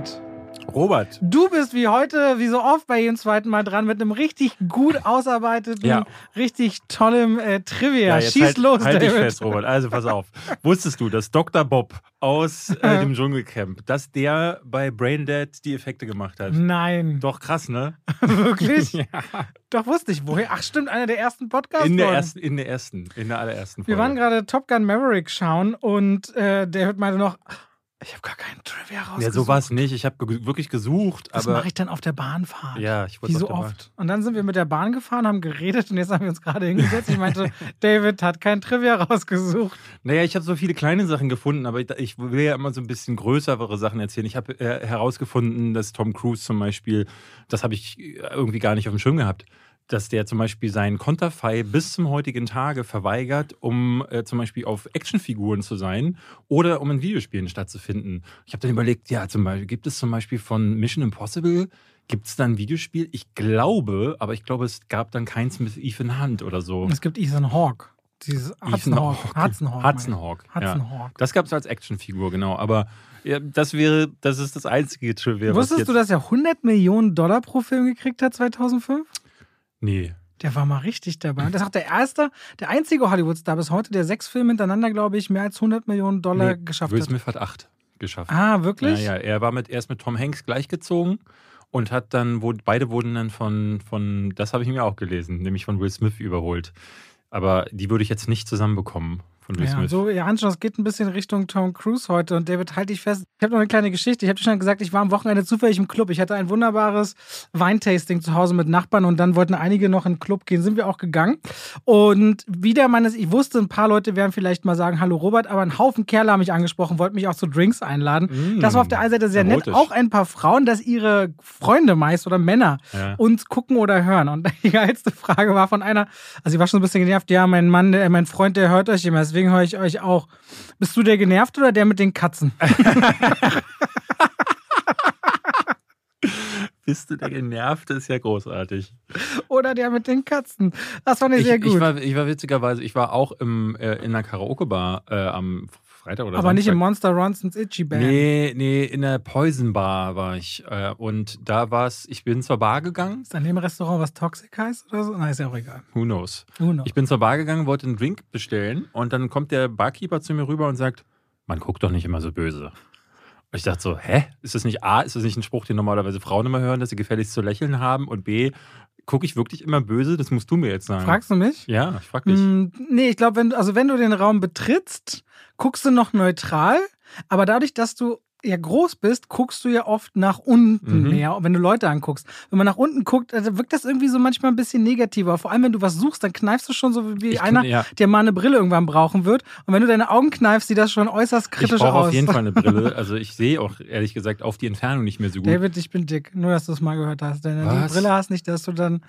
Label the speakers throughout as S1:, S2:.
S1: David,
S2: Robert.
S1: du bist wie heute, wie so oft bei jedem zweiten Mal dran mit einem richtig gut ausarbeiteten,
S2: Ja.
S1: richtig tollem äh, Trivia.
S2: jetzt
S1: Schieß
S2: halt,
S1: los,
S2: halt dich
S1: David.
S2: fest, Robert. Also pass auf. Wusstest du, dass Dr. Bob aus äh, dem Dschungelcamp, dass der bei Braindead die Effekte gemacht hat?
S1: Nein,
S2: Doch krass, ne?
S1: wirklich?
S2: ja.
S1: Doch wusste ich woher. Ach stimmt, einer der ersten Podcasts.
S2: In der
S1: worden.
S2: ersten, in der ersten, in der allerersten Folge.
S1: Wir waren gerade Top Gun Maverick schauen und äh, David meinte noch, ich habe gar keinen Trivia rausgesucht.
S2: ja, so war es nicht. Ich habe ge wirklich gesucht,
S1: Das mache ich dann auf der Bahnfahrt.
S2: ja, ich
S1: Wie
S2: wollte
S1: so
S2: der Bahn-
S1: oft. Und dann sind wir mit der Bahn gefahren, haben geredet und jetzt haben wir uns gerade hingesetzt. Ich meinte, David hat kein Trivia rausgesucht.
S2: Naja, ich habe so viele kleine Sachen gefunden, aber ich, ich will ja immer so ein bisschen größere Sachen erzählen. Ich habe äh, herausgefunden, dass Tom Cruise zum Beispiel, das habe ich irgendwie gar nicht auf dem Schirm gehabt, dass der zum Beispiel seinen Konterfei bis zum heutigen Tage verweigert, um äh, zum Beispiel auf Actionfiguren zu sein oder um in Videospielen stattzufinden. Ich habe dann überlegt, ja, zum Beispiel, gibt es zum Beispiel von Mission Impossible, gibt es da ein Videospiel? Ich glaube, aber ich glaube, es gab dann keins mit Ethan Hunt oder so.
S1: Es gibt Ethan Hawke. Dieses Hudson. Hawke. Hudson Hawke.
S2: Hudson Hawk.
S1: Hudson
S2: Ja. Das gab es als Actionfigur, genau. Aber ja, das wäre, das ist das einzige Trivia. was
S1: Wusstest du, dass er 100 Millionen Dollar pro Film gekriegt hat 2005?
S2: Nee.
S1: Der war mal richtig dabei. Und das ist auch der erste, der einzige Hollywood-Star bis heute, der sechs Filme hintereinander, glaube ich, mehr als 100 Millionen Dollar
S2: nee.
S1: geschafft
S2: Will
S1: hat.
S2: Smith hat acht geschafft.
S1: Ah,
S2: ja,
S1: wirklich?
S2: ja, er war mit, erst mit Tom Hanks gleichgezogen und hat dann, wo, beide wurden dann von, von, das habe ich mir auch gelesen, nämlich von Will Smith überholt. Aber die würde ich jetzt nicht zusammenbekommen von Will
S1: Ja,
S2: Smith.
S1: so, ihr anschaut, es geht ein bisschen Richtung Tom Cruise heute. Und David, halt dich fest. Ich habe noch eine kleine Geschichte. Ich habe dir schon gesagt, ich war am Wochenende zufällig im Club. Ich hatte ein wunderbares Weintasting zu Hause mit Nachbarn und dann wollten einige noch in den Club gehen. Sind wir auch gegangen. Und wieder meines, ich wusste, ein paar Leute werden vielleicht mal sagen, hallo Robert, aber ein Haufen Kerle haben mich angegesprochen, wollten mich auch zu Drinks einladen.
S2: Mm,
S1: das war auf der einen Seite sehr nett.
S2: erotisch.
S1: Auch ein paar Frauen, dass ihre Freunde meist oder Männer
S2: Ja.
S1: uns gucken oder hören. Und die geilste Frage war von einer, also sie war schon ein bisschen genervt, ja, mein Mann, der, mein Freund, der hört euch immer, deswegen höre ich euch auch. Bist du der genervt oder der mit den Katzen?
S2: Bist du der Genervte? Ist ja großartig.
S1: Oder der mit den Katzen? Das fand ich, sehr gut.
S2: Ich war, ich war witzigerweise, ich war auch im, äh, in einer Karaoke-Bar äh, am Freitag oder
S1: aber nicht im
S2: Samstag.
S1: Monster Ronsons Itchy Band.
S2: Nee, nee, in der Poison Bar war ich. Äh, und da war es, ich bin zur Bar gegangen.
S1: Ist an dem Restaurant was Toxic heißt oder so? Nein, ist ja auch egal.
S2: Who knows?
S1: Who knows?
S2: Ich bin zur Bar gegangen, wollte einen Drink bestellen und dann kommt der Barkeeper zu mir rüber und sagt, man guckt doch nicht immer so böse. Und ich dachte so, hä? Ist das nicht A, ist das nicht ein Spruch, den normalerweise Frauen immer hören, dass sie gefälligst zu lächeln haben? Und B, gucke ich wirklich immer böse? Das musst du mir jetzt sagen.
S1: Fragst du mich?
S2: Ja, ich frag dich.
S1: Mm, nee, ich glaube, wenn, du- also wenn du den Raum betrittst, guckst du noch neutral, aber dadurch, dass du ja groß bist, guckst du ja oft nach unten
S2: Mhm.
S1: mehr, wenn du Leute anguckst. Wenn man nach unten guckt, also wirkt das irgendwie so manchmal ein bisschen negativer. Vor allem, wenn du was suchst, dann kneifst du schon so wie
S2: Ich
S1: einer,
S2: kann- ja.
S1: der mal eine Brille irgendwann brauchen wird. Und wenn du deine Augen kneifst, sieht das schon äußerst
S2: Ich
S1: kritisch
S2: brauche
S1: aus.
S2: auf jeden Fall eine Brille. Also ich sehe auch ehrlich gesagt auf die Entfernung nicht mehr so gut.
S1: David, ich bin dick. Nur, dass du es mal gehört hast. Wenn du die
S2: Was?
S1: Brille hast, nicht, dass du dann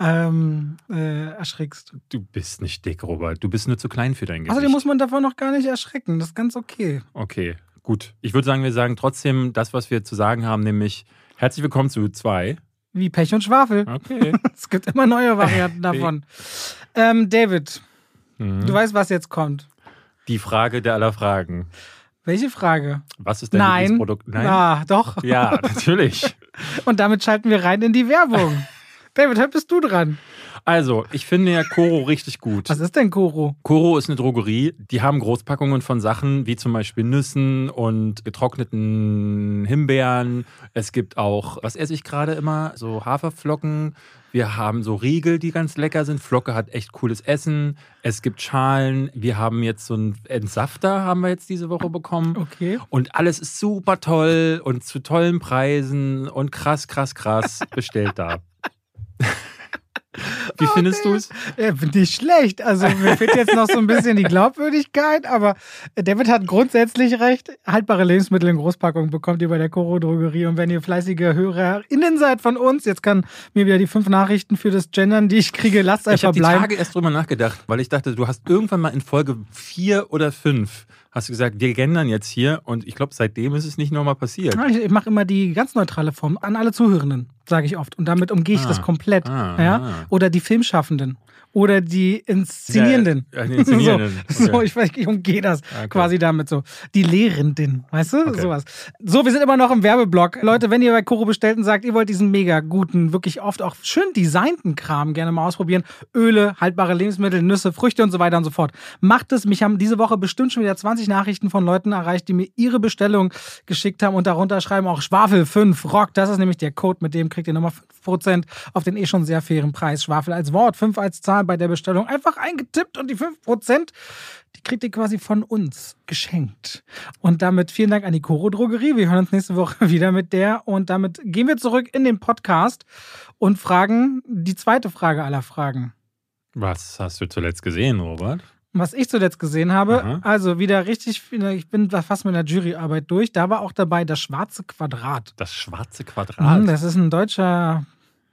S1: ähm, äh, erschrickst.
S2: du bist nicht dick, Robert. Du bist nur zu klein für dein Gesicht.
S1: Außerdem muss man davon noch gar nicht erschrecken. Das ist ganz okay.
S2: Okay, gut. Ich würde sagen, wir sagen trotzdem das, was wir zu sagen haben, nämlich herzlich willkommen zu zwei.
S1: Wie Pech und Schwafel.
S2: Okay.
S1: Es gibt immer neue Varianten davon. Ähm, David,
S2: Mhm.
S1: du weißt, was jetzt kommt.
S2: Die Frage der aller Fragen.
S1: Welche Frage?
S2: Was ist dein
S1: Nein.
S2: Lieblingsprodukt? Nein.
S1: Ah, doch.
S2: Ja, natürlich.
S1: Und damit schalten wir rein in die Werbung. David, heute bist du dran.
S2: Also, ich finde ja Koro richtig gut.
S1: Was ist denn Koro?
S2: Koro ist eine Drogerie. Die haben Großpackungen von Sachen wie zum Beispiel Nüssen und getrockneten Himbeeren. Es gibt auch, was esse ich gerade immer? So Haferflocken. Wir haben so Riegel, die ganz lecker sind. Flocke hat echt cooles Essen. Es gibt Schalen. Wir haben jetzt so einen Entsafter, haben wir jetzt diese Woche bekommen.
S1: Okay.
S2: Und alles ist super toll und zu tollen Preisen und krass, krass, krass bestellt da. Wie findest du es?
S1: Äh, nicht schlecht. Also mir fehlt jetzt noch so ein bisschen die Glaubwürdigkeit, aber David hat grundsätzlich recht. Haltbare Lebensmittel in Großpackung bekommt ihr bei der Koro Drogerie. Und wenn ihr fleißige HörerInnen seid von uns, jetzt kann mir wieder die fünf Nachrichten für das Gendern, die ich kriege, lasst
S2: Ich
S1: einfach
S2: habe die
S1: bleiben.
S2: Tage erst drüber nachgedacht, weil ich dachte, du hast irgendwann mal in Folge vier oder fünf hast du gesagt, wir gendern jetzt hier und ich glaube, seitdem ist es nicht nochmal passiert.
S1: Ja, Ich, ich mache immer die ganz neutrale Form an alle Zuhörenden. Sage ich oft. Und damit umgehe ich
S2: Ah.
S1: das komplett.
S2: Ah,
S1: ja?
S2: ah.
S1: Oder die Filmschaffenden. Oder die Inszenierenden.
S2: Ja, die Inszenierenden.
S1: So, so
S2: Okay.
S1: ich, weiß, ich umgehe das
S2: Okay.
S1: quasi damit so. Die Lehrenden, weißt du?
S2: Okay.
S1: Sowas. So, wir sind immer noch im Werbeblock. Leute, wenn ihr bei Koro bestellt und sagt, ihr wollt diesen mega guten, wirklich oft auch schön designten Kram gerne mal ausprobieren. Öle, haltbare Lebensmittel, Nüsse, Früchte und so weiter und so fort. Macht es. Mich haben diese Woche bestimmt schon wieder 20 Nachrichten von Leuten erreicht, die mir ihre Bestellung geschickt haben und darunter schreiben auch Schwafel 5 Rock. Das ist nämlich der Code, mit dem kriegt ihr nochmal 5% auf den eh schon sehr fairen Preis. Schwafel als Wort, 5 als Zahl bei der Bestellung. Einfach eingetippt und die 5%, die kriegt ihr quasi von uns geschenkt. Und damit vielen Dank an die Koro Drogerie. Wir hören uns nächste Woche wieder mit der. Und damit gehen wir zurück in den Podcast und fragen die zweite Frage aller Fragen.
S2: Was hast du zuletzt gesehen, Robert?
S1: Was ich zuletzt gesehen habe,
S2: Aha.
S1: also wieder richtig, viel- ich bin da fast mit der Juryarbeit durch. Da war auch dabei das schwarze Quadrat.
S2: Das schwarze Quadrat.
S1: Mhm, das ist ein deutscher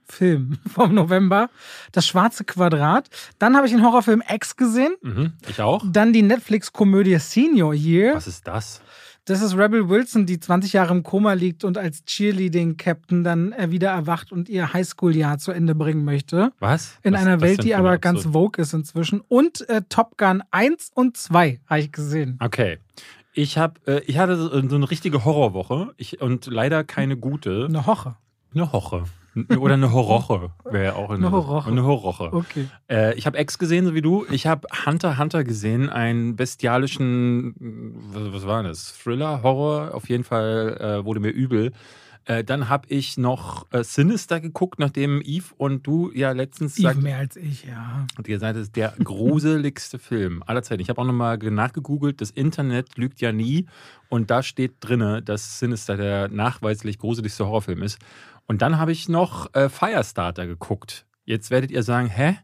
S1: Film vom November. Das schwarze Quadrat. Dann habe ich den Horrorfilm X gesehen.
S2: Mhm, ich auch.
S1: Dann die Netflix-Komödie Senior Year.
S2: Was ist das?
S1: Das ist Rebel Wilson, die 20 Jahre im Koma liegt und als Cheerleading-Captain dann äh, wieder erwacht und ihr Highschool-Jahr zu Ende bringen möchte.
S2: Was?
S1: In
S2: was,
S1: einer
S2: was
S1: Welt, die aber
S2: eine
S1: ganz
S2: absurd-
S1: vogue ist inzwischen. Und äh, Top Gun 1 und 2 habe ich gesehen.
S2: Okay. Ich habe, äh, ich hatte so so eine richtige Horrorwoche ich, und leider keine gute.
S1: Eine Hoche.
S2: Eine Hoche. Oder eine Horroche wäre auch
S1: Eine Horroche.
S2: Eine Horroche.
S1: Okay.
S2: Äh, ich habe Ex gesehen, so wie du. Ich habe Hunter Hunter gesehen, einen bestialischen, was, was war das? Thriller, Horror. Auf jeden Fall äh, wurde mir übel. Äh, dann habe ich noch äh, Sinister geguckt, nachdem Eve und du ja letztens
S1: Eve
S2: sagt,
S1: mehr als ich, ja.
S2: und ihr seid es der gruseligste Film aller Zeiten. Ich habe auch nochmal nachgegoogelt, das Internet lügt ja nie. Und da steht drinne, dass Sinister der nachweislich gruseligste Horrorfilm ist. Und dann habe ich noch äh, Firestarter geguckt. Jetzt werdet ihr sagen, hä?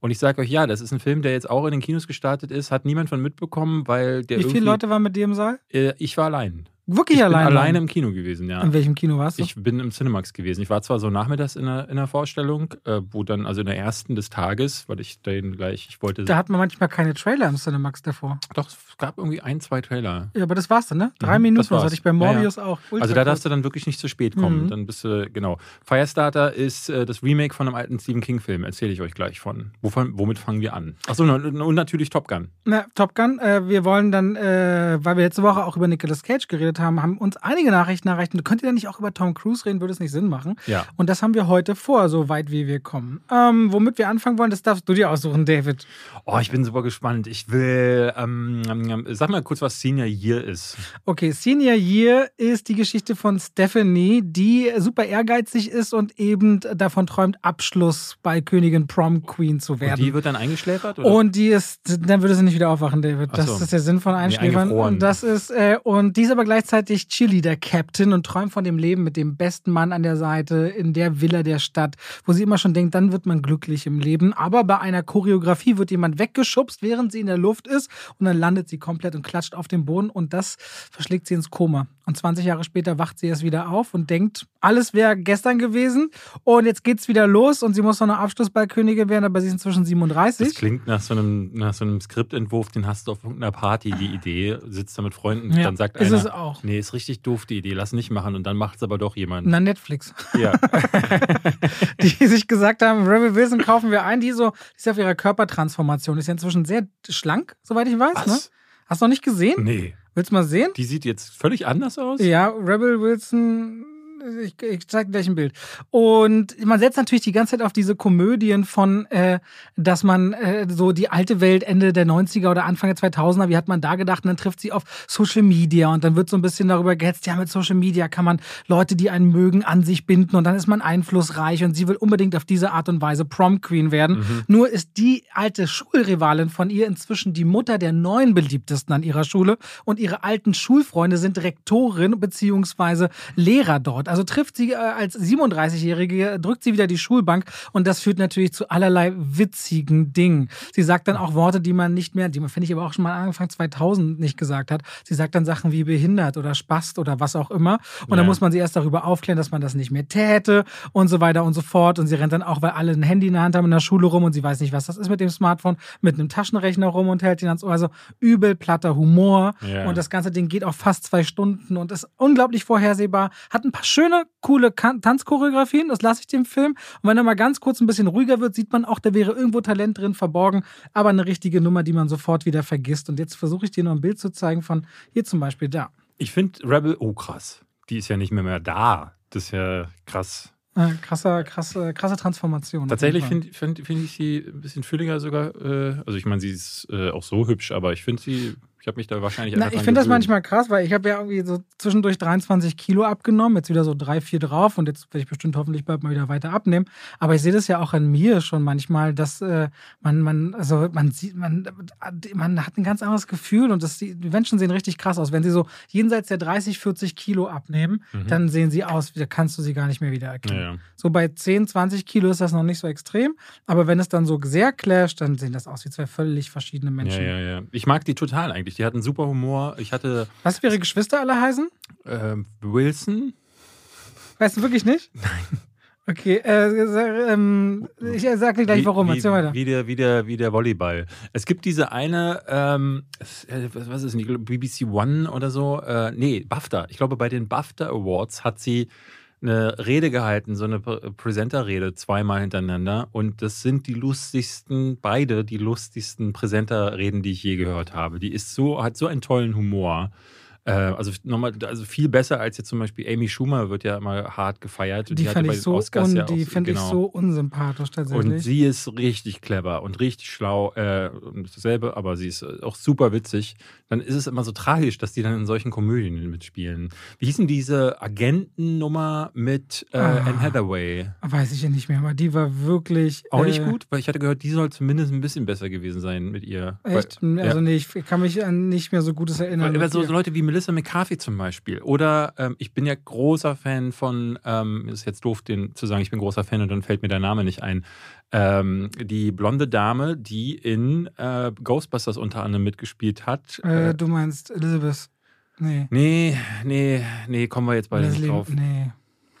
S2: Und ich sage euch, ja, das ist ein Film, der jetzt auch in den Kinos gestartet ist, hat niemand von mitbekommen, weil der
S1: Wie viele Leute waren mit dir im Saal?
S2: Äh, ich war allein.
S1: Wirklich
S2: ich
S1: allein?
S2: bin alleine im Kino gewesen, ja.
S1: In welchem Kino warst du?
S2: Ich bin im Cinemax gewesen. Ich war zwar so nachmittags in der, in der Vorstellung, äh, wo dann, also in der ersten des Tages, weil ich den gleich, ich wollte.
S1: da hat man manchmal keine Trailer im Cinemax davor.
S2: Doch, es gab irgendwie ein, zwei Trailer.
S1: Ja, aber das war's dann, ne? Drei
S2: Mhm,
S1: Minuten,
S2: das
S1: hatte ich bei
S2: Ja, ja.
S1: Morbius auch. Ultra
S2: Also da darfst du dann wirklich nicht zu spät kommen.
S1: Mhm.
S2: Dann bist du, genau. Firestarter ist äh, das Remake von einem alten Stephen King-Film. Erzähle ich euch gleich von. Wovon, womit fangen wir an? Achso, und, und natürlich Top Gun.
S1: Na, Top Gun, äh, wir wollen dann, äh, weil wir letzte Woche auch über Nicolas Cage geredet haben, haben uns einige Nachrichten erreicht. Und Könnt ihr da nicht auch über Tom Cruise reden? Würde es nicht Sinn machen?
S2: Ja.
S1: Und das haben wir heute vor, so weit wie wir kommen. Ähm, womit wir anfangen wollen, das darfst du dir aussuchen, David.
S2: Oh, ich bin super gespannt. Ich will, ähm, ähm, sag mal kurz, was Senior Year ist.
S1: Okay, Senior Year ist die Geschichte von Stephanie, die super ehrgeizig ist und eben davon träumt, Abschluss bei Königin Prom Queen zu
S2: Und
S1: werden.
S2: die wird dann eingeschläfert? Oder?
S1: Und die ist, dann würde sie nicht wieder aufwachen, David.
S2: Ach
S1: Das
S2: so.
S1: ist der Sinn von Einschläfern.
S2: eingefroren.
S1: und das ist, äh, und die ist aber gleichzeitig Cheerleader-Captain und träumt von dem Leben mit dem besten Mann an der Seite in der Villa der Stadt, wo sie immer schon denkt, dann wird man glücklich im Leben. Aber bei einer Choreografie wird jemand weggeschubst, während sie in der Luft ist und dann landet sie komplett und klatscht auf den Boden und das verschlägt sie ins Koma. Und 20 Jahre später wacht sie erst wieder auf und denkt, alles wäre gestern gewesen und jetzt geht's wieder los und sie muss noch eine Abschlussballkönigin werden, aber sie ist inzwischen 37.
S2: Das klingt nach so, einem, nach so einem Skriptentwurf, den hast du auf irgendeiner Party, die Idee, sitzt da mit Freunden,
S1: Ja,
S2: dann sagt
S1: ist
S2: einer,
S1: auch.
S2: nee, ist richtig doof die Idee, lass nicht machen und dann macht es aber doch jemand.
S1: Na, Netflix.
S2: Ja.
S1: die sich gesagt haben, Rebel Wilson kaufen wir ein, die so, die ist auf ihrer Körpertransformation, ist ja inzwischen sehr schlank, soweit ich weiß, ne?
S2: Was?
S1: Hast du noch nicht gesehen?
S2: Nee.
S1: Willst du mal sehen?
S2: Die sieht jetzt völlig anders aus?
S1: Ja, Rebel Wilson, ich, ich zeig dir gleich ein Bild. Und man setzt natürlich die ganze Zeit auf diese Komödien von, äh, dass man äh, so die alte Welt Ende der 90er oder Anfang der 2000er, wie hat man da gedacht? Und dann trifft sie auf Social Media und dann wird so ein bisschen darüber gehetzt, ja, mit Social Media kann man Leute, die einen mögen, an sich binden und dann ist man einflussreich und sie will unbedingt auf diese Art und Weise Prom Queen werden. Nur ist die alte Schulrivalin von ihr inzwischen die Mutter der neuen beliebtesten an ihrer Schule und ihre alten Schulfreunde sind Rektorin beziehungsweise Lehrer dort. Also trifft sie äh, als 37-Jährige, drückt sie wieder die Schulbank und das führt natürlich zu allerlei witzigen Dingen. Sie sagt dann auch Worte, die man nicht mehr, die man finde ich aber auch schon mal Anfang 2000 nicht gesagt hat. Sie sagt dann Sachen wie behindert oder spast oder was auch immer und dann
S2: Ja.
S1: muss man sie erst darüber aufklären, dass man das nicht mehr täte und so weiter und so fort und sie rennt dann auch, weil alle ein Handy in der Hand haben in der Schule rum und sie weiß nicht, was das ist mit dem Smartphone, mit einem Taschenrechner rum und hält ihn ans Ohr. Also übel platter Humor
S2: Ja.
S1: und das ganze Ding geht auch fast zwei Stunden und ist unglaublich vorhersehbar, hat ein paar schöne, coole Kan Tanzchoreografien, das lasse ich dem Film. Und wenn er mal ganz kurz ein bisschen ruhiger wird, sieht man auch, da wäre irgendwo Talent drin verborgen, aber eine richtige Nummer, die man sofort wieder vergisst. Und jetzt versuche ich dir noch ein Bild zu zeigen von hier zum Beispiel da.
S2: Ich finde Rebel, oh krass, die ist ja nicht mehr, mehr da. Das ist ja krass.
S1: Äh, krasser, krasse, krasse Transformation.
S2: Tatsächlich finde find, find ich sie ein bisschen fülliger sogar. Äh, also ich meine, sie ist äh, auch so hübsch, aber ich finde sie ich habe mich da wahrscheinlich.
S1: Na, ich finde das manchmal krass, weil ich habe ja irgendwie so zwischendurch 23 Kilo abgenommen, jetzt wieder so drei, vier drauf und jetzt werde ich bestimmt hoffentlich bald mal wieder weiter abnehmen. Aber ich sehe das ja auch an mir schon manchmal, dass äh, man, man, also man sieht, man, man hat ein ganz anderes Gefühl und das, die Menschen sehen richtig krass aus. Wenn sie so jenseits der 30, 40 Kilo abnehmen, mhm. dann sehen sie aus, da kannst du sie gar nicht mehr wieder erkennen. Ja, ja. So bei 10, 20 Kilo ist das noch nicht so extrem, aber wenn es dann so sehr clasht, dann sehen das aus wie zwei völlig verschiedene Menschen.
S2: Ja, ja, ja. Ich mag die total eigentlich die hatten super Humor. Ich hatte.
S1: Was ihre Geschwister alle heißen?
S2: Ähm, Wilson.
S1: Weißt du wirklich nicht?
S2: Nein.
S1: Okay, äh, ähm, ich sag dir gleich warum. Erzähl weiter.
S2: Wie der, wie, der, wie der Volleyball. Es gibt diese eine, ähm, äh, was ist denn, BBC One oder so? Äh, nee, BAFTA. Ich glaube, bei den BAFTA Awards hat sie eine Rede gehalten, so eine Präsenterrede zweimal hintereinander. Und das sind die lustigsten, beide die lustigsten Präsenterreden, die ich je gehört habe. Die ist so, hat so einen tollen Humor. Äh, also nochmal, also viel besser als jetzt zum Beispiel Amy Schumer wird ja immer hart gefeiert.
S1: Die, die fand ich so, Oscars ja die finde genau. ich so unsympathisch tatsächlich.
S2: Und sie ist richtig clever und richtig schlau. Äh, dasselbe, aber sie ist auch super witzig. Dann ist es immer so tragisch, dass die dann in solchen Komödien mitspielen. Wie hießen diese Agentennummer mit äh, ah, Anne Hathaway?
S1: Weiß ich ja nicht mehr, aber die war wirklich.
S2: Auch nicht äh, gut, weil ich hatte gehört, die soll zumindest ein bisschen besser gewesen sein mit ihr.
S1: Echt? Weil, also ja. nee, ich kann mich an nicht mehr so Gutes erinnern.
S2: Weil, weil so Leute wie Melissa McCarthy zum Beispiel. Oder ähm, ich bin ja großer Fan von, ähm, ist jetzt doof, den zu sagen, ich bin großer Fan und dann fällt mir der Name nicht ein. Ähm, die blonde Dame, die in äh, Ghostbusters unter anderem mitgespielt hat.
S1: Äh, äh, du meinst Elizabeth? Nee.
S2: Nee, nee, nee, kommen wir jetzt beide nicht drauf.
S1: Nee.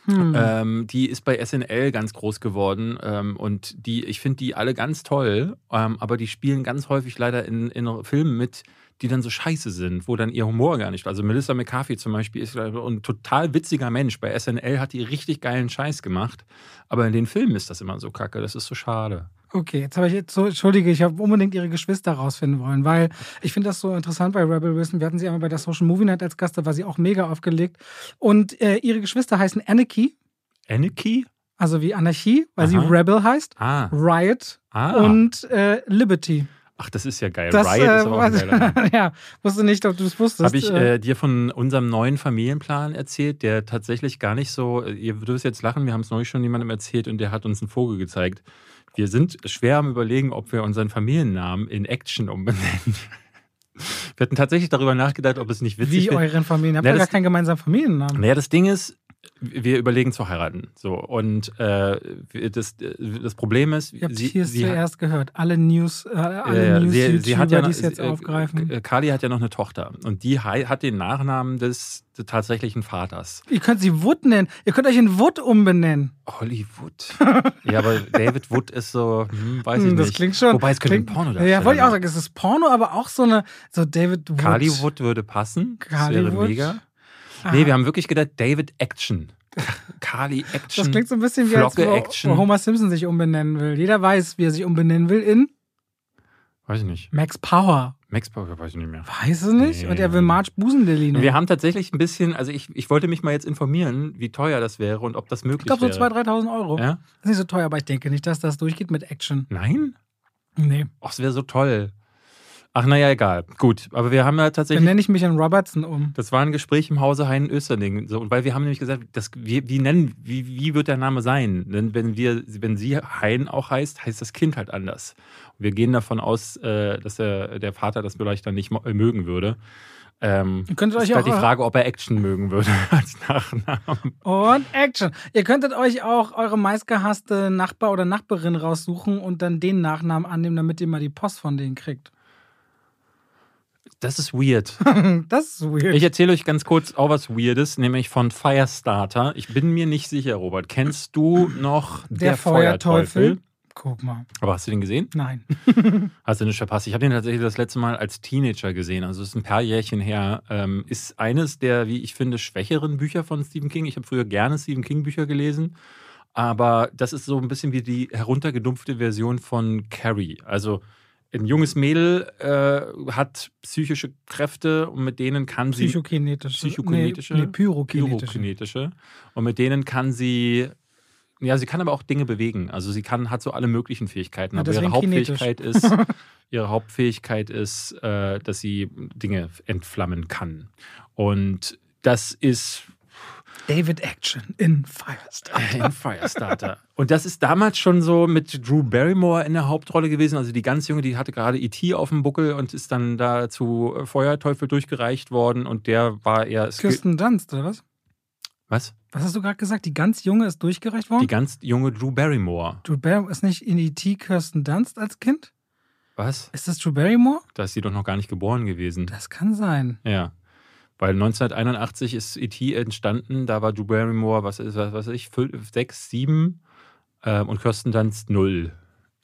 S2: Hm. Ähm, die ist bei SNL ganz groß geworden ähm, und die, ich finde die alle ganz toll, ähm, aber die spielen ganz häufig leider in, in Filmen mit, die dann so scheiße sind, wo dann ihr Humor gar nicht. Also Melissa McCarthy zum Beispiel ist ein total witziger Mensch. Bei SNL hat die richtig geilen Scheiß gemacht, aber in den Filmen ist das immer so kacke. Das ist so schade.
S1: Okay, jetzt habe ich jetzt so, entschuldige, ich habe unbedingt ihre Geschwister rausfinden wollen, weil ich finde das so interessant bei Rebel Wilson. Wir hatten sie einmal bei der Social Movie Night als Gast, da war sie auch mega aufgelegt. Und äh, ihre Geschwister heißen Anarchy.
S2: Anarchy?
S1: Also wie Anarchie, weil Aha. sie Rebel heißt.
S2: Ah.
S1: Riot ah. und äh, Liberty.
S2: Ach, das ist ja geil.
S1: Das, Riot äh, ist aber auch ein Ja, wusste nicht, ob du es wusstest.
S2: Habe ich äh, äh, dir von unserem neuen Familienplan erzählt, der tatsächlich gar nicht so, ihr würdet jetzt lachen, wir haben es neulich schon jemandem erzählt und der hat uns einen Vogel gezeigt. Wir sind schwer am überlegen, ob wir unseren Familiennamen in Action umbenennen. Wir hatten tatsächlich darüber nachgedacht, ob es nicht witzig
S1: wäre. Wie euren Familien? Habt ihr gar keinen gemeinsamen Familiennamen?
S2: Naja, das Ding ist, wir überlegen zu heiraten. So und äh, das, das Problem ist,
S1: Ihr habt sie, hier sie zuerst hat, gehört. Alle News, äh, alle
S2: äh,
S1: News
S2: sie, sie hat ja
S1: die es jetzt äh, aufgreifen.
S2: Äh, Kali hat ja noch eine Tochter und die hat den Nachnamen des, des tatsächlichen Vaters.
S1: Ihr könnt sie Wood nennen. Ihr könnt euch in Wood umbenennen.
S2: Hollywood. ja, aber David Wood ist so, hm, weiß ich
S1: hm, das
S2: nicht.
S1: klingt schon.
S2: Wobei es könnte klingt, ein Porno
S1: Ja, wollte ich auch sagen. Es ist Porno, aber auch so eine so David Wood.
S2: Kali Wood würde passen.
S1: Kali
S2: das wäre mega. Aha. Nee, wir haben wirklich gedacht, David Action. Kali Action.
S1: Das klingt so ein bisschen wie als wo, wo Homer Simpson sich umbenennen will. Jeder weiß, wie er sich umbenennen will in
S2: Weiß ich nicht.
S1: Max Power.
S2: Max Power weiß ich nicht mehr.
S1: Weiß es nicht? Nee. Und er will Marge Busenlilly
S2: Wir haben tatsächlich ein bisschen, also ich, ich wollte mich mal jetzt informieren, wie teuer das wäre und ob das möglich wäre.
S1: Ich glaube so 2.000, 3.000 Euro.
S2: Ja?
S1: Das ist nicht so teuer, aber ich denke nicht, dass das durchgeht mit Action.
S2: Nein?
S1: Nee.
S2: Ach, es wäre so toll. Ach, naja, egal. Gut. Aber wir haben ja tatsächlich.
S1: Dann nenne ich mich an Robertson um.
S2: Das war ein Gespräch im Hause Heinen Österling. So, weil wir haben nämlich gesagt, das, wie, wie nennen, wie, wie wird der Name sein? Denn wenn wir, wenn sie Hein auch heißt, heißt das Kind halt anders. Und wir gehen davon aus, äh, dass der, der Vater das vielleicht dann nicht mögen würde. Ähm,
S1: Ihr könntet euch
S2: ist
S1: auch
S2: halt die Frage, ob er Action mögen würde als Nachnamen.
S1: Und Action. Ihr könntet euch auch eure meistgehasste Nachbar oder Nachbarin raussuchen und dann den Nachnamen annehmen, damit ihr mal die Post von denen kriegt.
S2: Das ist weird.
S1: das ist weird.
S2: Ich erzähle euch ganz kurz auch was Weirdes, nämlich von Firestarter. Ich bin mir nicht sicher, Robert. Kennst du noch
S1: der, der Feuerteufel? Feuerteufel? Guck mal.
S2: Aber hast du den gesehen?
S1: Nein.
S2: Hast du nicht verpasst? Ich habe den tatsächlich das letzte Mal als Teenager gesehen. Also es ist ein paar Jährchen her. Ähm, ist eines der, wie ich finde, schwächeren Bücher von Stephen King. Ich habe früher gerne Stephen King Bücher gelesen. Aber das ist so ein bisschen wie die heruntergedumpfte Version von Carrie. Also ein junges Mädel äh, hat psychische Kräfte und mit denen kann sie.
S1: Psychokinetische.
S2: Psychokinetische?
S1: Nee, nee pyrokinetische.
S2: Pyrokinetische. Und mit denen kann sie. Ja, sie kann aber auch Dinge bewegen. Also sie kann, hat so alle möglichen Fähigkeiten.
S1: Ja,
S2: aber ihre Hauptfähigkeit ist, ihre Hauptfähigkeit ist, äh, dass sie Dinge entflammen kann. Und das ist
S1: David Action in Firestarter.
S2: in Firestarter. Und das ist damals schon so mit Drew Barrymore in der Hauptrolle gewesen. Also die ganz junge, die hatte gerade E.T. auf dem Buckel und ist dann da zu Feuerteufel durchgereicht worden. Und der war eher.
S1: Kirsten Dunst, oder was?
S2: Was?
S1: Was hast du gerade gesagt? Die ganz junge ist durchgereicht worden?
S2: Die ganz junge Drew Barrymore.
S1: Drew Barrymore ist nicht in E.T. Kirsten Dunst als Kind?
S2: Was?
S1: Ist das Drew Barrymore?
S2: Da ist sie doch noch gar nicht geboren gewesen.
S1: Das kann sein.
S2: Ja. Weil 1981 ist E.T. entstanden, da war Drew Barrymore, was ist, was weiß ich, 5, 6, 7 äh, und Kirsten Dunst 0.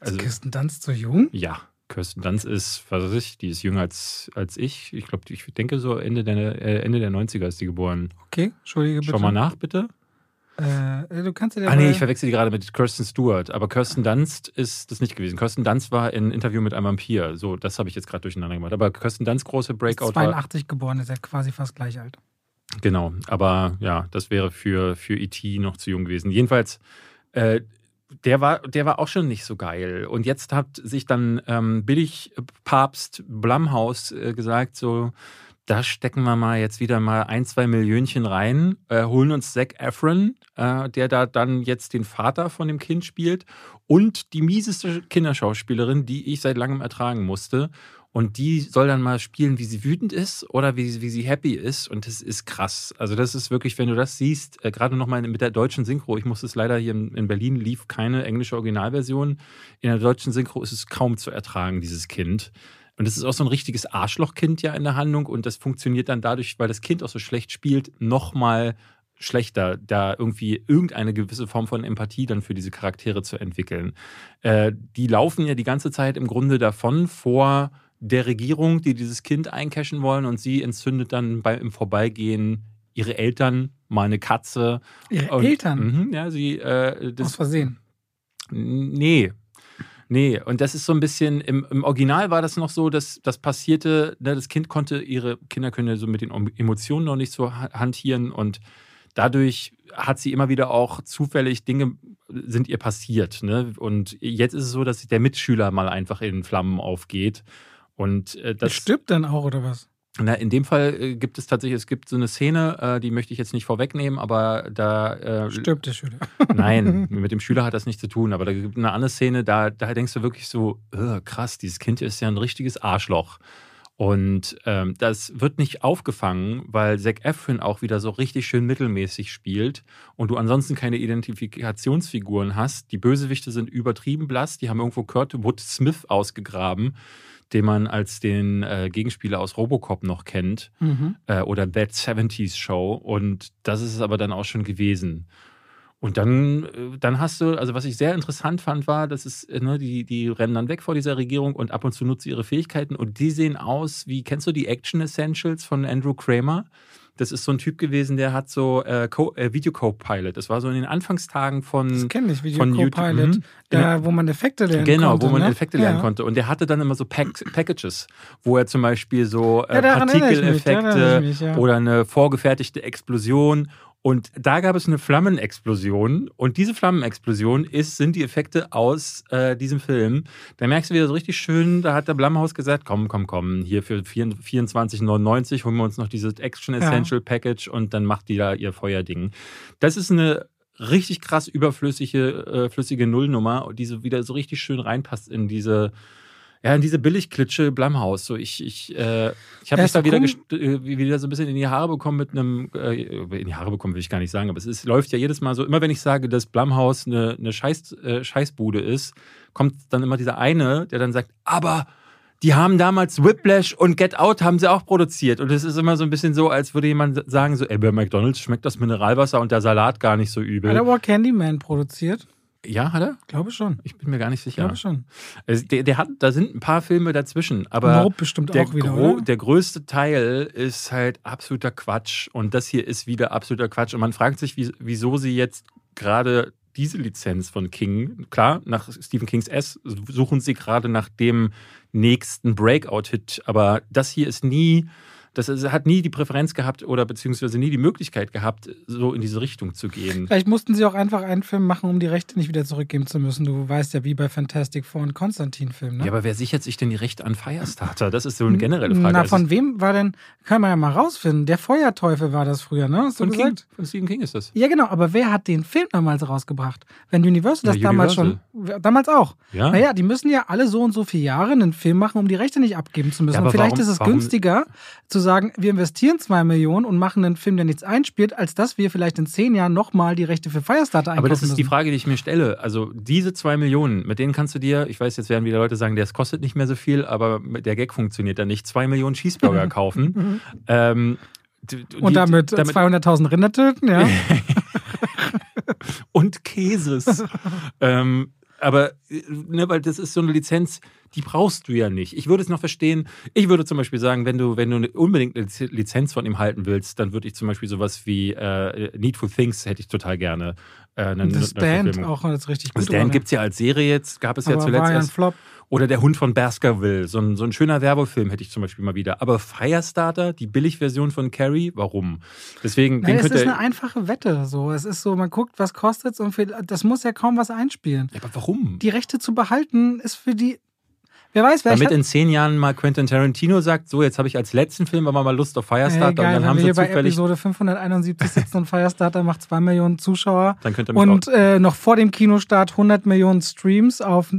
S1: Also, ist Kirsten Dunst so jung?
S2: Ja. Kirsten Dunst ist, was weiß ich, die ist jünger als, als ich. Ich glaube, ich denke so Ende der, äh, Ende der 90er ist die geboren.
S1: Okay, entschuldige bitte.
S2: Schau mal nach, bitte.
S1: Äh, du kannst ja
S2: Ah, nee, ich verwechsel die gerade mit Kirsten Stewart. Aber Kirsten Dunst ist das nicht gewesen. Kirsten Dunst war in Interview mit einem Vampir. So, das habe ich jetzt gerade durcheinander gemacht. Aber Kirsten Dunst große Breakout
S1: ist 82 geboren, ist ja quasi fast gleich alt.
S2: Genau, aber ja, das wäre für, für E.T. noch zu jung gewesen. Jedenfalls, äh, der war, der war auch schon nicht so geil. Und jetzt hat sich dann ähm, Billigpapst Blumhaus äh, gesagt, so, da stecken wir mal jetzt wieder mal ein, zwei Millionchen rein, äh, holen uns Zac Efron, äh, der da dann jetzt den Vater von dem Kind spielt und die mieseste Kinderschauspielerin, die ich seit langem ertragen musste. Und die soll dann mal spielen, wie sie wütend ist oder wie, wie sie happy ist. Und das ist krass. Also, das ist wirklich, wenn du das siehst, äh, gerade nochmal mit der deutschen Synchro, ich muss es leider hier in, in Berlin lief keine englische Originalversion. In der deutschen Synchro ist es kaum zu ertragen, dieses Kind. Und das ist auch so ein richtiges Arschlochkind ja in der Handlung. Und das funktioniert dann dadurch, weil das Kind auch so schlecht spielt, nochmal schlechter, da irgendwie irgendeine gewisse Form von Empathie dann für diese Charaktere zu entwickeln. Äh, die laufen ja die ganze Zeit im Grunde davon vor der Regierung, die dieses Kind eincashen wollen und sie entzündet dann bei, im Vorbeigehen ihre Eltern, mal eine Katze.
S1: Ihre
S2: und,
S1: Eltern?
S2: Mh, ja, sie. Äh, das,
S1: Aus Versehen.
S2: Nee. Nee, und das ist so ein bisschen, im, im Original war das noch so, dass das passierte, ne, das Kind konnte, ihre Kinder können ja so mit den Emotionen noch nicht so hantieren und dadurch hat sie immer wieder auch zufällig Dinge sind ihr passiert. Ne? Und jetzt ist es so, dass der Mitschüler mal einfach in Flammen aufgeht. Und äh, das
S1: stirbt dann auch, oder was?
S2: Na, in dem Fall äh, gibt es tatsächlich, es gibt so eine Szene, äh, die möchte ich jetzt nicht vorwegnehmen, aber da. Äh,
S1: Stirbt der Schüler.
S2: Nein, mit dem Schüler hat das nichts zu tun, aber da gibt es eine andere Szene, da, da denkst du wirklich so, krass, dieses Kind ist ja ein richtiges Arschloch. Und ähm, das wird nicht aufgefangen, weil Zac Efron auch wieder so richtig schön mittelmäßig spielt und du ansonsten keine Identifikationsfiguren hast. Die Bösewichte sind übertrieben blass, die haben irgendwo Kurt Wood Smith ausgegraben den man als den äh, Gegenspieler aus Robocop noch kennt
S1: Mhm.
S2: äh, oder That 70s Show und das ist es aber dann auch schon gewesen. Und dann, äh, dann hast du, also was ich sehr interessant fand, war, dass es, äh, ne, die, die rennen dann weg vor dieser Regierung und ab und zu nutzen sie ihre Fähigkeiten und die sehen aus wie, kennst du die Action Essentials von Andrew Kramer? Das ist so ein Typ gewesen, der hat so äh, Co äh, Video Co-Pilot. Das war so in den Anfangstagen von,
S1: Das kenne ich, Video
S2: von YouTube.
S1: Copilot,
S2: Mhm.
S1: da, wo man Effekte lernen
S2: Genau,
S1: konnte.
S2: wo man
S1: ne?
S2: Effekte lernen
S1: ja.
S2: konnte. Und der hatte dann immer so Pack Packages, wo er zum Beispiel so äh,
S1: Ja,
S2: Partikeleffekte
S1: ja.
S2: oder eine vorgefertigte Explosion. Und da gab es eine Flammenexplosion. Und diese Flammenexplosion ist, sind die Effekte aus äh, diesem Film. Da merkst du wieder so richtig schön, da hat der Blumhaus gesagt, komm, komm, komm, hier für 24 24,99 holen wir uns noch dieses Action Essential Package und dann macht die da ihr Feuerding. Das ist eine richtig krass überflüssige äh, flüssige Nullnummer, die so wieder so richtig schön reinpasst in diese ja, in diese Billigklitsche Blumhaus. So, ich, ich, äh, ich habe mich da wieder, äh, wieder so ein bisschen in die Haare bekommen mit einem, äh, in die Haare bekommen will ich gar nicht sagen, aber es ist, läuft ja jedes Mal so, immer wenn ich sage, dass Blumhaus eine, eine Scheiß, äh, Scheißbude ist, kommt dann immer dieser eine, der dann sagt, aber die haben damals Whiplash und Get Out haben sie auch produziert. Und es ist immer so ein bisschen so, als würde jemand sagen, so, ey, bei McDonalds schmeckt das Mineralwasser und der Salat gar nicht so übel.
S1: Hat er aber Candyman produziert?
S2: Ja, hat er?
S1: Glaube schon.
S2: Ich bin mir gar nicht sicher.
S1: Glaube schon.
S2: Also der, der hat, da sind ein paar Filme dazwischen, aber
S1: Nope bestimmt
S2: der,
S1: auch wieder,
S2: gro-
S1: oder?
S2: der größte Teil ist halt absoluter Quatsch und das hier ist wieder absoluter Quatsch und man fragt sich, wie, wieso sie jetzt gerade diese Lizenz von King, klar, nach Stephen Kings S suchen sie gerade nach dem nächsten Breakout-Hit, aber das hier ist nie, das hat nie die Präferenz gehabt oder beziehungsweise nie die Möglichkeit gehabt, so in diese Richtung zu gehen.
S1: Vielleicht mussten sie auch einfach einen Film machen, um die Rechte nicht wieder zurückgeben zu müssen. Du weißt ja, wie bei Fantastic Four und Konstantin-Film, ne?
S2: Ja, aber wer sichert sich denn die Rechte an Firestarter? Das ist so eine generelle Frage.
S1: Na,
S2: Also
S1: von wem war denn, kann man ja mal rausfinden, der Feuerteufel war das früher, ne? Hast du
S2: von King,
S1: gesagt?
S2: von Stephen King ist das.
S1: Ja, genau, aber wer hat den Film damals rausgebracht? Wenn Universal das
S2: Ja,
S1: damals schon, damals auch.
S2: Ja.
S1: Naja, die müssen ja alle so und so viele Jahre einen Film machen, um die Rechte nicht abgeben zu müssen.
S2: Ja,
S1: und vielleicht
S2: warum-
S1: ist es günstiger zu sagen, wir investieren zwei Millionen und machen einen Film, der nichts einspielt, als dass wir vielleicht in zehn Jahren nochmal die Rechte für Firestarter einkaufen
S2: Aber das ist die
S1: müssen.
S2: Frage, die ich mir stelle. Also diese zwei Millionen, mit denen kannst du dir, ich weiß, jetzt werden wieder Leute sagen, das kostet nicht mehr so viel, aber mit der Gag funktioniert da nicht, zwei Millionen Cheeseburger kaufen. ähm, d- d-
S1: Und
S2: die-
S1: damit, 200.000 Rinder töten, ja.
S2: und Käses. ähm, aber, äh, ne, weil das ist so eine Lizenz, die brauchst du ja nicht. Ich würde es noch verstehen. Ich würde zum Beispiel sagen, wenn du, wenn du unbedingt eine Liz- Lizenz von ihm halten willst, dann würde ich zum Beispiel sowas wie äh, Needful Things hätte ich total gerne. Äh, eine,
S1: The Stand auch als richtig gut.
S2: Stand
S1: war,
S2: gibt es ja als Serie jetzt, gab es ja
S1: aber
S2: zuletzt
S1: war ja ein. Flop.
S2: Oder der Hund von Baskerville, so ein, so ein schöner Werbefilm hätte ich zum Beispiel mal wieder. Aber Firestarter, die Billigversion von Carrie, warum? Deswegen,
S1: Nein, es ist eine einfache Wette. So. Es ist so, man guckt, was kostet es und viel, das muss ja kaum was einspielen.
S2: Ja, aber warum?
S1: Die Rechte zu behalten ist für die. Wer weiß, wer
S2: Damit
S1: hat,
S2: in zehn Jahren mal Quentin Tarantino sagt, so, jetzt habe ich als letzten Film aber mal Lust auf Firestarter
S1: Ey, geil,
S2: und dann haben
S1: wir
S2: sie
S1: hier bei
S2: zufällig.
S1: Episode 571 sitzen und Firestarter macht 2 Millionen Zuschauer
S2: Dann könnt ihr mich
S1: und äh, noch vor dem Kinostart 100 Millionen Streams auf,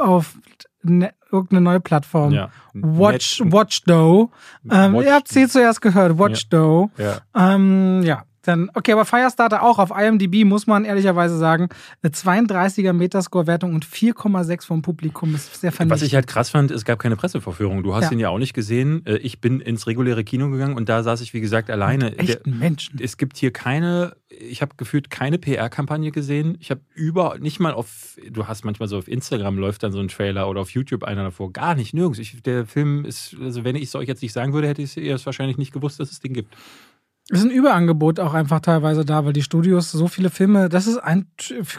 S1: auf ne, irgendeine neue Plattform.
S2: Ja.
S1: Watch, Watchdoe. Ähm,
S2: Watch-
S1: ihr habt sie zuerst gehört, Watchdoe.
S2: Ja.
S1: Ähm, ja, dann, okay, aber Firestarter auch auf IMDb, muss man ehrlicherweise sagen, eine 32er Metascore-Wertung und 4,6 vom Publikum ist sehr
S2: Was
S1: vernichtend.
S2: ich halt krass fand, es gab keine Pressevorführung. Du hast
S1: Ja.
S2: ihn ja auch nicht gesehen. Äh, Ich bin ins reguläre Kino gegangen und da saß ich, wie gesagt, alleine. Der,
S1: Echten Menschen.
S2: es gibt hier keine, ich habe gefühlt keine PR-Kampagne gesehen. Ich habe über, nicht mal auf, du hast manchmal so auf Instagram läuft dann so ein Trailer oder auf YouTube einer davor. Gar nicht, nirgends. Ich, der Film ist, also wenn ich es euch jetzt nicht sagen würde, hätte ich es wahrscheinlich nicht gewusst, dass es den gibt.
S1: Es ist ein Überangebot auch einfach teilweise da, weil die Studios so viele Filme, das ist ein,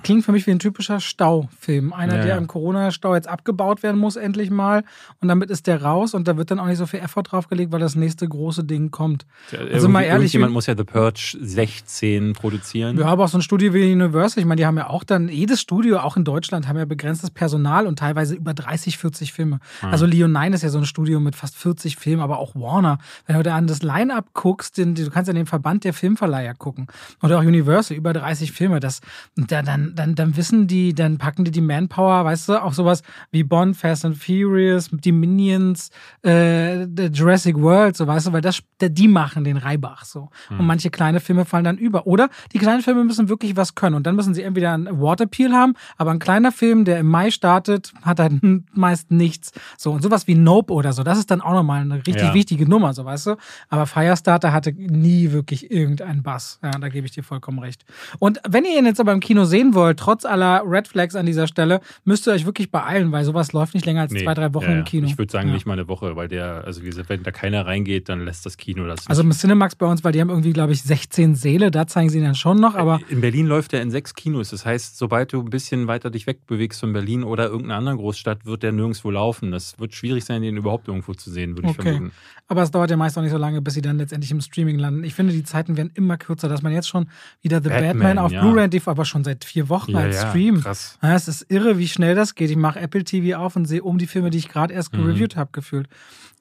S1: klingt für mich wie ein typischer Staufilm. Einer,
S2: Ja,
S1: der
S2: ja.
S1: im Corona-Stau jetzt abgebaut werden muss, endlich mal. Und damit ist der raus und da wird dann auch nicht so viel Effort draufgelegt, weil das nächste große Ding kommt. Also mal ehrlich,
S2: Jemand muss ja The Purge 16 produzieren.
S1: Ja, aber auch so ein Studio wie Universal, ich meine, die haben ja auch dann, jedes Studio, auch in Deutschland, haben ja begrenztes Personal und teilweise über 30, 40 Filme. Also Leon 9 ist ja so ein Studio mit fast 40 Filmen, aber auch Warner. Wenn du da an das Line-Up guckst, den, du kannst ja den Verband der Filmverleiher gucken. Oder auch Universal, über 30 Filme. Das, dann, dann, dann wissen die, dann packen die die Manpower, weißt du, auch sowas wie Bond, Fast and Furious, die Minions, äh, Jurassic World, so weißt du, weil das, die machen den Reibach so. Und manche kleine Filme fallen dann über. Oder die kleinen Filme müssen wirklich was können. Und dann müssen sie entweder einen Award Appeal haben, aber ein kleiner Film, der im Mai startet, hat halt meist nichts. So, und sowas wie Nope oder so, das ist dann auch nochmal eine richtig
S2: Ja.
S1: wichtige Nummer, so weißt du. Aber Firestarter hatte nie wirklich irgendeinen Bass. Ja, da gebe ich dir vollkommen recht. Und wenn ihr ihn jetzt aber im Kino sehen wollt, trotz aller Red Flags an dieser Stelle, müsst ihr euch wirklich beeilen, weil sowas läuft nicht länger als
S2: Nee,
S1: zwei, drei Wochen
S2: ja, ja.
S1: im Kino.
S2: Ich würde sagen, nicht mal eine Woche, weil der, also wie gesagt, wenn da keiner reingeht, dann lässt das Kino das.
S1: Also im Cinemax bei uns, weil die haben irgendwie, glaube ich, 16 Säle, da zeigen sie ihn dann schon noch, aber
S2: in Berlin läuft er in sechs Kinos. Das heißt, sobald du ein bisschen weiter dich wegbewegst von Berlin oder irgendeiner anderen Großstadt, wird der nirgendwo laufen. Das wird schwierig sein, den überhaupt irgendwo zu sehen, würde ich
S1: Okay.
S2: vermuten.
S1: Aber es dauert ja meist auch nicht so lange, bis sie dann letztendlich im Streaming landen. Ich finde, die Zeiten werden immer kürzer, dass man jetzt schon wieder The Batman,
S2: Batman,
S1: auf
S2: ja.
S1: Blu-ray aber schon seit vier Wochen
S2: Ja,
S1: als
S2: ja,
S1: Stream.
S2: krass.
S1: Ja, es ist irre, wie schnell das geht. Ich mache Apple TV auf und sehe um die Filme, die ich gerade erst
S2: Mhm.
S1: gereviewt habe, gefühlt.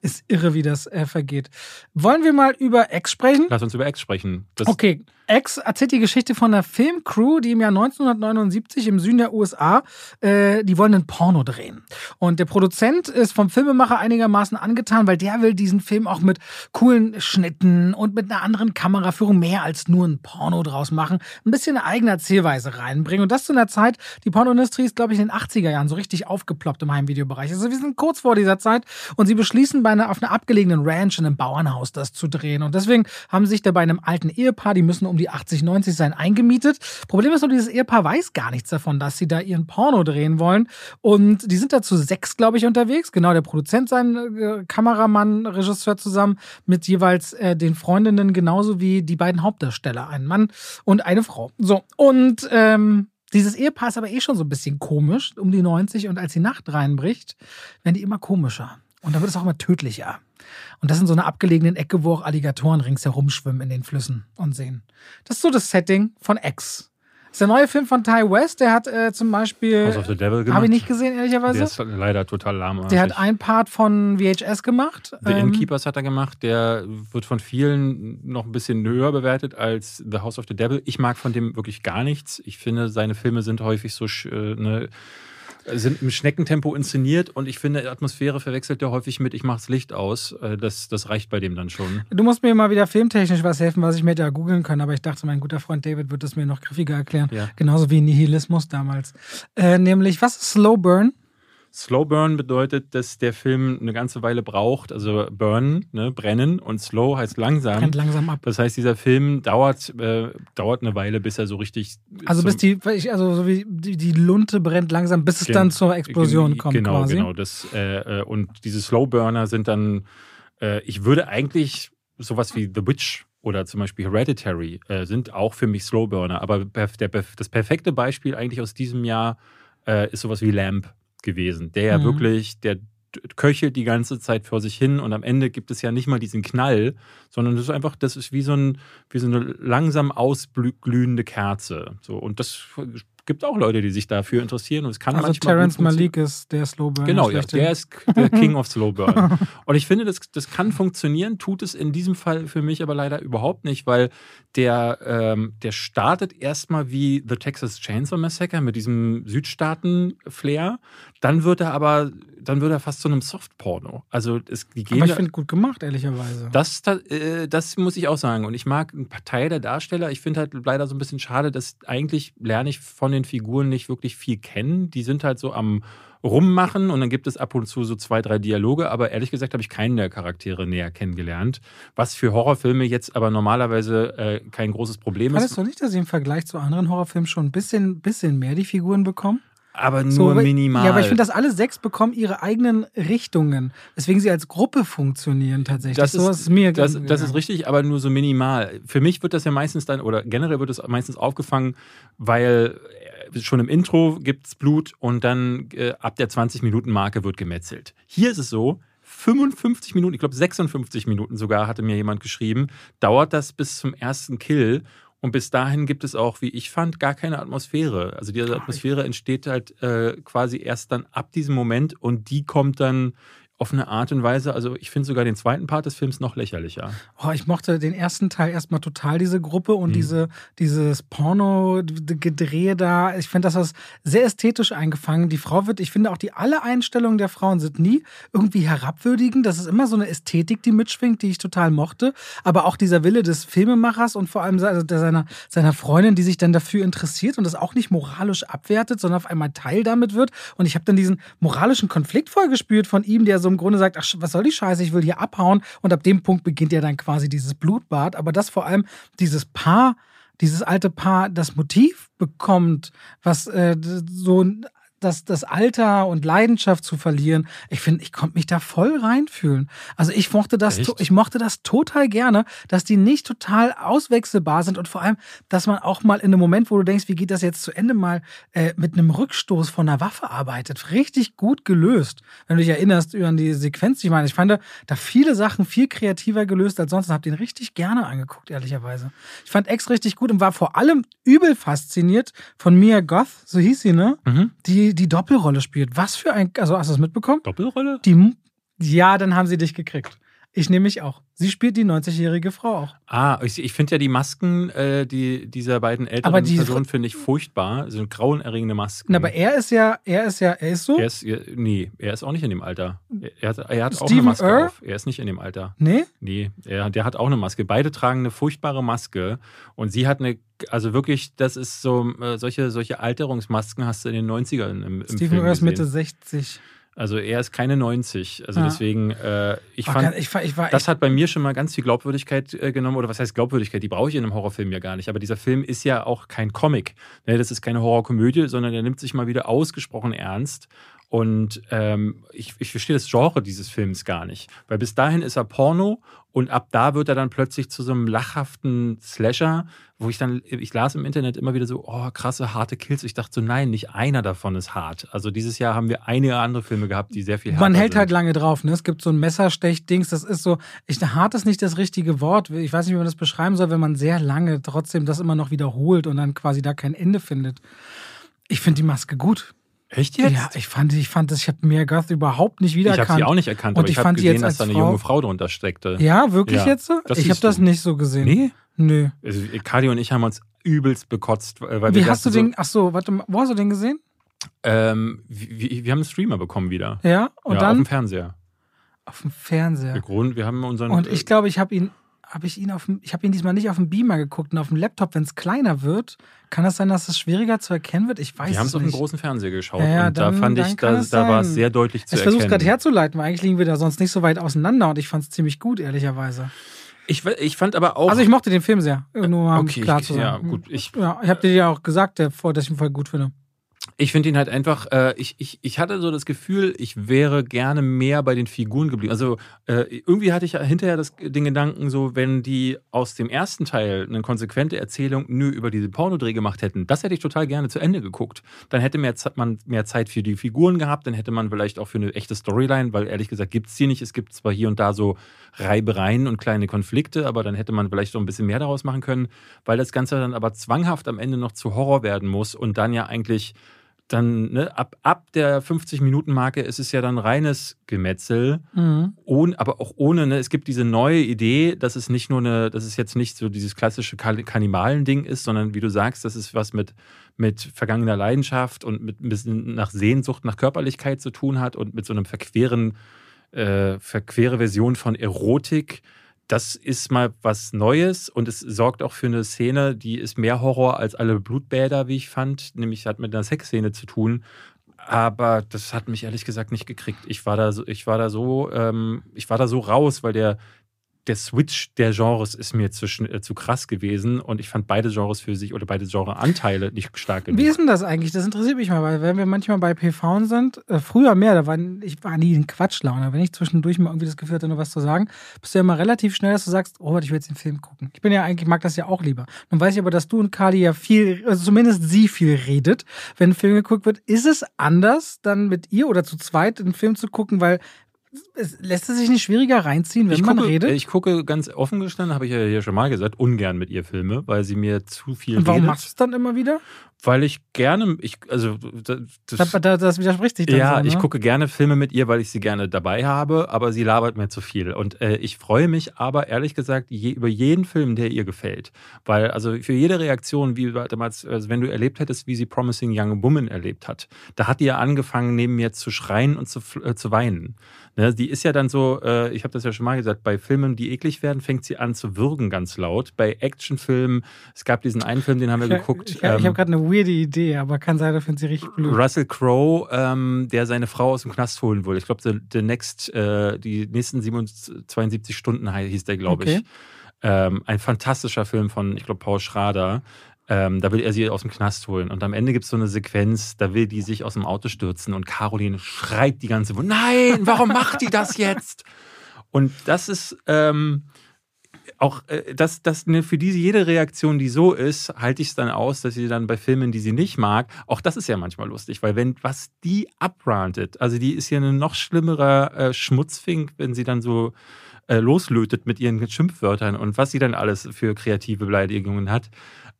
S1: Ist irre, wie das äh, vergeht. Wollen wir mal über X sprechen?
S2: Lass uns über X sprechen. Das,
S1: Okay, X erzählt die Geschichte von einer Filmcrew, die im Jahr 1979 im Süden der USA, äh, die wollen einen Porno drehen. Und der Produzent ist vom Filmemacher einigermaßen angetan, weil der will diesen Film auch mit coolen Schnitten und mit einer anderen Kameraführung mehr als nur ein Porno draus machen. Ein bisschen eine eigene Erzählweise reinbringen. Und das zu einer Zeit, die Pornoindustrie ist, glaube ich, in den 80er Jahren so richtig aufgeploppt im Heimvideobereich. Also wir sind kurz vor dieser Zeit und sie beschließen, bei einer, auf einer abgelegenen Ranch in einem Bauernhaus das zu drehen. Und deswegen haben sie sich da bei einem alten Ehepaar, die müssen um die 80, 90 sein, eingemietet. Problem ist nur, dieses Ehepaar weiß gar nichts davon, dass sie da ihren Porno drehen wollen. Und die sind da zu sechs, glaube ich, unterwegs. Genau, der Produzent, sein äh, Kameramann, Regisseur zusammen mit jeweils äh, den Freundinnen, genauso wie die beiden Hauptdarsteller. Ein Mann und eine Frau. So, und ähm, dieses Ehepaar ist aber eh schon so ein bisschen komisch, um die 90. Und als die Nacht reinbricht, werden die immer komischer. Und dann wird es auch immer tödlicher. Und das in so einer abgelegenen Ecke, wo auch Alligatoren ringsherum schwimmen in den Flüssen und Seen. Das ist so das Setting von X. Das ist der neue Film von Ty West, der hat äh, zum Beispiel.
S2: House of the Devil gemacht.
S1: Habe ich nicht gesehen, ehrlicherweise.
S2: Der ist leider total lahm.
S1: Der hat ein Part von VHS gemacht.
S2: The
S1: Ähm,
S2: Innkeepers hat er gemacht. Der wird von vielen noch ein bisschen höher bewertet als The House of the Devil. Ich mag von dem wirklich gar nichts. Ich finde, seine Filme sind häufig so sch- äh, ne, sind im Schneckentempo inszeniert und ich finde, Atmosphäre verwechselt er häufig mit, ich mach's Licht aus. Äh, Das, das reicht bei dem dann schon.
S1: Du musst mir mal wieder filmtechnisch was helfen, was ich mir da googeln kann. Aber ich dachte, mein guter Freund David wird es mir noch griffiger erklären.
S2: Ja.
S1: Genauso wie Nihilismus damals. Äh, nämlich, was ist Slow Burn?
S2: Slow Burn bedeutet, dass der Film eine ganze Weile braucht, also burn, ne, brennen und slow heißt langsam.
S1: Brennt langsam ab.
S2: Das heißt, dieser Film dauert, äh, dauert eine Weile, bis er so richtig.
S1: Also bis die, also so wie die, die Lunte brennt langsam, bis es dann zur Explosion
S2: gen-
S1: kommt
S2: Genau,
S1: quasi.
S2: genau. Das, äh, äh, und diese Slow Burner sind dann, äh, ich würde eigentlich sowas wie The Witch oder zum Beispiel Hereditary äh, sind auch für mich Slow Burner. Aber der, das perfekte Beispiel eigentlich aus diesem Jahr äh, ist sowas wie Lamp gewesen, der ja
S1: Mhm.
S2: wirklich, der köchelt die ganze Zeit vor sich hin und am Ende gibt es ja nicht mal diesen Knall, sondern das ist einfach, das ist wie so, ein, wie so eine langsam ausglühende Kerze. So, und das gibt auch Leute, die sich dafür interessieren und es kann
S1: Also
S2: manchmal funktionieren.
S1: Malik ist der Slow Burn.
S2: Genau, ja, der ist der King of Slow Burn. Und ich finde, das, das kann funktionieren, tut es in diesem Fall für mich aber leider überhaupt nicht, weil der, ähm, der startet erstmal wie The Texas Chainsaw Massacre mit diesem Südstaaten-Flair. Dann wird er aber, dann wird er fast zu einem Softporno. Also es, die gehen
S1: Aber ich finde gut gemacht, ehrlicherweise.
S2: das, das, äh, das muss ich auch sagen. Und ich mag einen Teil der Darsteller. Ich finde halt leider so ein bisschen schade, dass eigentlich lerne ich von den Figuren nicht wirklich viel kennen. Die sind halt so am Rummachen und dann gibt es ab und zu so zwei, drei Dialoge. Aber ehrlich gesagt habe ich keinen der Charaktere näher kennengelernt. Was für Horrorfilme jetzt aber normalerweise äh, kein großes Problem
S1: Fandest
S2: ist.
S1: du nicht, dass sie im Vergleich zu anderen Horrorfilmen schon ein bisschen, bisschen mehr die Figuren bekommen?
S2: Aber nur
S1: So,
S2: minimal.
S1: Ja, aber ich finde, dass alle sechs bekommen ihre eigenen Richtungen, weswegen sie als Gruppe funktionieren tatsächlich.
S2: Das
S1: so
S2: ist,
S1: mir
S2: das, das ist richtig, aber nur so minimal. Für mich wird das ja meistens dann, oder generell wird es meistens aufgefangen, weil äh, schon im Intro gibt es Blut und dann äh, ab der 20-Minuten-Marke wird gemetzelt. Hier ist es so, 55 Minuten, ich glaube 56 Minuten sogar, hatte mir jemand geschrieben, dauert das bis zum ersten Kill. Und bis dahin gibt es auch, wie ich fand, gar keine Atmosphäre. Also diese Atmosphäre entsteht halt äh, quasi erst dann ab diesem Moment und die kommt dann auf eine Art und Weise, also ich finde sogar den zweiten Part des Films noch lächerlicher.
S1: Oh, ich mochte den ersten Teil erstmal total, diese Gruppe und
S2: Mhm.
S1: diese, dieses Porno-Gedrehe da. Ich finde das was sehr ästhetisch eingefangen. Die Frau wird, ich finde auch die alle Einstellungen der Frauen sind nie irgendwie herabwürdigend. Das ist immer so eine Ästhetik, die mitschwingt, die ich total mochte. Aber auch dieser Wille des Filmemachers und vor allem der- seiner, seiner Freundin, die sich dann dafür interessiert und das auch nicht moralisch abwertet, sondern auf einmal Teil damit wird. Und ich habe dann diesen moralischen Konflikt vorgespürt von ihm, der so im Grunde sagt, ach, was soll die Scheiße, ich will hier abhauen. Und ab dem Punkt beginnt ja dann quasi dieses Blutbad. Aber das vor allem dieses Paar, dieses alte Paar, das Motiv bekommt, was äh, so das, das Alter und Leidenschaft zu verlieren, ich finde, ich konnte mich da voll reinfühlen. Also ich mochte das,
S2: Echt?
S1: ich mochte das total gerne, dass die nicht total auswechselbar sind und vor allem, dass man auch mal in einem Moment, wo du denkst, wie geht das jetzt zu Ende, mal äh, mit einem Rückstoß von einer Waffe arbeitet. Richtig gut gelöst. Wenn du dich erinnerst an die Sequenz, ich meine, ich fand da viele Sachen viel kreativer gelöst als sonst und habe den richtig gerne angeguckt, ehrlicherweise. Ich fand Ex richtig gut und war vor allem übel fasziniert von Mia Goth, so hieß sie, ne?
S2: Mhm.
S1: Die die Doppelrolle spielt. Was für ein, also hast du das mitbekommen?
S2: Doppelrolle?
S1: Die, ja, dann haben sie dich gekriegt. Ich nehme mich auch. Sie spielt die 90-jährige Frau auch.
S2: Ah, ich, ich finde ja die Masken äh, die, dieser beiden älteren
S1: Aber die-
S2: Personen finde ich furchtbar. So grauenerregende Masken.
S1: Na, aber er ist ja, er ist ja, er ist so.
S2: er ist, nee, er ist auch nicht in dem Alter. Er, hat, er hat auch eine Maske
S1: Earl?
S2: auf. Er ist nicht in dem Alter.
S1: nee?
S2: Nee, er, der hat auch eine Maske. Beide tragen eine furchtbare Maske. Und sie hat eine, also wirklich, das ist so, äh, solche, solche Alterungsmasken hast du in den 90ern im, im
S1: Stephen
S2: Film
S1: Earl ist. Mitte 60.
S2: Also er ist keine 90. Also
S1: Ja.
S2: deswegen, äh, ich fand,
S1: ich, ich war
S2: das hat bei mir schon mal ganz viel Glaubwürdigkeit äh, genommen. Oder was heißt Glaubwürdigkeit? Die brauche ich in einem Horrorfilm ja gar nicht. Aber dieser Film ist ja auch kein Comic. Ne, das ist keine Horrorkomödie, sondern er nimmt sich mal wieder ausgesprochen ernst. Und ähm, ich, ich verstehe das Genre dieses Films gar nicht. Weil bis dahin ist er Porno und ab da wird er dann plötzlich zu so einem lachhaften Slasher, wo ich dann, ich las im Internet immer wieder so, oh, krasse, harte Kills. Ich dachte so, nein, nicht einer davon ist hart. Also dieses Jahr haben wir einige andere Filme gehabt, die sehr viel härter
S1: man hält
S2: sind.
S1: halt lange drauf. Ne? Es gibt so ein Messerstech-Dings, das ist so, ich, hart ist nicht das richtige Wort. Ich weiß nicht, wie man das beschreiben soll, wenn man sehr lange trotzdem das immer noch wiederholt und dann quasi da kein Ende findet. Ich finde die Maske gut.
S2: Echt jetzt?
S1: Ja, ich fand, ich fand das, ich habe Mia Goth überhaupt nicht
S2: Ich
S1: wiedererkannt.
S2: habe sie auch nicht erkannt,
S1: Und
S2: aber
S1: ich
S2: ich habe gesehen, dass da eine junge Frau drunter steckte.
S1: Ja, wirklich
S2: Ja,
S1: jetzt? ich habe das nicht so gesehen.
S2: Nee?
S1: Nö.
S2: Also, Kadi und ich haben uns übelst bekotzt, äh, weil
S1: Wie
S2: wir
S1: hast du den, ach so, warte mal, wo hast du den gesehen?
S2: So, ähm, wir, wir haben einen Streamer bekommen wieder.
S1: Ja, und
S2: ja, auf
S1: dann
S2: dem Fernseher.
S1: auf dem Fernseher.
S2: Der Grund, wir haben unseren.
S1: Und ich glaube, ich habe ihn, habe ich ihn auf dem, ich habe ihn diesmal nicht auf dem Beamer geguckt und auf dem Laptop, wenn es kleiner wird, kann das sein, dass es schwieriger zu erkennen wird? Ich weiß
S2: wir haben
S1: es
S2: es auf dem
S1: nicht.
S2: großen Fernseher geschaut
S1: Ja, ja,
S2: und da
S1: dann-
S2: fand
S1: dann
S2: ich, da,
S1: es
S2: da war es sehr deutlich zu
S1: Ich versuche es
S2: erkennen.
S1: gerade herzuleiten, weil eigentlich liegen wir da sonst nicht so weit auseinander und ich fand es ziemlich gut, ehrlicherweise.
S2: Ich, ich fand aber auch.
S1: Also ich mochte den Film sehr, nur um
S2: okay,
S1: klar
S2: ich,
S1: zu sein.
S2: ja, gut. Ich,
S1: Ja, ich habe dir ja auch gesagt, dass ich ihn voll gut finde.
S2: Ich finde ihn halt einfach, äh, ich, ich, ich hatte so das Gefühl, ich wäre gerne mehr bei den Figuren geblieben. Also äh, irgendwie hatte ich hinterher das, den Gedanken, so wenn die aus dem ersten Teil eine konsequente Erzählung nur über diese Pornodreh gemacht hätten, das hätte ich total gerne zu Ende geguckt. Dann hätte mehr, man mehr Zeit für die Figuren gehabt, dann hätte man vielleicht auch für eine echte Storyline, weil ehrlich gesagt gibt es die nicht. Es gibt zwar hier und da so Reibereien und kleine Konflikte, aber dann hätte man vielleicht noch ein bisschen mehr daraus machen können, weil das Ganze dann aber zwanghaft am Ende noch zu Horror werden muss und dann ja eigentlich dann, ne, ab, ab der 50-Minuten-Marke ist es ja dann reines Gemetzel,
S1: Mhm.
S2: ohne, aber auch ohne, ne, es gibt diese neue Idee, dass es nicht nur eine, dass es jetzt nicht so dieses klassische Kan- Kannibalen-Ding ist, sondern wie du sagst, dass es was mit, mit vergangener Leidenschaft und mit ein bisschen nach Sehnsucht, nach Körperlichkeit zu tun hat und mit so einem verqueren, äh, verquere Version von Erotik. Das ist mal was Neues und es sorgt auch für eine Szene, die ist mehr Horror als alle Blutbäder, wie ich fand. Nämlich hat mit einer Sexszene zu tun. Aber das hat mich ehrlich gesagt nicht gekriegt. Ich war da so, ich war da so, ähm, ich war da so raus, weil der, der Switch der Genres ist mir zwischen, äh, zu krass gewesen und ich fand beide Genres für sich oder beide Genreanteile nicht stark genug.
S1: Wie ist denn das eigentlich? Das interessiert mich mal, weil wenn wir manchmal bei PV sind, äh, früher mehr, da war ich war nie in Quatschlaune. Wenn ich zwischendurch mal irgendwie das Gefühl hatte, nur was zu sagen, bist du ja immer relativ schnell, dass du sagst, Robert, ich will jetzt den Film gucken. Ich bin ja eigentlich, mag das ja auch lieber. Nun weiß ich aber, dass du und Kali ja viel, also zumindest sie viel redet, wenn ein Film geguckt wird. Ist es anders, dann mit ihr oder zu zweit einen Film zu gucken, weil es lässt es sich nicht schwieriger reinziehen, wenn
S2: ich
S1: man
S2: gucke,
S1: redet?
S2: Ich gucke ganz offen gestanden, habe ich ja hier schon mal gesagt, ungern mit ihr Filme, weil sie mir zu viel
S1: und warum
S2: redet.
S1: machst du es dann immer wieder?
S2: Weil ich gerne, ich, also das,
S1: Das, das, widerspricht sich dann
S2: ja,
S1: so, ne?
S2: ich gucke gerne Filme mit ihr, weil ich sie gerne dabei habe, aber sie labert mir zu viel. Und äh, ich freue mich aber ehrlich gesagt je, über jeden Film, der ihr gefällt. Weil, also für jede Reaktion, wie damals, also wenn du erlebt hättest, wie sie Promising Young Woman erlebt hat, da hat die ja angefangen, neben mir zu schreien und zu, äh, zu weinen. Ne, die ist ja dann so, äh, ich habe das ja schon mal gesagt, bei Filmen, die eklig werden, fängt sie an zu würgen ganz laut. Bei Actionfilmen, es gab diesen einen Film, den haben wir geguckt.
S1: Ich, ich, ich habe
S2: ähm,
S1: gerade eine weirde Idee, aber kann sein, da findet sie richtig blöd.
S2: Russell Crowe, ähm, der seine Frau aus dem Knast holen will. Ich glaube, the, the next, äh, die nächsten 77, 72 Stunden hieß der, glaube ich.
S1: Okay.
S2: Ähm, ein fantastischer Film von, ich glaube, Paul Schrader. Ähm, da will er sie aus dem Knast holen. Und am Ende gibt es so eine Sequenz, da will die sich aus dem Auto stürzen und Caroline schreit die ganze Zeit, nein, warum macht die das jetzt? Und das ist ähm, auch, äh, das, das, ne, für diese jede Reaktion, die so ist, halte ich es dann aus, dass sie dann bei Filmen, die sie nicht mag, auch das ist ja manchmal lustig, weil wenn, was die abrantet, also die ist ja ein noch schlimmerer äh, Schmutzfink, wenn sie dann so äh, loslötet mit ihren Schimpfwörtern und was sie dann alles für kreative Beleidigungen hat.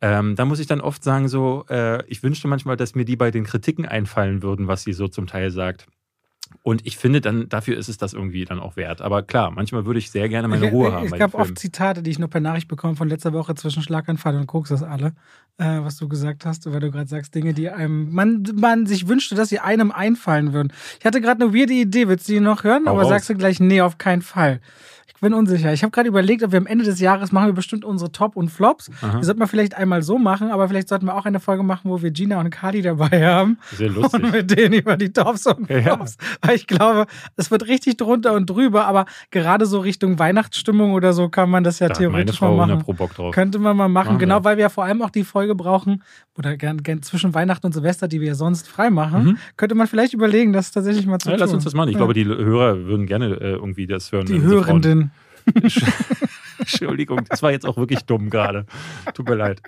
S2: Ähm, da muss ich dann oft sagen, so, äh, ich wünschte manchmal, dass mir die bei den Kritiken einfallen würden, was sie so zum Teil sagt. Und ich finde, dann dafür ist es das irgendwie dann auch wert. Aber klar, manchmal würde ich sehr gerne meine Ruhe
S1: ich,
S2: haben.
S1: Es gab oft Zitate, die ich nur per Nachricht bekommen von letzter Woche zwischen Schlaganfall und Koks, das alle, äh, was du gesagt hast, weil du gerade sagst, Dinge, die einem, man, man sich wünschte, dass sie einem einfallen würden. Ich hatte gerade eine weirde Idee, willst du die noch hören?
S2: Hau
S1: Aber
S2: raus.
S1: sagst du gleich, nee, auf keinen Fall. Ich bin unsicher. Ich habe gerade überlegt, ob wir am Ende des Jahres machen wir bestimmt unsere Top und Flops.
S2: Aha.
S1: Die sollten wir vielleicht einmal so machen, aber vielleicht sollten wir auch eine Folge machen, wo wir Gina und Kali dabei haben
S2: Sehr lustig.
S1: und mit denen über die Tops und
S2: Ja.
S1: Flops Weil ich glaube, es wird richtig drunter und drüber, aber gerade so Richtung Weihnachtsstimmung oder so kann man das ja
S2: Da
S1: theoretisch mal machen.
S2: 100 pro Bock drauf.
S1: Könnte man mal machen,
S2: Machen
S1: genau,
S2: wir.
S1: weil wir ja vor allem auch die Folge brauchen, oder gern, gern zwischen Weihnachten und Silvester, die wir ja sonst frei machen,
S2: Mhm.
S1: könnte man vielleicht überlegen, das tatsächlich mal zu
S2: Ja,
S1: tun.
S2: lass uns das machen. Ich
S1: Ja.
S2: glaube, die Hörer würden gerne äh, irgendwie das hören.
S1: die
S2: unsere Frauen-
S1: Hörenden.
S2: Entschuldigung, das war jetzt auch wirklich dumm gerade. Tut mir leid.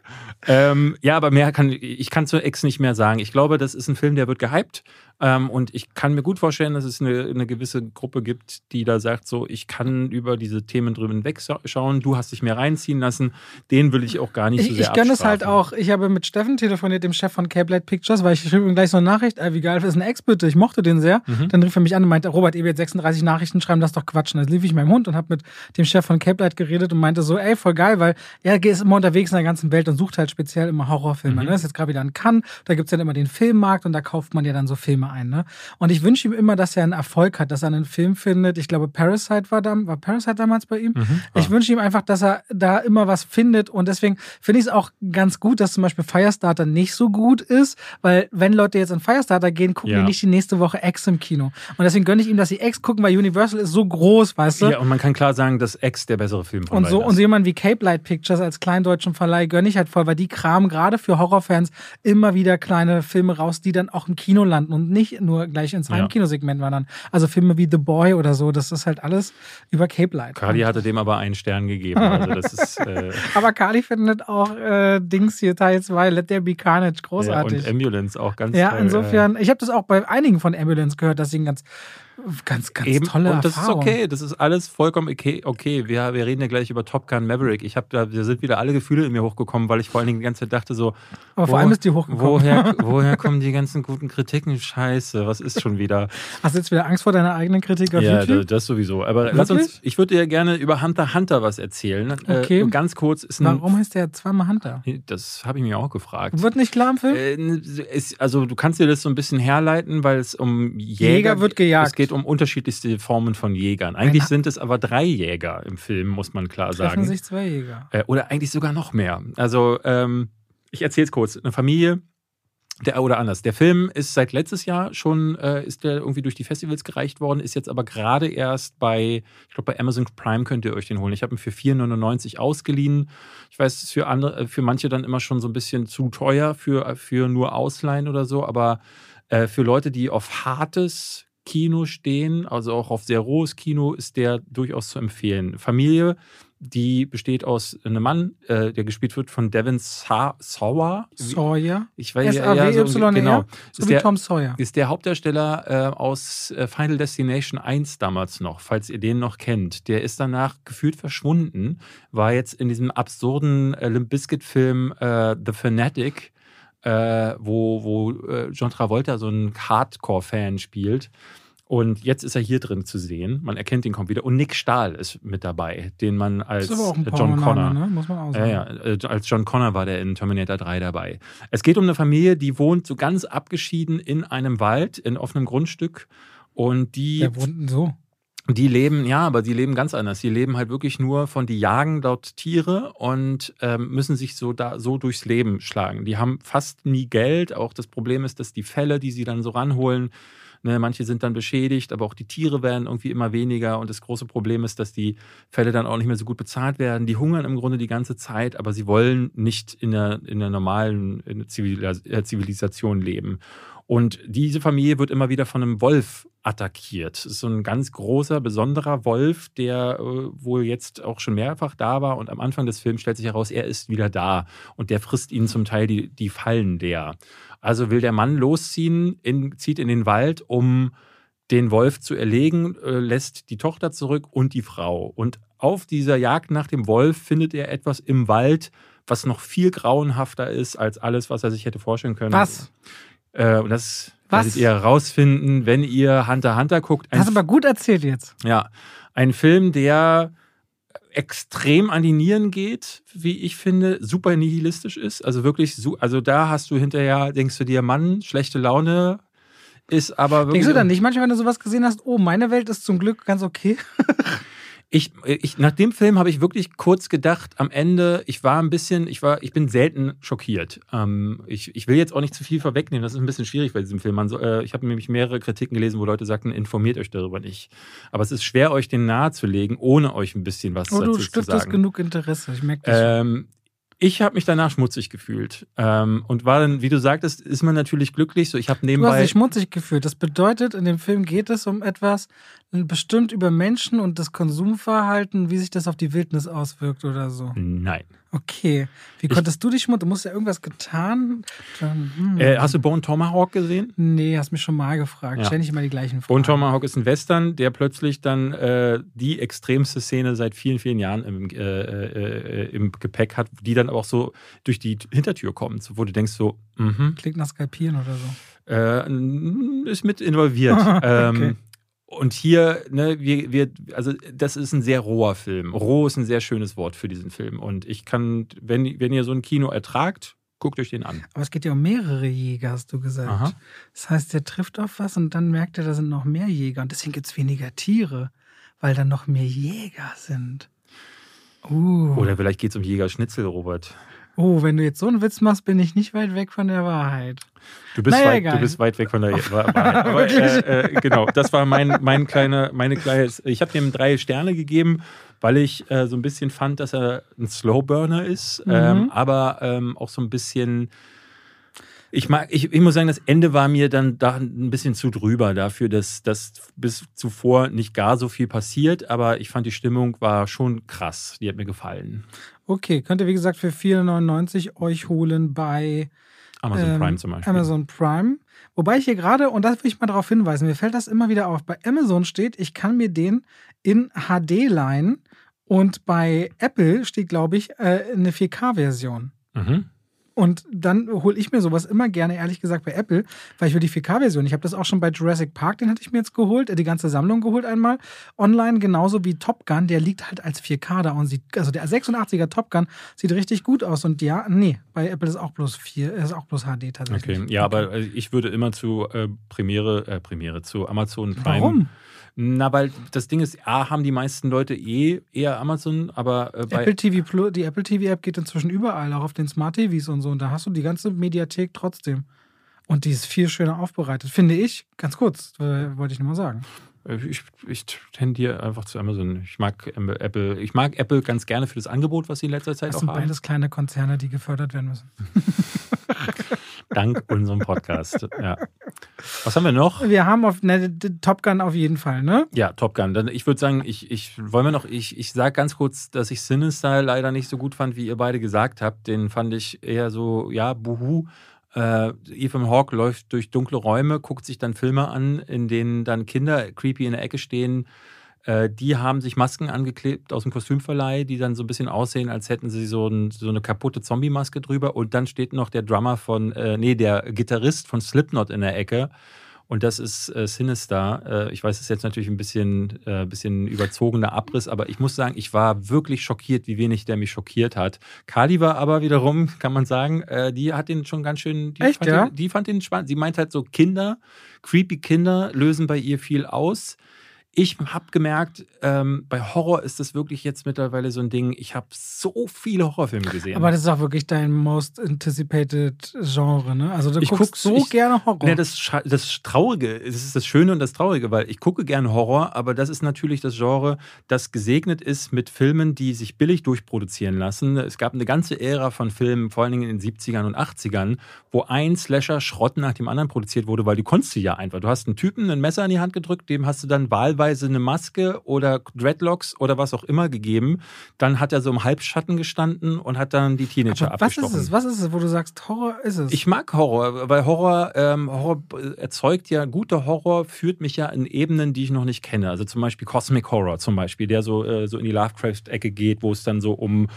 S2: Ähm, ja, aber mehr kann ich kann zu Ex nicht mehr sagen. Ich glaube, das ist ein Film, der wird gehypt. Ähm, und ich kann mir gut vorstellen, dass es eine, eine gewisse Gruppe gibt, die da sagt, so, ich kann über diese Themen drüber wegschauen. Du hast dich mehr reinziehen lassen. Den will ich auch gar nicht so
S1: Ich,
S2: sehr
S1: ich gönne es halt auch. Ich habe mit Steffen telefoniert, dem Chef von Cape Light Pictures, weil ich schrieb ihm gleich so eine Nachricht, wie geil ist ein Ex bitte, ich mochte den sehr.
S2: Mhm.
S1: Dann rief er mich an und meinte, Robert, ihr werdet 36 Nachrichten schreiben, das ist doch quatschen. Dann lief ich meinem Hund und habe mit dem Chef von Cape Light geredet und meinte so, ey, voll geil, weil er ist immer unterwegs in der ganzen Welt und sucht halt speziell immer Horrorfilme.
S2: Mhm.
S1: Ne? Ist jetzt gerade wieder in Cannes, da gibt's dann immer den Filmmarkt und da kauft man ja dann so Filme ein. Ne? Und ich wünsche ihm immer, dass er einen Erfolg hat, dass er einen Film findet. Ich glaube, Parasite war, da, war Parasite damals bei ihm.
S2: Mhm.
S1: Ich wünsche ihm einfach, dass er da immer was findet und deswegen finde ich es auch ganz gut, dass zum Beispiel Firestarter nicht so gut ist, weil wenn Leute jetzt in Firestarter gehen, gucken
S2: Ja.
S1: die nicht die nächste Woche X im Kino. Und deswegen gönne ich ihm, dass sie X gucken, weil Universal ist so groß, weißt du?
S2: Ja, und man kann klar sagen, dass Ex der bessere Film von
S1: Und so,
S2: beiden
S1: und so
S2: ist.
S1: jemand wie Cape Light Pictures als kleindeutschen Verleih gönne ich halt voll, weil die kramen gerade für Horrorfans immer wieder kleine Filme raus, die dann auch im Kino landen und nicht nur gleich ins
S2: Ja.
S1: Heimkinosegment wandern. Also Filme wie The Boy oder so, das ist halt alles über Cape Light.
S2: Cardi hatte dem aber einen Stern gegeben. Also das ist äh,
S1: Aber Kali findet auch äh, Dings hier Teil 2, Let There Be Carnage,
S2: ja,
S1: großartig.
S2: und Ambulance auch ganz
S1: Ja,
S2: toll,
S1: insofern, ich habe das auch bei einigen von Ambulance gehört, dass sie ein ganz, ganz, ganz
S2: Eben,
S1: tolle
S2: und das
S1: Erfahrung.
S2: ist okay, das ist alles vollkommen okay. okay. Wir, wir reden ja gleich über Top Gun Maverick. Ich habe da, da sind wieder alle Gefühle in mir hochgekommen, weil ich vor allen Dingen die ganze Zeit dachte so,
S1: Aber vor
S2: wo-
S1: allem ist die hochgekommen.
S2: woher, woher kommen die ganzen guten Kritiken? Scheiße, was ist schon wieder?
S1: Hast du jetzt wieder Angst vor deiner eigenen Kritik auf
S2: ja,
S1: YouTube?
S2: da- das sowieso. Aber lass uns,
S1: Wirklich?
S2: ich würde dir gerne über Hunter Hunter was erzählen.
S1: Okay.
S2: Äh, ganz kurz ist ein,
S1: Warum heißt der zweimal Hunter?
S2: Das habe ich mir auch gefragt.
S1: Wird nicht klar im Film?
S2: Äh, ist, also du kannst dir das so ein bisschen herleiten, weil es um Jäger,
S1: Jäger wird gejagt.
S2: Geht um unterschiedlichste Formen von Jägern. Eigentlich
S1: Einer-
S2: sind es aber drei Jäger im Film, muss man klar
S1: Treffen
S2: sagen.
S1: sich zwei Jäger.
S2: Äh, oder eigentlich sogar noch mehr. Also ähm, ich erzähle es kurz. Eine Familie, der, oder anders. Der Film ist seit letztes Jahr schon, äh, ist der irgendwie durch die Festivals gereicht worden, ist jetzt aber gerade erst bei, ich glaube bei Amazon Prime könnt ihr euch den holen. Ich habe ihn für 4,99 ausgeliehen. Ich weiß, es ist für andere, äh, für manche dann immer schon so ein bisschen zu teuer für, für nur Ausleihen oder so, aber äh, für Leute, die auf hartes Kino stehen, also auch auf sehr rohes Kino, ist der durchaus zu empfehlen. Familie, die besteht aus einem Mann, äh, der gespielt wird von Devin Sa Sawa.
S1: Sawyer.
S2: Ich weiß ja,
S1: S-A-W-Y-R.
S2: genau.
S1: So
S2: Ist
S1: wie
S2: der,
S1: Tom Sawyer.
S2: ist der Hauptdarsteller äh, aus äh, Final Destination 1 damals noch, falls ihr den noch kennt. Der ist danach gefühlt verschwunden, war jetzt in diesem absurden äh, Limp Bizkit-Film äh, The Fanatic, äh, wo, wo äh, John Travolta so einen Hardcore-Fan spielt. Und jetzt ist er hier drin zu sehen. Man erkennt ihn kaum wieder. Und Nick Stahl ist mit dabei, den man als John Connor.
S1: ne? Muss man auch
S2: Ja,
S1: sagen.
S2: ja, äh, als John Connor war der in Terminator 3 dabei. Es geht um eine Familie, die wohnt so ganz abgeschieden in einem Wald, in offenem Grundstück. Und die,
S1: Der wohnt so.
S2: Die leben, ja, aber die leben ganz anders. Die leben halt wirklich nur von, die jagen dort Tiere und ähm, müssen sich so da so durchs Leben schlagen. Die haben fast nie Geld. Auch das Problem ist, dass die Fälle, die sie dann so ranholen, Ne, manche sind dann beschädigt, aber auch die Tiere werden irgendwie immer weniger. Und das große Problem ist, dass die Fälle dann auch nicht mehr so gut bezahlt werden. Die hungern im Grunde die ganze Zeit, aber sie wollen nicht in der, in der normalen in der äh, Zivilisation leben. Und diese Familie wird immer wieder von einem Wolf attackiert. Das ist so ein ganz großer, besonderer Wolf, der äh, wohl jetzt auch schon mehrfach da war. Und am Anfang des Films stellt sich heraus, er ist wieder da. Und der frisst ihnen zum Teil die, die Fallen der. Also will der Mann losziehen, in, zieht in den Wald, um den Wolf zu erlegen, äh, lässt die Tochter zurück und die Frau. Und auf dieser Jagd nach dem Wolf findet er etwas im Wald, was noch viel grauenhafter ist als alles, was er sich hätte vorstellen können.
S1: Was?
S2: Äh, und das
S1: Was?
S2: werdet ihr herausfinden, wenn ihr Hunter Hunter guckt. Ein,
S1: Hast du aber gut erzählt jetzt.
S2: ja, ein Film, der extrem an die Nieren geht, wie ich finde, super nihilistisch ist. Also wirklich, also da hast du hinterher, denkst du dir, Mann, schlechte Laune ist aber wirklich.
S1: Denkst du dann nicht manchmal, wenn du sowas gesehen hast, oh, meine Welt ist zum Glück ganz okay?
S2: Ich, ich, nach dem Film habe ich wirklich kurz gedacht, am Ende, ich war ein bisschen, ich war, ich bin selten schockiert. Ähm, ich, ich will jetzt auch nicht zu viel vorwegnehmen, das ist ein bisschen schwierig bei diesem Film. Man äh, ich habe nämlich mehrere Kritiken gelesen, wo Leute sagten, informiert euch darüber nicht. Aber es ist schwer, euch den nahezulegen, ohne euch ein bisschen was oh, dazu zu sagen. Du stiftest
S1: genug Interesse, ich merke
S2: das. Ähm, ich habe mich danach schmutzig gefühlt ähm, und war dann, wie du sagtest, ist man natürlich glücklich. So, ich habe nebenbei.
S1: Du hast dich schmutzig gefühlt. Das bedeutet, in dem Film geht es um etwas bestimmt über Menschen und das Konsumverhalten, wie sich das auf die Wildnis auswirkt oder so.
S2: Nein.
S1: Okay. Wie konntest ich, du dich schmutzig? Du musst ja irgendwas getan.
S2: Hm. Äh, hast du Bone Tomahawk gesehen?
S1: Nee, hast mich schon mal gefragt. Ja. Stell nicht immer die gleichen Fragen.
S2: Bone Tomahawk ist ein Western, der plötzlich dann äh, die extremste Szene seit vielen, vielen Jahren im, äh, äh, im Gepäck hat, die dann auch so durch die Hintertür kommt, wo du denkst so,
S1: mhm. Klingt nach Skalpieren oder so.
S2: Äh, ist mit involviert. okay. ähm, und hier, ne, wir, wir, also das ist ein sehr roher Film. Roh ist ein sehr schönes Wort für diesen Film. Und ich kann, wenn, wenn ihr so ein Kino ertragt, guckt euch den an.
S1: Aber es geht ja um mehrere Jäger, hast du gesagt. Aha. Das heißt, der trifft auf was und dann merkt er, da sind noch mehr Jäger. Und deswegen gibt es weniger Tiere, weil dann noch mehr Jäger sind.
S2: Uh. Oder vielleicht geht es um Jägerschnitzel, Robert.
S1: Oh, wenn du jetzt so einen Witz machst, bin ich nicht weit weg von der Wahrheit.
S2: Du bist, naja, weit, du bist weit weg von der Wahrheit. Aber, äh, äh, genau, das war mein, mein kleine, meine kleine. Ich habe dem drei Sterne gegeben, weil ich äh, so ein bisschen fand, dass er ein Slowburner ist, mhm. ähm, aber ähm, auch so ein bisschen ich, mag, ich, ich muss sagen, das Ende war mir dann da ein bisschen zu drüber dafür, dass, dass bis zuvor nicht gar so viel passiert, aber ich fand die Stimmung war schon krass. Die hat mir gefallen.
S1: Okay, könnt ihr wie gesagt für 4,99 euch holen bei
S2: Amazon ähm, Prime zum Beispiel.
S1: Amazon Prime. Wobei ich hier gerade, und das will ich mal darauf hinweisen, mir fällt das immer wieder auf, bei Amazon steht, ich kann mir den in HD leihen und bei Apple steht, glaube ich, äh, eine 4K-Version. Mhm. Und dann hole ich mir sowas immer gerne, ehrlich gesagt, bei Apple, weil ich will die 4K-Version. Ich habe das auch schon bei Jurassic Park, den hatte ich mir jetzt geholt, äh, die ganze Sammlung geholt einmal. Online genauso wie Top Gun, der liegt halt als 4K da und sieht, also der 86er Top Gun sieht richtig gut aus. Und ja, nee, bei Apple ist auch bloß 4, ist auch bloß HD tatsächlich.
S2: Okay, ja, aber ich würde immer zu äh, Premiere, äh, Premiere, zu Amazon Prime.
S1: Warum?
S2: Na, weil das Ding ist, A, haben die meisten Leute eh eher Amazon, aber
S1: äh, bei Apple TV Plus, die Apple TV App geht inzwischen überall, auch auf den Smart TVs und so. Und da hast du die ganze Mediathek trotzdem. Und die ist viel schöner aufbereitet, finde ich. Ganz kurz, äh, wollte ich nur mal sagen.
S2: Äh, ich, ich tendiere einfach zu Amazon. Ich mag Apple. Ich mag Apple ganz gerne für das Angebot, was sie in letzter Zeit das auch haben. Das
S1: sind beides kleine Konzerne, die gefördert werden müssen.
S2: Dank unserem Podcast. Ja. Was haben wir noch?
S1: Wir haben auf ne, Top Gun auf jeden Fall, ne?
S2: Ja, Top Gun. Dann, ich würde sagen, ich, ich wollen wir noch, ich, ich sage ganz kurz, dass ich Sinister leider nicht so gut fand, wie ihr beide gesagt habt. Den fand ich eher so, ja, buhu. Äh, Ethan Hawke läuft durch dunkle Räume, guckt sich dann Filme an, in denen dann Kinder creepy in der Ecke stehen äh, die haben sich Masken angeklebt aus dem Kostümverleih, die dann so ein bisschen aussehen, als hätten sie so, ein, so eine kaputte Zombie-Maske drüber. Und dann steht noch der Drummer von, äh, nee, der Gitarrist von Slipknot in der Ecke. Und das ist äh, Sinister. Äh, ich weiß, es ist jetzt natürlich ein bisschen, äh, bisschen überzogener Abriss, aber ich muss sagen, ich war wirklich schockiert, wie wenig der mich schockiert hat. Kali war aber wiederum, kann man sagen, äh, die hat den schon ganz schön. Die
S1: Echt,
S2: fand
S1: ja?
S2: Den, die fand den spannend. Sie meint halt so, Kinder, creepy Kinder lösen bei ihr viel aus ich habe gemerkt, ähm, bei Horror ist das wirklich jetzt mittlerweile so ein Ding. Ich habe so viele Horrorfilme gesehen.
S1: Aber das ist auch wirklich dein most anticipated Genre, ne? Also du ich guckst guck, so ich, gerne Horror.
S2: Ne, das, das Traurige, das ist das Schöne und das Traurige, weil ich gucke gerne Horror, aber das ist natürlich das Genre, das gesegnet ist mit Filmen, die sich billig durchproduzieren lassen. Es gab eine ganze Ära von Filmen, vor allen Dingen in den 70ern und 80ern, wo ein Slasher Schrott nach dem anderen produziert wurde, weil du konntest sie ja einfach. Du hast einen Typen ein Messer in die Hand gedrückt, dem hast du dann wahlweise teilweise eine Maske oder Dreadlocks oder was auch immer gegeben. Dann hat er so im Halbschatten gestanden und hat dann die Teenager
S1: Aber
S2: abgestochen.
S1: Was ist es? Was ist es, wo du sagst, Horror ist es?
S2: Ich mag Horror, weil Horror, ähm, Horror erzeugt ja, guter Horror führt mich ja in Ebenen, die ich noch nicht kenne. Also zum Beispiel Cosmic Horror zum Beispiel, der so, äh, so in die Lovecraft-Ecke geht, wo es dann so um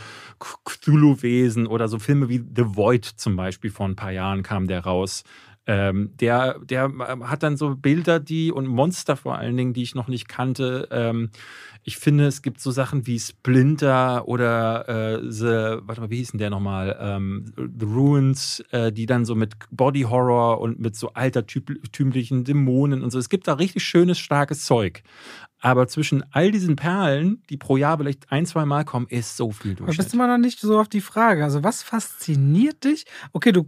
S2: Cthulhu-Wesen oder so Filme wie The Void zum Beispiel vor ein paar Jahren kam der raus. Ähm, der, der ähm, hat dann so Bilder, die und Monster vor allen Dingen, die ich noch nicht kannte. Ähm, ich finde, es gibt so Sachen wie Splinter oder äh, The, warte mal, wie hieß denn der nochmal? Ähm, The Ruins, äh, die dann so mit Body Horror und mit so altertümlichen Dämonen und so. Es gibt da richtig schönes, starkes Zeug. Aber zwischen all diesen Perlen, die pro Jahr vielleicht ein, zwei Mal kommen, ist so viel Durchschnitt.
S1: bist immer noch nicht so auf die Frage. Also, was fasziniert dich? Okay, du,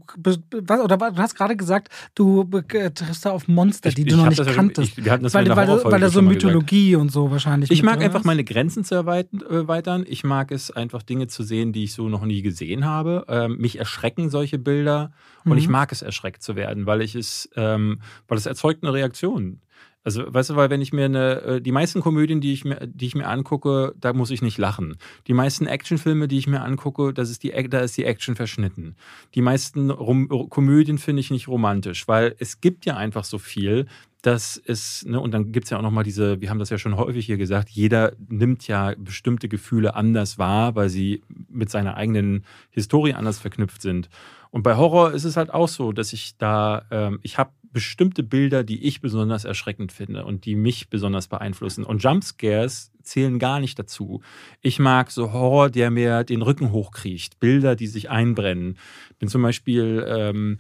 S1: oder du hast gerade gesagt, du äh, triffst da auf Monster,
S2: Ich-
S1: die
S2: ich
S1: du noch
S2: hab
S1: nicht
S2: ja schon-
S1: kanntest.
S2: ich-
S1: weil weil, weil da so
S2: mal gesagt.
S1: Mythologie und so wahrscheinlich.
S2: Ich mag einfach meine Grenzen zu erweitern, erweitern. Ich mag es einfach Dinge zu sehen, die ich so noch nie gesehen habe. Ähm, mich erschrecken solche Bilder und
S1: Mhm.
S2: ich mag es erschreckt zu werden, weil ich es, ähm, weil es erzeugt eine Reaktion. Also, weißt du, weil wenn ich mir eine, äh, die meisten Komödien, die ich mir, die ich mir angucke, da muss ich nicht lachen. Die meisten Actionfilme, die ich mir angucke, das ist die, da ist die Action verschnitten. Die meisten Rom Komödien finde ich nicht romantisch, weil es gibt ja einfach so viel, dass es, ne, und dann gibt es ja auch nochmal diese, wir haben das ja schon häufig hier gesagt, jeder nimmt ja bestimmte Gefühle anders wahr, weil sie mit seiner eigenen Historie anders verknüpft sind. Und bei Horror ist es halt auch so, dass ich da, ähm, ich habe bestimmte Bilder, die ich besonders erschreckend finde und die mich besonders beeinflussen. Und Jumpscares zählen gar nicht dazu. Ich mag so Horror, der mir den Rücken hochkriecht, Bilder, die sich einbrennen. Bin zum Beispiel ähm,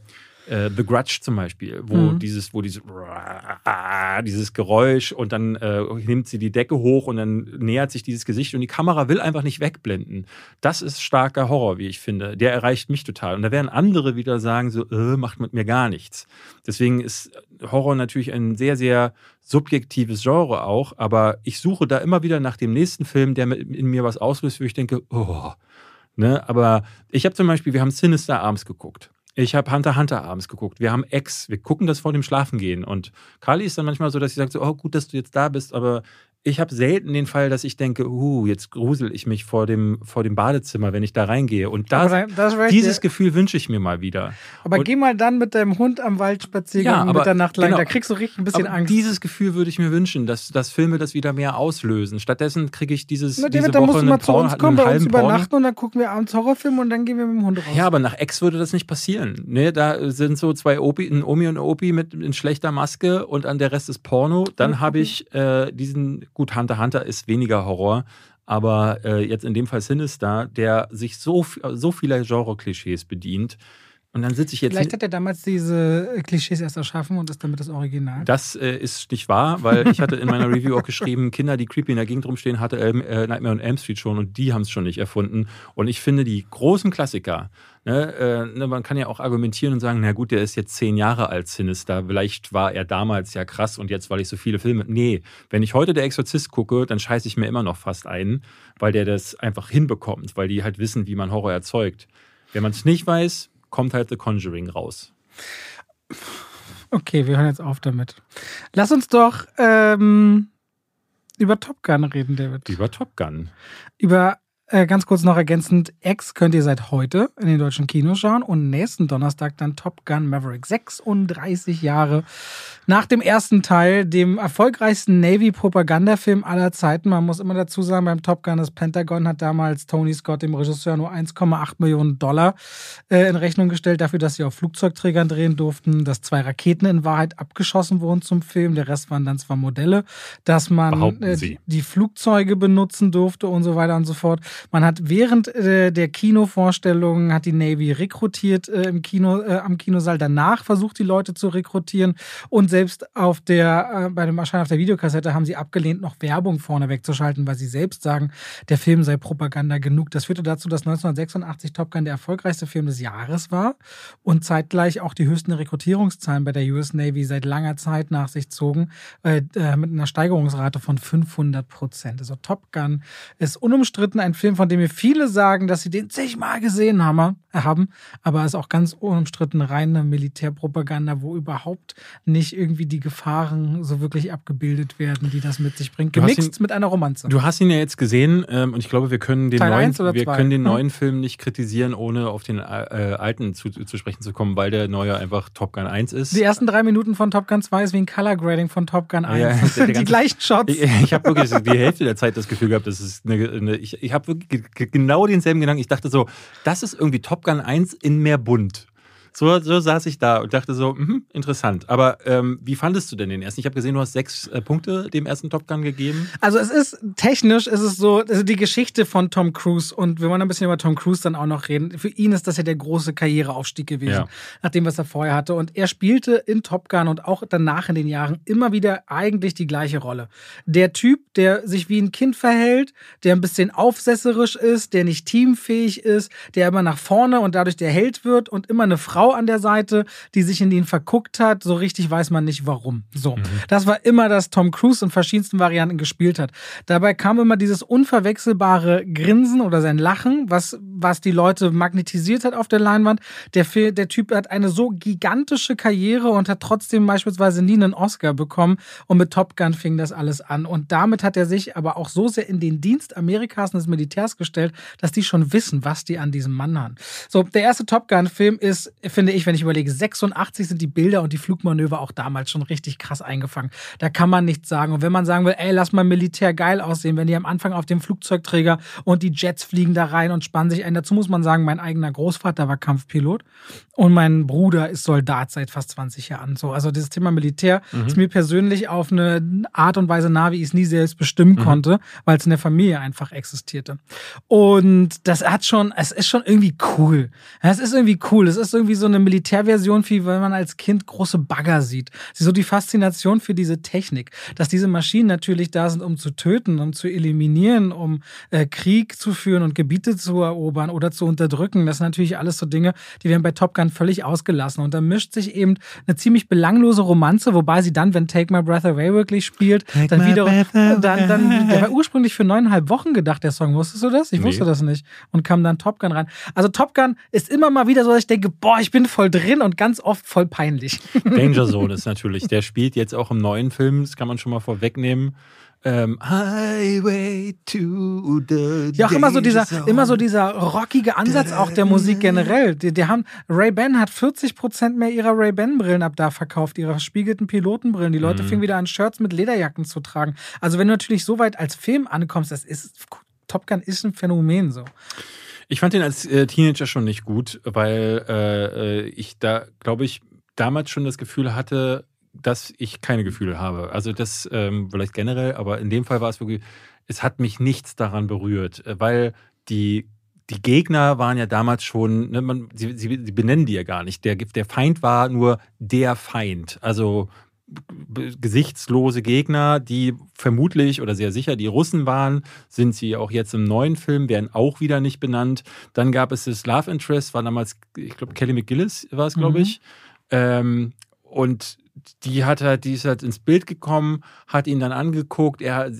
S2: äh, The Grudge zum Beispiel, wo
S1: Mhm.
S2: dieses, wo dieses, dieses Geräusch und dann äh, nimmt sie die Decke hoch und dann nähert sich dieses Gesicht und die Kamera will einfach nicht wegblenden. Das ist starker Horror, wie ich finde. Der erreicht mich total. Und da werden andere wieder sagen, so, äh, macht mit mir gar nichts. Deswegen ist Horror natürlich ein sehr, sehr subjektives Genre auch, aber ich suche da immer wieder nach dem nächsten Film, der in mir was auslöst, wo ich denke, oh. Ne? Aber ich habe zum Beispiel, wir haben Sinister abends geguckt. Ich habe Hunter Hunter abends geguckt. Wir haben Ex. Wir gucken das vor dem Schlafengehen. Und Carly ist dann manchmal so, dass sie sagt so, oh, gut, dass du jetzt da bist, aber ich habe selten den Fall, dass ich denke, uh, jetzt grusel ich mich vor dem, vor dem Badezimmer, wenn ich da reingehe. Und das,
S1: dann- das
S2: dieses
S1: dir-
S2: Gefühl wünsche ich mir mal wieder.
S1: aber
S2: und-
S1: geh mal dann mit deinem Hund am Waldspaziergang
S2: Ja, aber
S1: mit der Nacht lang.
S2: genau.
S1: Da kriegst du richtig ein bisschen
S2: Aber
S1: Angst.
S2: dieses Gefühl würde ich mir wünschen, dass, dass Filme das wieder mehr auslösen. Stattdessen kriege ich dieses,
S1: Na,
S2: diese
S1: David, dann
S2: Woche
S1: musst du mal
S2: einen
S1: zu uns kommen, bei uns übernachten und dann gucken wir abends Horrorfilme und dann gehen wir mit dem Hund raus.
S2: Ja, aber nach Ex würde das nicht passieren. Ne, da sind so zwei Opi, ein Omi und ein Opi mit in schlechter Maske und an der Rest ist Porno. Dann habe ich äh, diesen, gut, Hunter Hunter ist weniger Horror, aber äh, jetzt in dem Fall Sinister, der sich so, so vieler Genre-Klischees bedient. Und dann sitze ich jetzt.
S1: Vielleicht hat er damals diese Klischees erst erschaffen und ist damit das Original.
S2: Das äh, ist nicht wahr, weil ich hatte in meiner Review auch geschrieben, Kinder, die creepy in der Gegend rumstehen, hatte Elm, äh, Nightmare on Elm Street schon und die haben es schon nicht erfunden. Und ich finde die großen Klassiker, ne, äh, ne, man kann ja auch argumentieren und sagen, na gut, der ist jetzt zehn Jahre alt, Sinister, vielleicht war er damals ja krass und jetzt, weil ich so viele Filme... Nee, wenn ich heute Der Exorzist gucke, dann scheiße ich mir immer noch fast ein, weil der das einfach hinbekommt, weil die halt wissen, wie man Horror erzeugt. Wenn man es nicht weiß, kommt halt The Conjuring raus.
S1: Okay, wir hören jetzt auf damit. Lass uns doch ähm, über Top Gun reden, David.
S2: Über Top Gun.
S1: Über, äh, ganz kurz noch ergänzend, X könnt ihr seit heute in den deutschen Kinos schauen und nächsten Donnerstag dann Top Gun Maverick. 36 Jahre nach dem ersten Teil, dem erfolgreichsten Navy-Propagandafilm aller Zeiten. Man muss immer dazu sagen, beim Top Gun, das Pentagon hat damals Tony Scott, dem Regisseur, nur 1,8 Millionen Dollar äh, in Rechnung gestellt dafür, dass sie auf Flugzeugträgern drehen durften, dass zwei Raketen in Wahrheit abgeschossen wurden zum Film. Der Rest waren dann zwar Modelle, dass man äh, die Flugzeuge benutzen durfte und so weiter und so fort. Man hat während äh, der Kinovorstellungen hat die Navy rekrutiert äh, im Kino, äh, am Kinosaal. Danach versucht die Leute zu rekrutieren und selbst auf der, äh, bei dem Erscheinen auf der Videokassette haben sie abgelehnt, noch Werbung vorne wegzuschalten, weil sie selbst sagen, der Film sei Propaganda genug. Das führte dazu, dass 1986 Top Gun der erfolgreichste Film des Jahres war und zeitgleich auch die höchsten Rekrutierungszahlen bei der US Navy seit langer Zeit nach sich zogen, äh, äh, mit einer Steigerungsrate von 500 Prozent. Also Top Gun ist unumstritten ein Film, von dem mir viele sagen, dass sie den zigmal gesehen haben, haben aber ist auch ganz unumstritten reine Militärpropaganda, wo überhaupt nicht irgendwie die Gefahren so wirklich abgebildet werden, die das mit sich bringt. Gemixt mit einer Romanze.
S2: Du hast ihn ja jetzt gesehen ähm, und ich glaube, wir können den
S1: Teil
S2: neuen, wir
S1: zwei?
S2: können den
S1: Hm.
S2: neuen Film nicht kritisieren, ohne auf den äh, alten zu, zu sprechen zu kommen, weil der neue einfach Top Gun 1 ist.
S1: die ersten drei Minuten von Top Gun 2 ist wie ein Color Grading von Top Gun 1.
S2: Ja, ja, der
S1: die
S2: ganze-
S1: gleichen Shots.
S2: Ich, ich habe wirklich die Hälfte der Zeit das Gefühl gehabt, das ist eine, eine ich, ich habe wirklich ge- ge- genau denselben Gedanken. Ich dachte so, das ist irgendwie Top Gun 1 in mehr bunt. So, so saß ich da und dachte so, mh, interessant. Aber ähm, wie fandest du denn den ersten? Ich habe gesehen, du hast sechs äh, Punkte dem ersten Top Gun gegeben.
S1: Also es ist technisch, ist es so, also die Geschichte von Tom Cruise und wir wollen ein bisschen über Tom Cruise dann auch noch reden. Für ihn ist das ja der große Karriereaufstieg gewesen, ja. nach dem, was er vorher hatte. Und er spielte in Top Gun und auch danach in den Jahren immer wieder eigentlich die gleiche Rolle. Der Typ, der sich wie ein Kind verhält, der ein bisschen aufsesserisch ist, der nicht teamfähig ist, der immer nach vorne und dadurch der Held wird und immer eine Frau an der Seite, die sich in ihn verguckt hat. So richtig weiß man nicht warum. So. Mhm. Das war immer, dass Tom Cruise in verschiedensten Varianten gespielt hat. Dabei kam immer dieses unverwechselbare Grinsen oder sein Lachen, was, was die Leute magnetisiert hat auf der Leinwand. Der, der Typ hat eine so gigantische Karriere und hat trotzdem beispielsweise nie einen Oscar bekommen. Und mit Top Gun fing das alles an. Und damit hat er sich aber auch so sehr in den Dienst Amerikas und des Militärs gestellt, dass die schon wissen, was die an diesem Mann haben. So, der erste Top Gun-Film ist, finde ich, wenn ich überlege, 86 sind die Bilder und die Flugmanöver auch damals schon richtig krass eingefangen. Da kann man nichts sagen. Und wenn man sagen will, ey, lass mal Militär geil aussehen, wenn die am Anfang auf dem Flugzeugträger und die Jets fliegen da rein und spannen sich ein. Dazu muss man sagen, mein eigener Großvater war Kampfpilot und mein Bruder ist Soldat seit fast 20 Jahren. So, also dieses Thema Militär mhm. ist mir persönlich auf eine Art und Weise nah, wie ich es nie selbst bestimmen mhm. konnte, weil es in der Familie einfach existierte. Und das hat schon, es ist schon irgendwie cool. Es ist irgendwie cool. Es ist irgendwie so eine Militärversion, wie wenn man als Kind große Bagger sieht. So die Faszination für diese Technik, dass diese Maschinen natürlich da sind, um zu töten, um zu eliminieren, um äh, Krieg zu führen und Gebiete zu erobern oder zu unterdrücken. Das sind natürlich alles so Dinge, die werden bei Top Gun völlig ausgelassen. Und da mischt sich eben eine ziemlich belanglose Romanze, wobei sie dann, wenn Take My Breath Away wirklich spielt, Take dann wieder, dann, dann, der war ursprünglich für neuneinhalb Wochen gedacht, der Song. Wusstest du das? Ich nee. wusste das nicht. Und kam dann Top Gun rein. Also Top Gun ist immer mal wieder so, dass ich denke, boah, ich bin voll drin und ganz oft voll peinlich.
S2: Danger Zone ist natürlich, der spielt jetzt auch im neuen Film, das kann man schon mal vorwegnehmen ähm, Highway to the
S1: Ja, auch immer so dieser, immer so dieser rockige Ansatz auch der Musik generell. Die, die haben, Ray-Ban hat 40% mehr ihrer Ray-Ban-Brillen ab da verkauft, ihrer spiegelten Pilotenbrillen. Die Leute mhm. fingen wieder an, Shirts mit Lederjacken zu tragen. Also wenn du natürlich so weit als Film ankommst, das ist, Top Gun ist ein Phänomen so.
S2: Ich fand den als äh, Teenager schon nicht gut, weil äh, äh ich da, glaube ich, damals schon das Gefühl hatte, dass ich keine Gefühle habe. Also das ähm, vielleicht generell, aber in dem Fall war es wirklich, es hat mich nichts daran berührt, weil die die Gegner waren ja damals schon, ne, man, sie, sie, sie, benennen die ja gar nicht. Der, der Feind war nur der Feind. Also gesichtslose Gegner, die vermutlich oder sehr sicher die Russen waren, sind sie auch jetzt im neuen Film, werden auch wieder nicht benannt. Dann gab es das Love Interest, war damals, ich glaube, Kelly McGillis war es, glaube mhm. ich. Ähm, und die hat halt, die ist halt ins Bild gekommen, hat ihn dann angeguckt. Er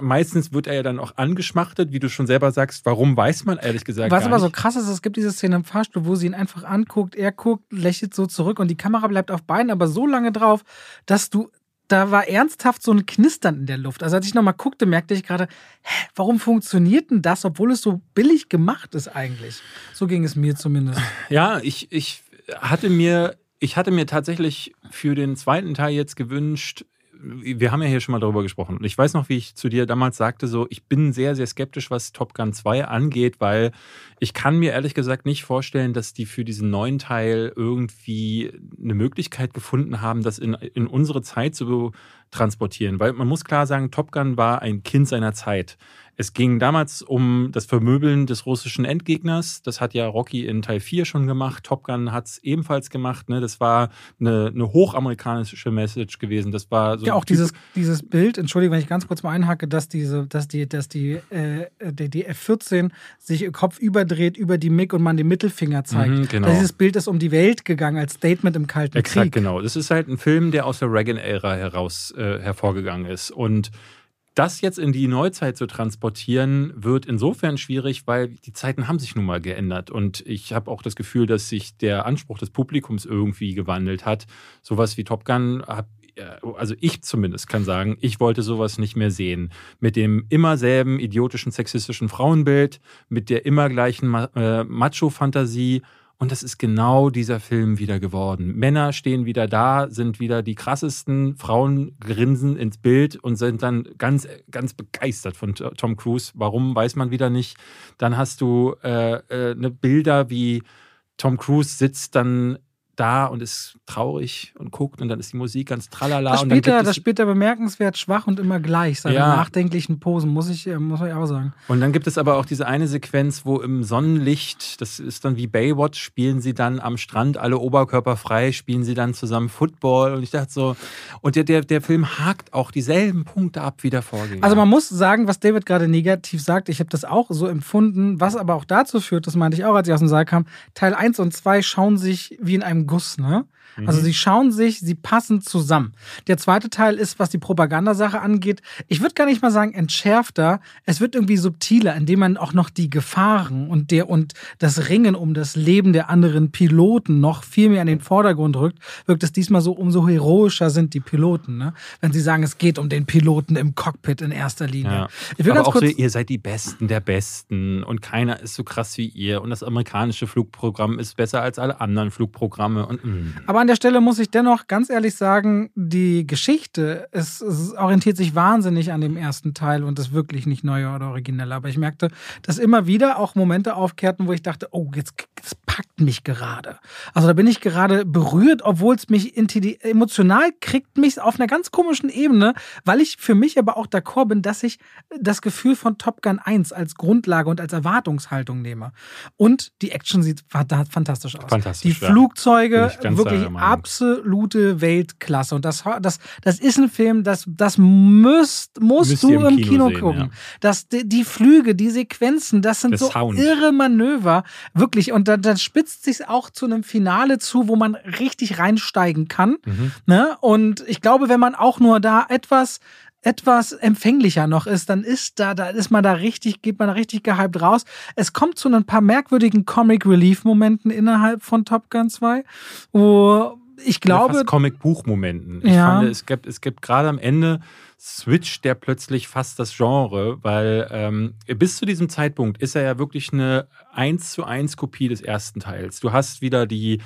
S2: meistens wird er ja dann auch angeschmachtet, wie du schon selber sagst. Warum weiß man ehrlich gesagt
S1: Was aber so krass ist, es gibt diese Szene im Fahrstuhl, wo sie ihn einfach anguckt, er guckt, lächelt so zurück und die Kamera bleibt auf Beinen, aber so lange drauf, dass du da war ernsthaft so ein Knistern in der Luft. Also als ich nochmal guckte, merkte ich gerade, hä, warum funktioniert denn das, obwohl es so billig gemacht ist eigentlich? So ging es mir zumindest.
S2: Ja, ich, ich hatte mir ich hatte mir tatsächlich für den zweiten Teil jetzt gewünscht, wir haben ja hier schon mal darüber gesprochen. Und ich weiß noch, wie ich zu dir damals sagte, so, ich bin sehr, sehr skeptisch, was Top Gun 2 angeht, weil ich kann mir ehrlich gesagt nicht vorstellen, dass die für diesen neuen Teil irgendwie eine Möglichkeit gefunden haben, das in, in unsere Zeit zu transportieren. Weil man muss klar sagen, Top Gun war ein Kind seiner Zeit. Es ging damals um das Vermöbeln des russischen Endgegners. Das hat ja Rocky in Teil 4 schon gemacht. Top Gun hat es ebenfalls gemacht. Ne? Das war eine, eine hochamerikanische Message gewesen. Das war so
S1: ja auch dieses, dieses Bild, entschuldige, wenn ich ganz kurz mal einhacke, dass diese, dass die, dass die, äh, die, die F-14 sich Kopf überdreht über die MiG und man den Mittelfinger zeigt. Mhm, genau. Dieses Bild ist um die Welt gegangen als Statement im Kalten
S2: Exakt,
S1: Krieg.
S2: Exakt, genau. Das ist halt ein Film, der aus der Reagan-Ära heraus äh, hervorgegangen ist. Und das jetzt in die Neuzeit zu transportieren, wird insofern schwierig, weil die Zeiten haben sich nun mal geändert. Und ich habe auch das Gefühl, dass sich der Anspruch des Publikums irgendwie gewandelt hat. Sowas wie Top Gun habe also ich zumindest kann sagen, ich wollte sowas nicht mehr sehen. Mit dem immer selben idiotischen, sexistischen Frauenbild, mit der immer gleichen äh, Macho-Fantasie und das ist genau dieser Film wieder geworden. Männer stehen wieder da, sind wieder die krassesten, Frauen grinsen ins Bild und sind dann ganz, ganz begeistert von Tom Cruise. Warum, weiß man wieder nicht. Dann hast du äh, äh, ne Bilder wie Tom Cruise sitzt dann da und ist traurig und guckt und dann ist die Musik ganz tralala.
S1: Das
S2: und dann
S1: spielt, er,
S2: gibt
S1: das spielt er bemerkenswert schwach und immer gleich, seine
S2: Ja.
S1: nachdenklichen Posen, muss ich, äh, muss ich auch sagen.
S2: und dann gibt es aber auch diese eine Sequenz, wo im Sonnenlicht, das ist dann wie Baywatch, spielen sie dann am Strand alle oberkörperfrei, spielen sie dann zusammen Football und ich dachte so, und der, der, der Film hakt auch dieselben Punkte ab wie der Vorgänger.
S1: Also man muss sagen, was David gerade negativ sagt, ich habe das auch so empfunden, was aber auch dazu führt, das meinte ich auch, als ich aus dem Saal kam, Teil 1 und 2 schauen sich wie in einem Guss, ne? Also
S2: Mhm.
S1: sie schauen sich, sie passen zusammen. Der zweite Teil ist, was die Propagandasache angeht, ich würde gar nicht mal sagen entschärfter, es wird irgendwie subtiler, indem man auch noch die Gefahren und der und das Ringen um das Leben der anderen Piloten noch viel mehr in den Vordergrund rückt, wirkt es diesmal so, umso heroischer sind die Piloten, ne? Wenn sie sagen, es geht um den Piloten im Cockpit in erster Linie.
S2: Ja.
S1: Ich will
S2: Aber
S1: ganz
S2: auch
S1: kurz,
S2: so, ihr seid die Besten der Besten und keiner ist so krass wie ihr und das amerikanische Flugprogramm ist besser als alle anderen Flugprogramme und mm.
S1: Aber an der Stelle muss ich dennoch ganz ehrlich sagen, die Geschichte, es, es orientiert sich wahnsinnig an dem ersten Teil und ist wirklich nicht neuer oder origineller. Aber ich merkte, dass immer wieder auch Momente aufkehrten, wo ich dachte, oh, jetzt das packt mich gerade. Also da bin ich gerade berührt, obwohl es mich emotional kriegt mich auf einer ganz komischen Ebene, weil ich für mich aber auch d'accord bin, dass ich das Gefühl von Top Gun 1 als Grundlage und als Erwartungshaltung nehme. Und die Action sieht fanta- fantastisch aus.
S2: Fantastisch,
S1: Die. Flugzeuge, wirklich
S2: Meinung.
S1: absolute Weltklasse. Und das, das, das ist ein Film, das, das müsst, musst
S2: Müsst
S1: du
S2: im
S1: im
S2: Kino
S1: Kino,
S2: sehen,
S1: gucken.
S2: ja.
S1: Das, die, die Flüge, die Sequenzen, das sind
S2: Der
S1: so
S2: Sound.
S1: irre Manöver. Wirklich. Und dann, dann spitzt sich auch zu einem Finale zu, wo man richtig reinsteigen kann.
S2: Mhm.
S1: Ne? Und ich glaube, wenn man auch nur da etwas etwas empfänglicher noch ist, dann ist da, da ist man da richtig, geht man da richtig gehypt raus. Es kommt zu ein paar merkwürdigen Comic Relief Momenten innerhalb von Top Gun 2, wo ich glaube,
S2: fast Comic-Buch-Momenten. Ich
S1: Ja.
S2: fand, es gibt, es gibt gerade am Ende Switch der plötzlich fast das Genre, weil ähm, bis zu diesem Zeitpunkt ist er ja wirklich eine 1 zu 1 Kopie des ersten Teils. Du hast wieder die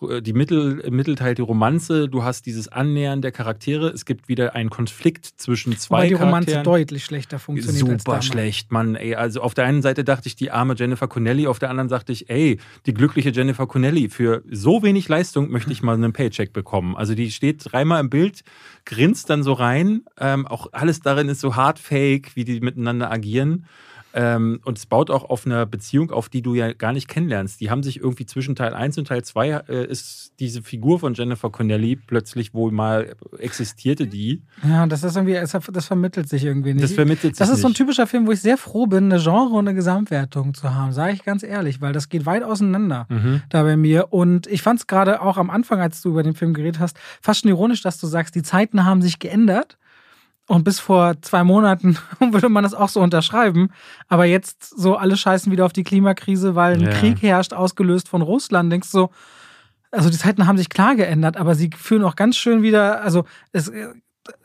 S2: die Mittel, im Mittelteil die Romanze, du hast dieses Annähern der Charaktere, es gibt wieder einen Konflikt zwischen zwei
S1: weil die Romanze
S2: Charakteren.
S1: deutlich schlechter funktioniert als
S2: Super
S1: damals.
S2: schlecht, Mann. Ey, also auf der einen Seite dachte ich, die arme Jennifer Connelly, auf der anderen sagte ich, ey, die glückliche Jennifer Connelly, für so wenig Leistung möchte ich mal einen Paycheck bekommen. Also die steht dreimal im Bild, grinst dann so rein. Ähm, auch alles darin ist so hard fake, wie die miteinander agieren. Ähm, und es baut auch auf einer Beziehung auf, die du ja gar nicht kennenlernst. Die haben sich irgendwie zwischen Teil 1 und Teil 2 äh, ist diese Figur von Jennifer Connelly plötzlich wohl mal existierte die.
S1: Ja, das ist irgendwie, das vermittelt sich irgendwie nicht.
S2: Das vermittelt sich
S1: Das ist so ein
S2: nicht.
S1: typischer Film, wo ich sehr froh bin, eine Genre und eine Gesamtwertung zu haben, sage ich ganz ehrlich, weil das geht weit auseinander
S2: Mhm.
S1: da bei mir. Und ich fand es gerade auch am Anfang, als du über den Film geredet hast, fast schon ironisch, dass du sagst, die Zeiten haben sich geändert. Und bis vor zwei Monaten würde man das auch so unterschreiben. Aber jetzt so alle scheißen wieder auf die Klimakrise, weil ein
S2: Ja.
S1: Krieg herrscht, ausgelöst von Russland. Denkst du so, also die Zeiten haben sich klar geändert, aber sie führen auch ganz schön wieder, also es,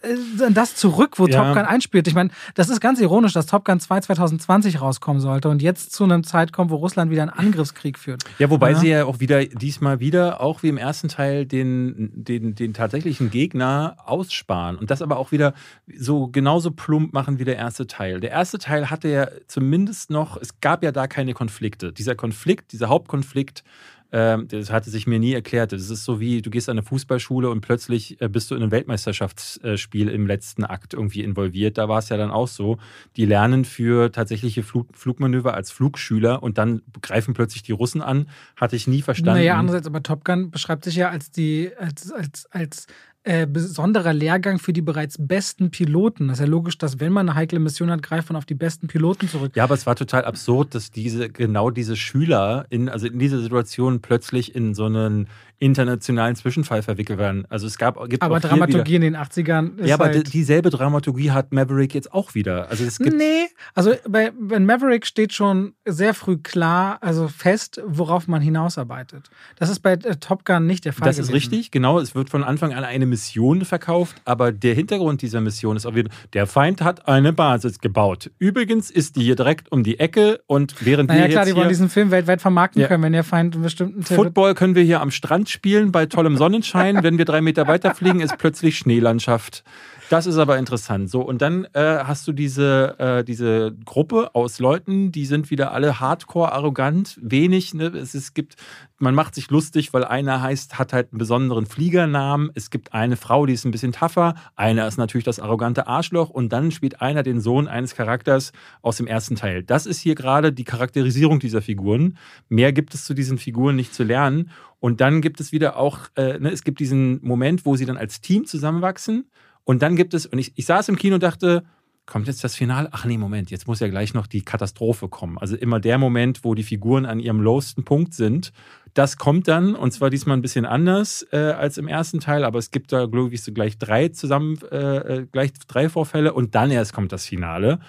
S1: äh, das zurück, wo
S2: Ja.
S1: Top Gun einspielt. Ich meine, das ist ganz ironisch, dass Top Gun 2 2020 rauskommen sollte und jetzt zu einem Zeit kommt, wo Russland wieder einen Angriffskrieg führt.
S2: Ja, wobei
S1: Ja.
S2: sie ja auch wieder, diesmal wieder, auch wie im ersten Teil, den, den, den tatsächlichen Gegner aussparen. Und das aber auch wieder so genauso plump machen wie der erste Teil. Der erste Teil hatte ja zumindest noch, es gab ja da keine Konflikte. Dieser Konflikt, dieser Hauptkonflikt, das hatte sich mir nie erklärt. Das ist so wie, du gehst an eine Fußballschule und plötzlich äh, bist du in einem Weltmeisterschaftsspiel im letzten Akt irgendwie involviert. Da war es ja dann auch so. Die lernen für tatsächliche Flug, Flugmanöver als Flugschüler und dann greifen plötzlich die Russen an. Hatte ich nie verstanden.
S1: Naja, andererseits, aber Top Gun beschreibt sich ja als die, als, als, als äh, besonderer Lehrgang für die bereits besten Piloten. Das ist ja logisch, dass wenn man eine heikle Mission hat, greift man auf die besten Piloten zurück.
S2: Ja, aber es war total absurd, dass diese, genau diese Schüler in, also in dieser Situation plötzlich in so einen internationalen Zwischenfall verwickelt werden. Also es gab, gibt
S1: aber Dramaturgie in den 80ern ist
S2: Wieder, ja, aber
S1: halt
S2: die- dieselbe Dramaturgie hat Maverick jetzt auch wieder. Also es gibt
S1: Nee, also bei, bei Maverick steht schon sehr früh klar, also fest, worauf man hinausarbeitet. Das ist bei äh, Top Gun nicht der Fall.
S2: Das ist
S1: gewesen.
S2: richtig, genau. Es wird von Anfang an eine Mission verkauft, aber der Hintergrund dieser Mission ist auch wieder, der Feind hat eine Basis gebaut. Übrigens ist die hier direkt um die Ecke und während
S1: Naja,
S2: wir
S1: klar,
S2: jetzt
S1: die wollen diesen Film weltweit vermarkten
S2: Ja.
S1: können, wenn der Feind einen bestimmten.
S2: Football können wir hier am Strand spielen bei tollem Sonnenschein. Wenn wir drei Meter weiter fliegen, ist plötzlich Schneelandschaft. Das ist aber interessant. So, und dann äh, hast du diese, äh, diese Gruppe aus Leuten, die sind wieder alle hardcore arrogant, wenig. Ne? Es, es gibt, man macht sich lustig, weil einer heißt, hat halt einen besonderen Fliegernamen. Es gibt eine Frau, die ist ein bisschen tougher. Einer ist natürlich das arrogante Arschloch. Und dann spielt einer den Sohn eines Charakters aus dem ersten Teil. Das ist hier gerade die Charakterisierung dieser Figuren. Mehr gibt es zu diesen Figuren nicht zu lernen. Und dann gibt es wieder auch, äh, ne, es gibt diesen Moment, wo sie dann als Team zusammenwachsen. Und dann gibt es, und ich, ich saß im Kino und dachte, kommt jetzt das Finale? Ach nee, Moment, jetzt muss ja gleich noch die Katastrophe kommen. Also immer der Moment, wo die Figuren an ihrem lowsten Punkt sind. Das kommt dann, und zwar diesmal ein bisschen anders äh, als im ersten Teil, aber es gibt da, glaube ich, so gleich drei zusammen, äh, äh, gleich drei Vorfälle und dann erst kommt das Finale.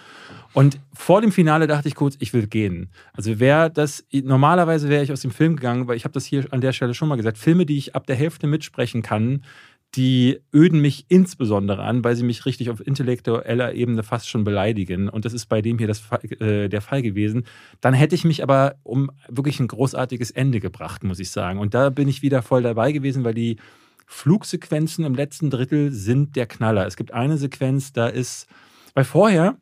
S2: Und vor dem Finale dachte ich kurz, ich will gehen. Also wäre das, normalerweise wäre ich aus dem Film gegangen, weil ich habe das hier an der Stelle schon mal gesagt, Filme, die ich ab der Hälfte mitsprechen kann, die öden mich insbesondere an, weil sie mich richtig auf intellektueller Ebene fast schon beleidigen. Und das ist bei dem hier das, äh, der Fall gewesen. Dann hätte ich mich aber um wirklich ein großartiges Ende gebracht, muss ich sagen. Und da bin ich wieder voll dabei gewesen, weil die Flugsequenzen im letzten Drittel sind der Knaller. Es gibt eine Sequenz, da ist, weil vorher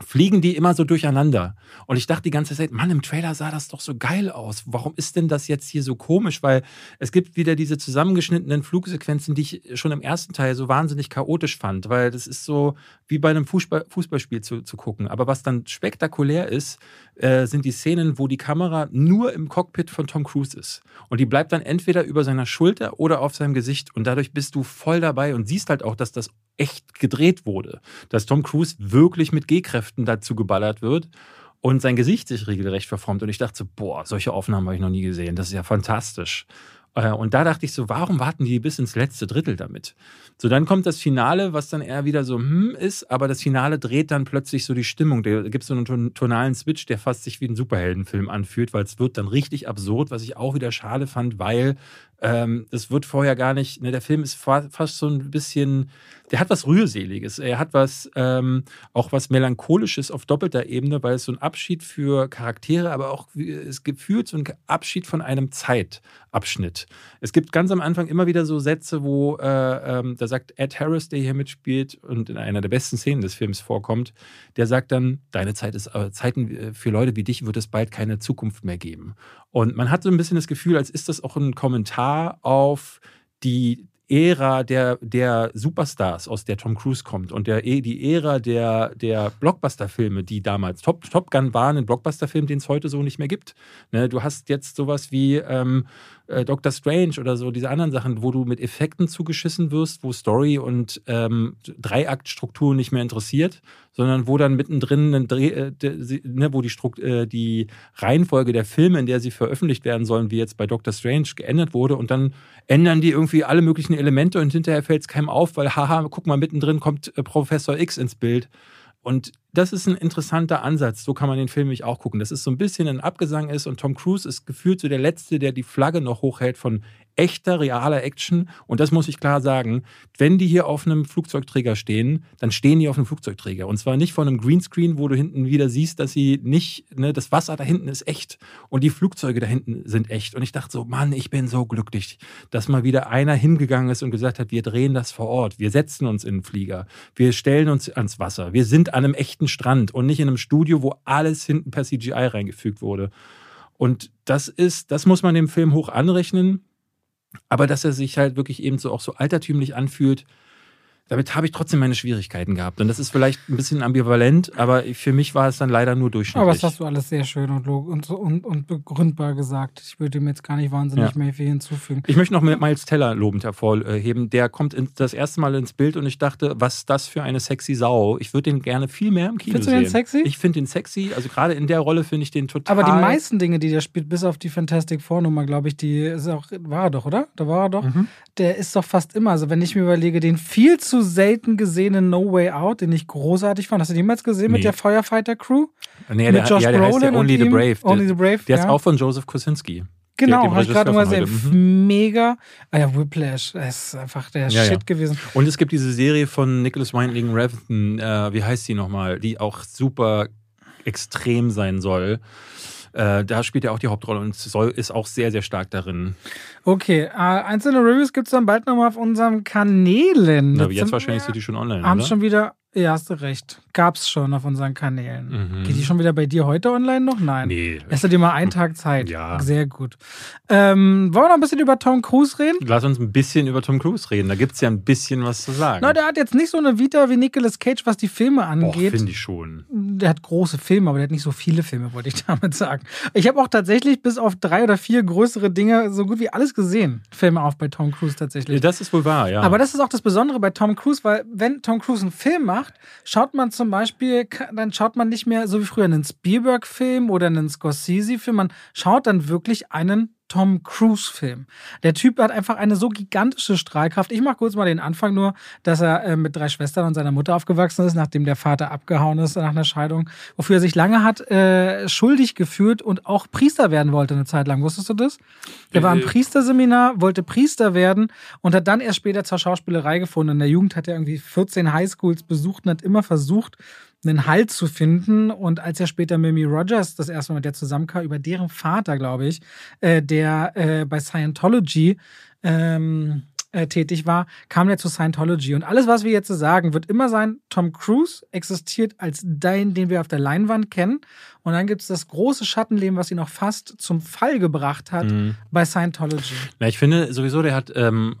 S2: fliegen die immer so durcheinander. Und ich dachte die ganze Zeit, Mann, im Trailer sah das doch so geil aus. Warum ist denn das jetzt hier so komisch? Weil es gibt wieder diese zusammengeschnittenen Flugsequenzen, die ich schon im ersten Teil so wahnsinnig chaotisch fand, weil das ist so wie bei einem Fußball, Fußballspiel zu, zu gucken. Aber was dann spektakulär ist, äh, sind die Szenen, wo die Kamera nur im Cockpit von Tom Cruise ist. Und die bleibt dann entweder über seiner Schulter oder auf seinem Gesicht. Und dadurch bist du voll dabei und siehst halt auch, dass das echt gedreht wurde. Dass Tom Cruise wirklich mit G-Kräften dazu geballert wird und sein Gesicht sich regelrecht verformt. Und ich dachte so, boah, solche Aufnahmen habe ich noch nie gesehen. Das ist ja fantastisch. Äh, und da dachte ich so, warum warten die bis ins letzte Drittel damit? So, dann kommt das Finale, was dann eher wieder so hm ist, aber das Finale dreht dann plötzlich so die Stimmung. Da gibt es so einen tonalen Switch, der fast sich wie ein Superheldenfilm anfühlt, weil es wird dann richtig absurd, was ich auch wieder schade fand, weil ähm, es wird vorher gar nicht, ne, der Film ist fast so ein bisschen, der hat was Rührseliges, er hat was, ähm, auch was Melancholisches auf doppelter Ebene, weil es so ein Abschied für Charaktere, aber auch es gefühlt so ein Abschied von einem Zeitabschnitt. Es gibt ganz am Anfang immer wieder so Sätze, wo äh, ähm, da sagt Ed Harris, der hier mitspielt und in einer der besten Szenen des Films vorkommt, der sagt dann, deine Zeit ist, äh, Zeiten äh, für Leute wie dich wird es bald keine Zukunft mehr geben. Und man hat so ein bisschen das Gefühl, als ist das auch ein Kommentar auf die Ära der, der Superstars, aus der Tom Cruise kommt und der, die Ära der, der Blockbuster-Filme, die damals, Top, Top Gun waren ein Blockbuster-Film, den es heute so nicht mehr gibt. Ne, du hast jetzt sowas wie ähm, äh, Doctor Strange oder so, diese anderen Sachen, wo du mit Effekten zugeschissen wirst, wo Story und ähm, Dreiaktstruktur nicht mehr interessiert, sondern wo dann mittendrin ein Dreh, äh, ne, wo die, Strukt, äh, die Reihenfolge der Filme, in der sie veröffentlicht werden sollen, wie jetzt bei Doctor Strange, geändert wurde und dann ändern die irgendwie alle möglichen Elemente und hinterher fällt es keinem auf, weil haha, guck mal, mittendrin kommt äh, Professor X ins Bild. Und das ist ein interessanter Ansatz. So kann man den Film nämlich auch gucken. Das ist so ein bisschen ein Abgesang ist und Tom Cruise ist gefühlt so der Letzte, der die Flagge noch hochhält von echter, realer Action. Und das muss ich klar sagen, wenn die hier auf einem Flugzeugträger stehen, dann stehen die auf einem Flugzeugträger. Und zwar nicht von einem Greenscreen, wo du hinten wieder siehst, dass sie nicht, ne, das Wasser da hinten ist echt und die Flugzeuge da hinten sind echt. Und ich dachte so, Mann, ich bin so glücklich, dass mal wieder einer hingegangen ist und gesagt hat, wir drehen das vor Ort, wir setzen uns in den Flieger, wir stellen uns ans Wasser, wir sind an einem echten Strand und nicht in einem Studio, wo alles hinten per CGI reingefügt wurde. Und das ist, das muss man dem Film hoch anrechnen. Aber dass er sich halt wirklich eben so auch so altertümlich anfühlt, damit habe ich trotzdem meine Schwierigkeiten gehabt. Und das ist vielleicht ein bisschen ambivalent, aber für mich war es dann leider nur durchschnittlich.
S1: Aber das hast du alles sehr schön und, und, und, und begründbar gesagt. Ich würde dem jetzt gar nicht wahnsinnig ja. mehr viel hinzufügen.
S2: Ich möchte noch Miles Teller lobend hervorheben. Der kommt das erste Mal ins Bild und ich dachte, was ist das für eine sexy Sau. Ich würde den gerne viel mehr im Kino Findest sehen.
S1: Findest du den sexy?
S2: Ich finde den sexy. Also gerade in der Rolle finde ich den total.
S1: Aber die meisten Dinge, die der spielt, bis auf die Fantastic Four Nummer, glaube ich, die ist auch, war er doch, oder? Da war er doch. Mhm. Der ist doch fast immer. Also wenn ich mir überlege, den viel zu selten gesehen gesehenen No Way Out, den ich großartig fand. Hast du den jemals gesehen nee. mit der Firefighter Crew?
S2: Nee, mit der, Josh ja, der Brolin heißt ja Only the Brave.
S1: Only the Brave.
S2: Der ja. ist auch von Joseph Kosinski.
S1: Genau, habe ich gerade mal gesehen. Mhm. Mega. Ah ja, Whiplash. Das ist einfach der ja, Shit ja. gewesen.
S2: Und es gibt diese Serie von Nicholas Winding Refn, äh, wie heißt die nochmal, die auch super extrem sein soll. Äh, da spielt er auch die Hauptrolle und soll, ist auch sehr, sehr stark darin.
S1: Okay, äh, einzelne Reviews gibt es dann bald nochmal auf unseren Kanälen.
S2: Na, jetzt wahrscheinlich sind die schon online.
S1: Haben schon wieder ja, hast du recht. Gab's schon auf unseren Kanälen.
S2: Mhm.
S1: Geht die schon wieder bei dir heute online noch? Nein.
S2: Nee.
S1: Lässt du dir mal einen Tag Zeit?
S2: Ja.
S1: Sehr gut. Ähm, wollen wir noch ein bisschen über Tom Cruise reden?
S2: Lass uns ein bisschen über Tom Cruise reden. Da gibt es ja ein bisschen was zu sagen.
S1: Na, der hat jetzt nicht so eine Vita wie Nicolas Cage, was die Filme angeht.
S2: finde ich schon.
S1: der hat große Filme, aber der hat nicht so viele Filme, wollte ich damit sagen. Ich habe auch tatsächlich bis auf drei oder vier größere Dinge so gut wie alles gesehen. Filme auf bei Tom Cruise tatsächlich.
S2: Das ist wohl wahr, ja.
S1: Aber das ist auch das Besondere bei Tom Cruise, weil wenn Tom Cruise einen Film macht, schaut man zum Beispiel, dann schaut man nicht mehr so wie früher einen Spielberg-Film oder einen Scorsese-Film, man schaut dann wirklich einen Tom Cruise-Film. Der Typ hat einfach eine so gigantische Strahlkraft. Ich mache kurz mal den Anfang nur, dass er äh, mit drei Schwestern und seiner Mutter aufgewachsen ist, nachdem der Vater abgehauen ist nach einer Scheidung, wofür er sich lange hat äh, schuldig gefühlt und auch Priester werden wollte eine Zeit lang. Wusstest du das? Der war im
S2: Äh.
S1: Priesterseminar, wollte Priester werden und hat dann erst später zur Schauspielerei gefunden. In der Jugend hat er irgendwie 14 Highschools besucht und hat immer versucht, einen Halt zu finden. Und als er später Mimi Rogers das erste Mal mit der zusammenkam, über deren Vater, glaube ich, äh, der äh, bei Scientology ähm, äh, tätig war, kam er zu Scientology. Und alles, was wir jetzt sagen, wird immer sein, Tom Cruise existiert als den, den wir auf der Leinwand kennen. Und dann gibt es das große Schattenleben, was ihn auch fast zum Fall gebracht hat
S2: Mhm.
S1: bei Scientology.
S2: Na, ich finde sowieso, der hat, ähm,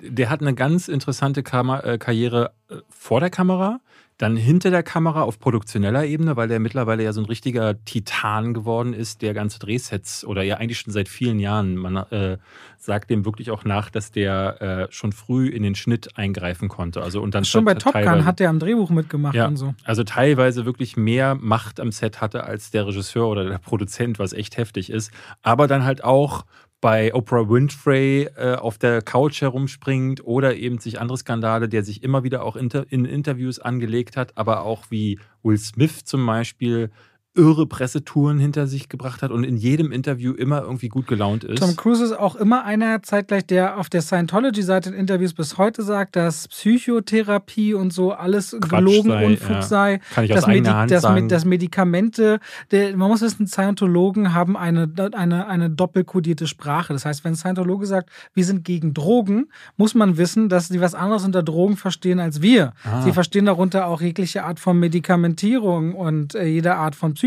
S2: der hat eine ganz interessante Kama äh, Karriere äh, vor der Kamera, dann hinter der Kamera auf produktioneller Ebene, weil der mittlerweile ja so ein richtiger Titan geworden ist, der ganze Drehsets oder ja eigentlich schon seit vielen Jahren. Man äh, sagt dem wirklich auch nach, dass der äh, schon früh in den Schnitt eingreifen konnte. Also und dann
S1: Schon bei Top Gun hat er am Drehbuch mitgemacht
S2: ja,
S1: und so.
S2: also teilweise wirklich mehr Macht am Set hatte als der Regisseur oder der Produzent, was echt heftig ist. Aber dann halt auch bei Oprah Winfrey äh, auf der Couch herumspringt oder eben sich andere Skandale, der sich immer wieder auch inter in Interviews angelegt hat, aber auch wie Will Smith zum Beispiel irre Pressetouren hinter sich gebracht hat und in jedem Interview immer irgendwie gut gelaunt ist.
S1: Tom Cruise ist auch immer einer zeitgleich, der auf der Scientology-Seite in Interviews bis heute sagt, dass Psychotherapie und so alles
S2: Quatsch
S1: gelogen,
S2: sei,
S1: Unfug
S2: ja.
S1: sei.
S2: Kann ich
S1: dass,
S2: aus eigener Hand
S1: dass,
S2: sagen.
S1: dass Medikamente, der, man muss wissen, Scientologen haben eine, eine, eine doppelkodierte Sprache. Das heißt, wenn ein Scientologe sagt, wir sind gegen Drogen, muss man wissen, dass sie was anderes unter Drogen verstehen als wir.
S2: Ah.
S1: Sie verstehen darunter auch jegliche Art von Medikamentierung und äh, jede Art von Psychotherapie.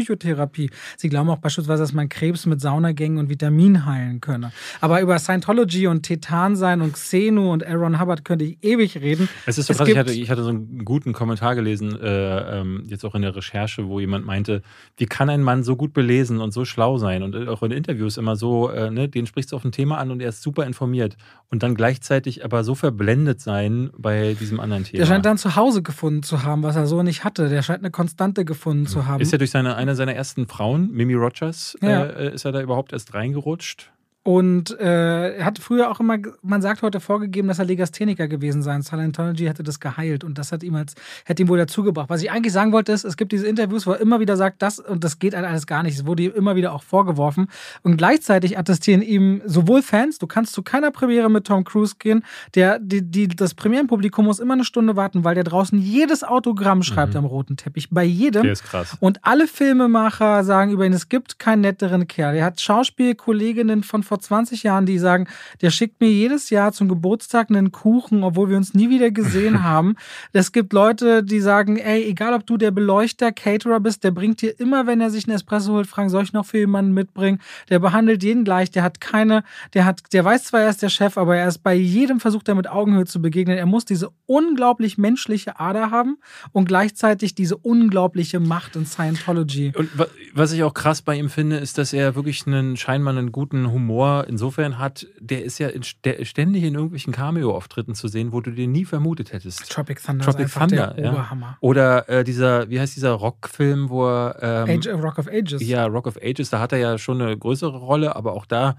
S1: Sie glauben auch beispielsweise, dass man Krebs mit Saunagängen und Vitamin heilen könne. Aber über Scientology und Tetan sein und Xenu und Aaron Hubbard könnte ich ewig reden.
S2: Es ist so
S1: Es
S2: krass, ich hatte, ich hatte so einen guten Kommentar gelesen, äh, ähm, jetzt auch in der Recherche, wo jemand meinte, wie kann ein Mann so gut belesen und so schlau sein und auch in Interviews immer so, äh, ne, den sprichst du auf ein Thema an und er ist super informiert und dann gleichzeitig aber so verblendet sein bei diesem anderen Thema.
S1: Der scheint dann zu Hause gefunden zu haben, was er so nicht hatte. Der scheint eine Konstante gefunden zu haben.
S2: ist ja durch seine, eine seiner ersten Frauen, Mimi Rogers,
S1: Ja.
S2: äh, ist er da überhaupt erst reingerutscht.
S1: Und äh, er hat früher auch immer, man sagt heute vorgegeben, dass er Legastheniker gewesen sei. Scientology hätte das geheilt und das hat ihm als, hätte ihm wohl dazugebracht. Was ich eigentlich sagen wollte, ist, es gibt diese Interviews, wo er immer wieder sagt, das und das geht halt alles gar nicht. Es wurde ihm immer wieder auch vorgeworfen. Und gleichzeitig attestieren ihm sowohl Fans, du kannst zu keiner Premiere mit Tom Cruise gehen, der, die, die, das Premierenpublikum muss immer eine Stunde warten, weil der draußen jedes Autogramm schreibt am roten Teppich. Bei jedem.
S2: Der ist krass.
S1: Und alle Filmemacher sagen über ihn, es gibt keinen netteren Kerl. Er hat Schauspielkolleginnen von vor 20 Jahren, die sagen, der schickt mir jedes Jahr zum Geburtstag einen Kuchen, obwohl wir uns nie wieder gesehen haben. Es gibt Leute, die sagen, ey, egal ob du der Beleuchter, Caterer bist, der bringt dir immer, wenn er sich einen Espresso holt, fragen, soll ich noch für jemanden mitbringen? Der behandelt jeden gleich, der hat keine, der hat, der weiß zwar, er ist der Chef, aber er ist bei jedem versucht, er mit Augenhöhe zu begegnen. Er muss diese unglaublich menschliche Ader haben und gleichzeitig diese unglaubliche Macht in Scientology.
S2: Und wa- was ich auch krass bei ihm finde, ist, dass er wirklich einen scheinbar einen guten Humor insofern hat. Der ist ja in, der ständig in irgendwelchen Cameo-Auftritten zu sehen, wo du den nie vermutet hättest.
S1: Tropic Thunder
S2: Tropic
S1: ist
S2: Thunder,
S1: der
S2: ja.
S1: Oberhammer.
S2: Oder äh, dieser, wie heißt dieser Rockfilm, wo er. Ähm,
S1: Age, Rock of Ages.
S2: ja, Rock of Ages, da hat er ja schon eine größere Rolle, aber auch da,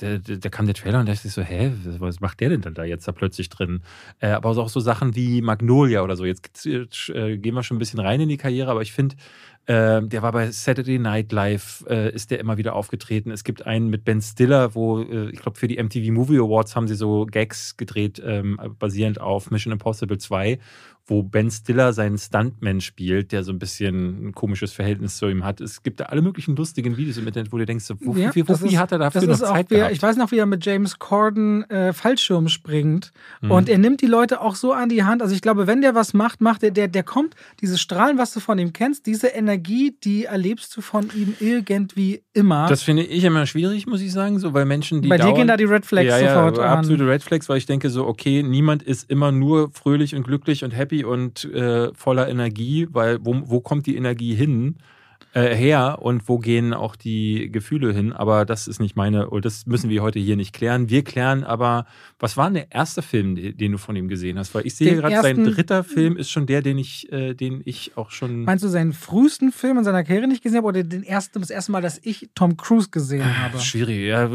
S2: der, da kam der Trailer und da dachte ich so, hä, was macht der denn dann da jetzt da plötzlich drin? Äh, aber auch so Sachen wie Magnolia oder so. Jetzt äh, gehen wir schon ein bisschen rein in die Karriere, aber ich finde, äh, der war bei Saturday Night Live, äh, ist der immer wieder aufgetreten. Es gibt einen mit Ben Stiller, wo, äh, ich glaube, für die MTV Movie Awards haben sie so Gags gedreht, ähm, basierend auf Mission Impossible 2, wo Ben Stiller seinen Stuntman spielt, der so ein bisschen ein komisches Verhältnis zu ihm hat. Es gibt da alle möglichen lustigen Videos im Internet, wo du denkst, wo, ja, wie, wofür hat er dafür noch Zeit
S1: wie, gehabt? Ich weiß noch, wie er mit James Corden äh, Fallschirm springt mhm. und er nimmt die Leute auch so an die Hand. Also ich glaube, wenn der was macht, macht er, der, der kommt, diese Strahlen, was du von ihm kennst, diese Energie, die erlebst du von ihm irgendwie immer.
S2: Das finde ich immer schwierig, muss ich sagen, so, weil Menschen, die
S1: Bei dir gehen da die Red Flags ja, sofort
S2: ja,
S1: an.
S2: Absolute Red Flags, weil ich denke so, okay, niemand ist immer nur fröhlich und glücklich und happy und äh, voller Energie, weil wo, wo kommt die Energie hin? Äh, her und wo gehen auch die Gefühle hin. Aber das ist nicht meine, und das müssen wir heute hier nicht klären. Wir klären aber, was war denn der erste Film, den du von ihm gesehen hast? Weil ich sehe gerade, sein dritter Film ist schon der, den ich, äh, den ich auch schon.
S1: Meinst du seinen frühesten Film in seiner Karriere nicht gesehen habe oder den ersten, das erste Mal, dass ich Tom Cruise gesehen ah, habe?
S2: Schwierig. Ja,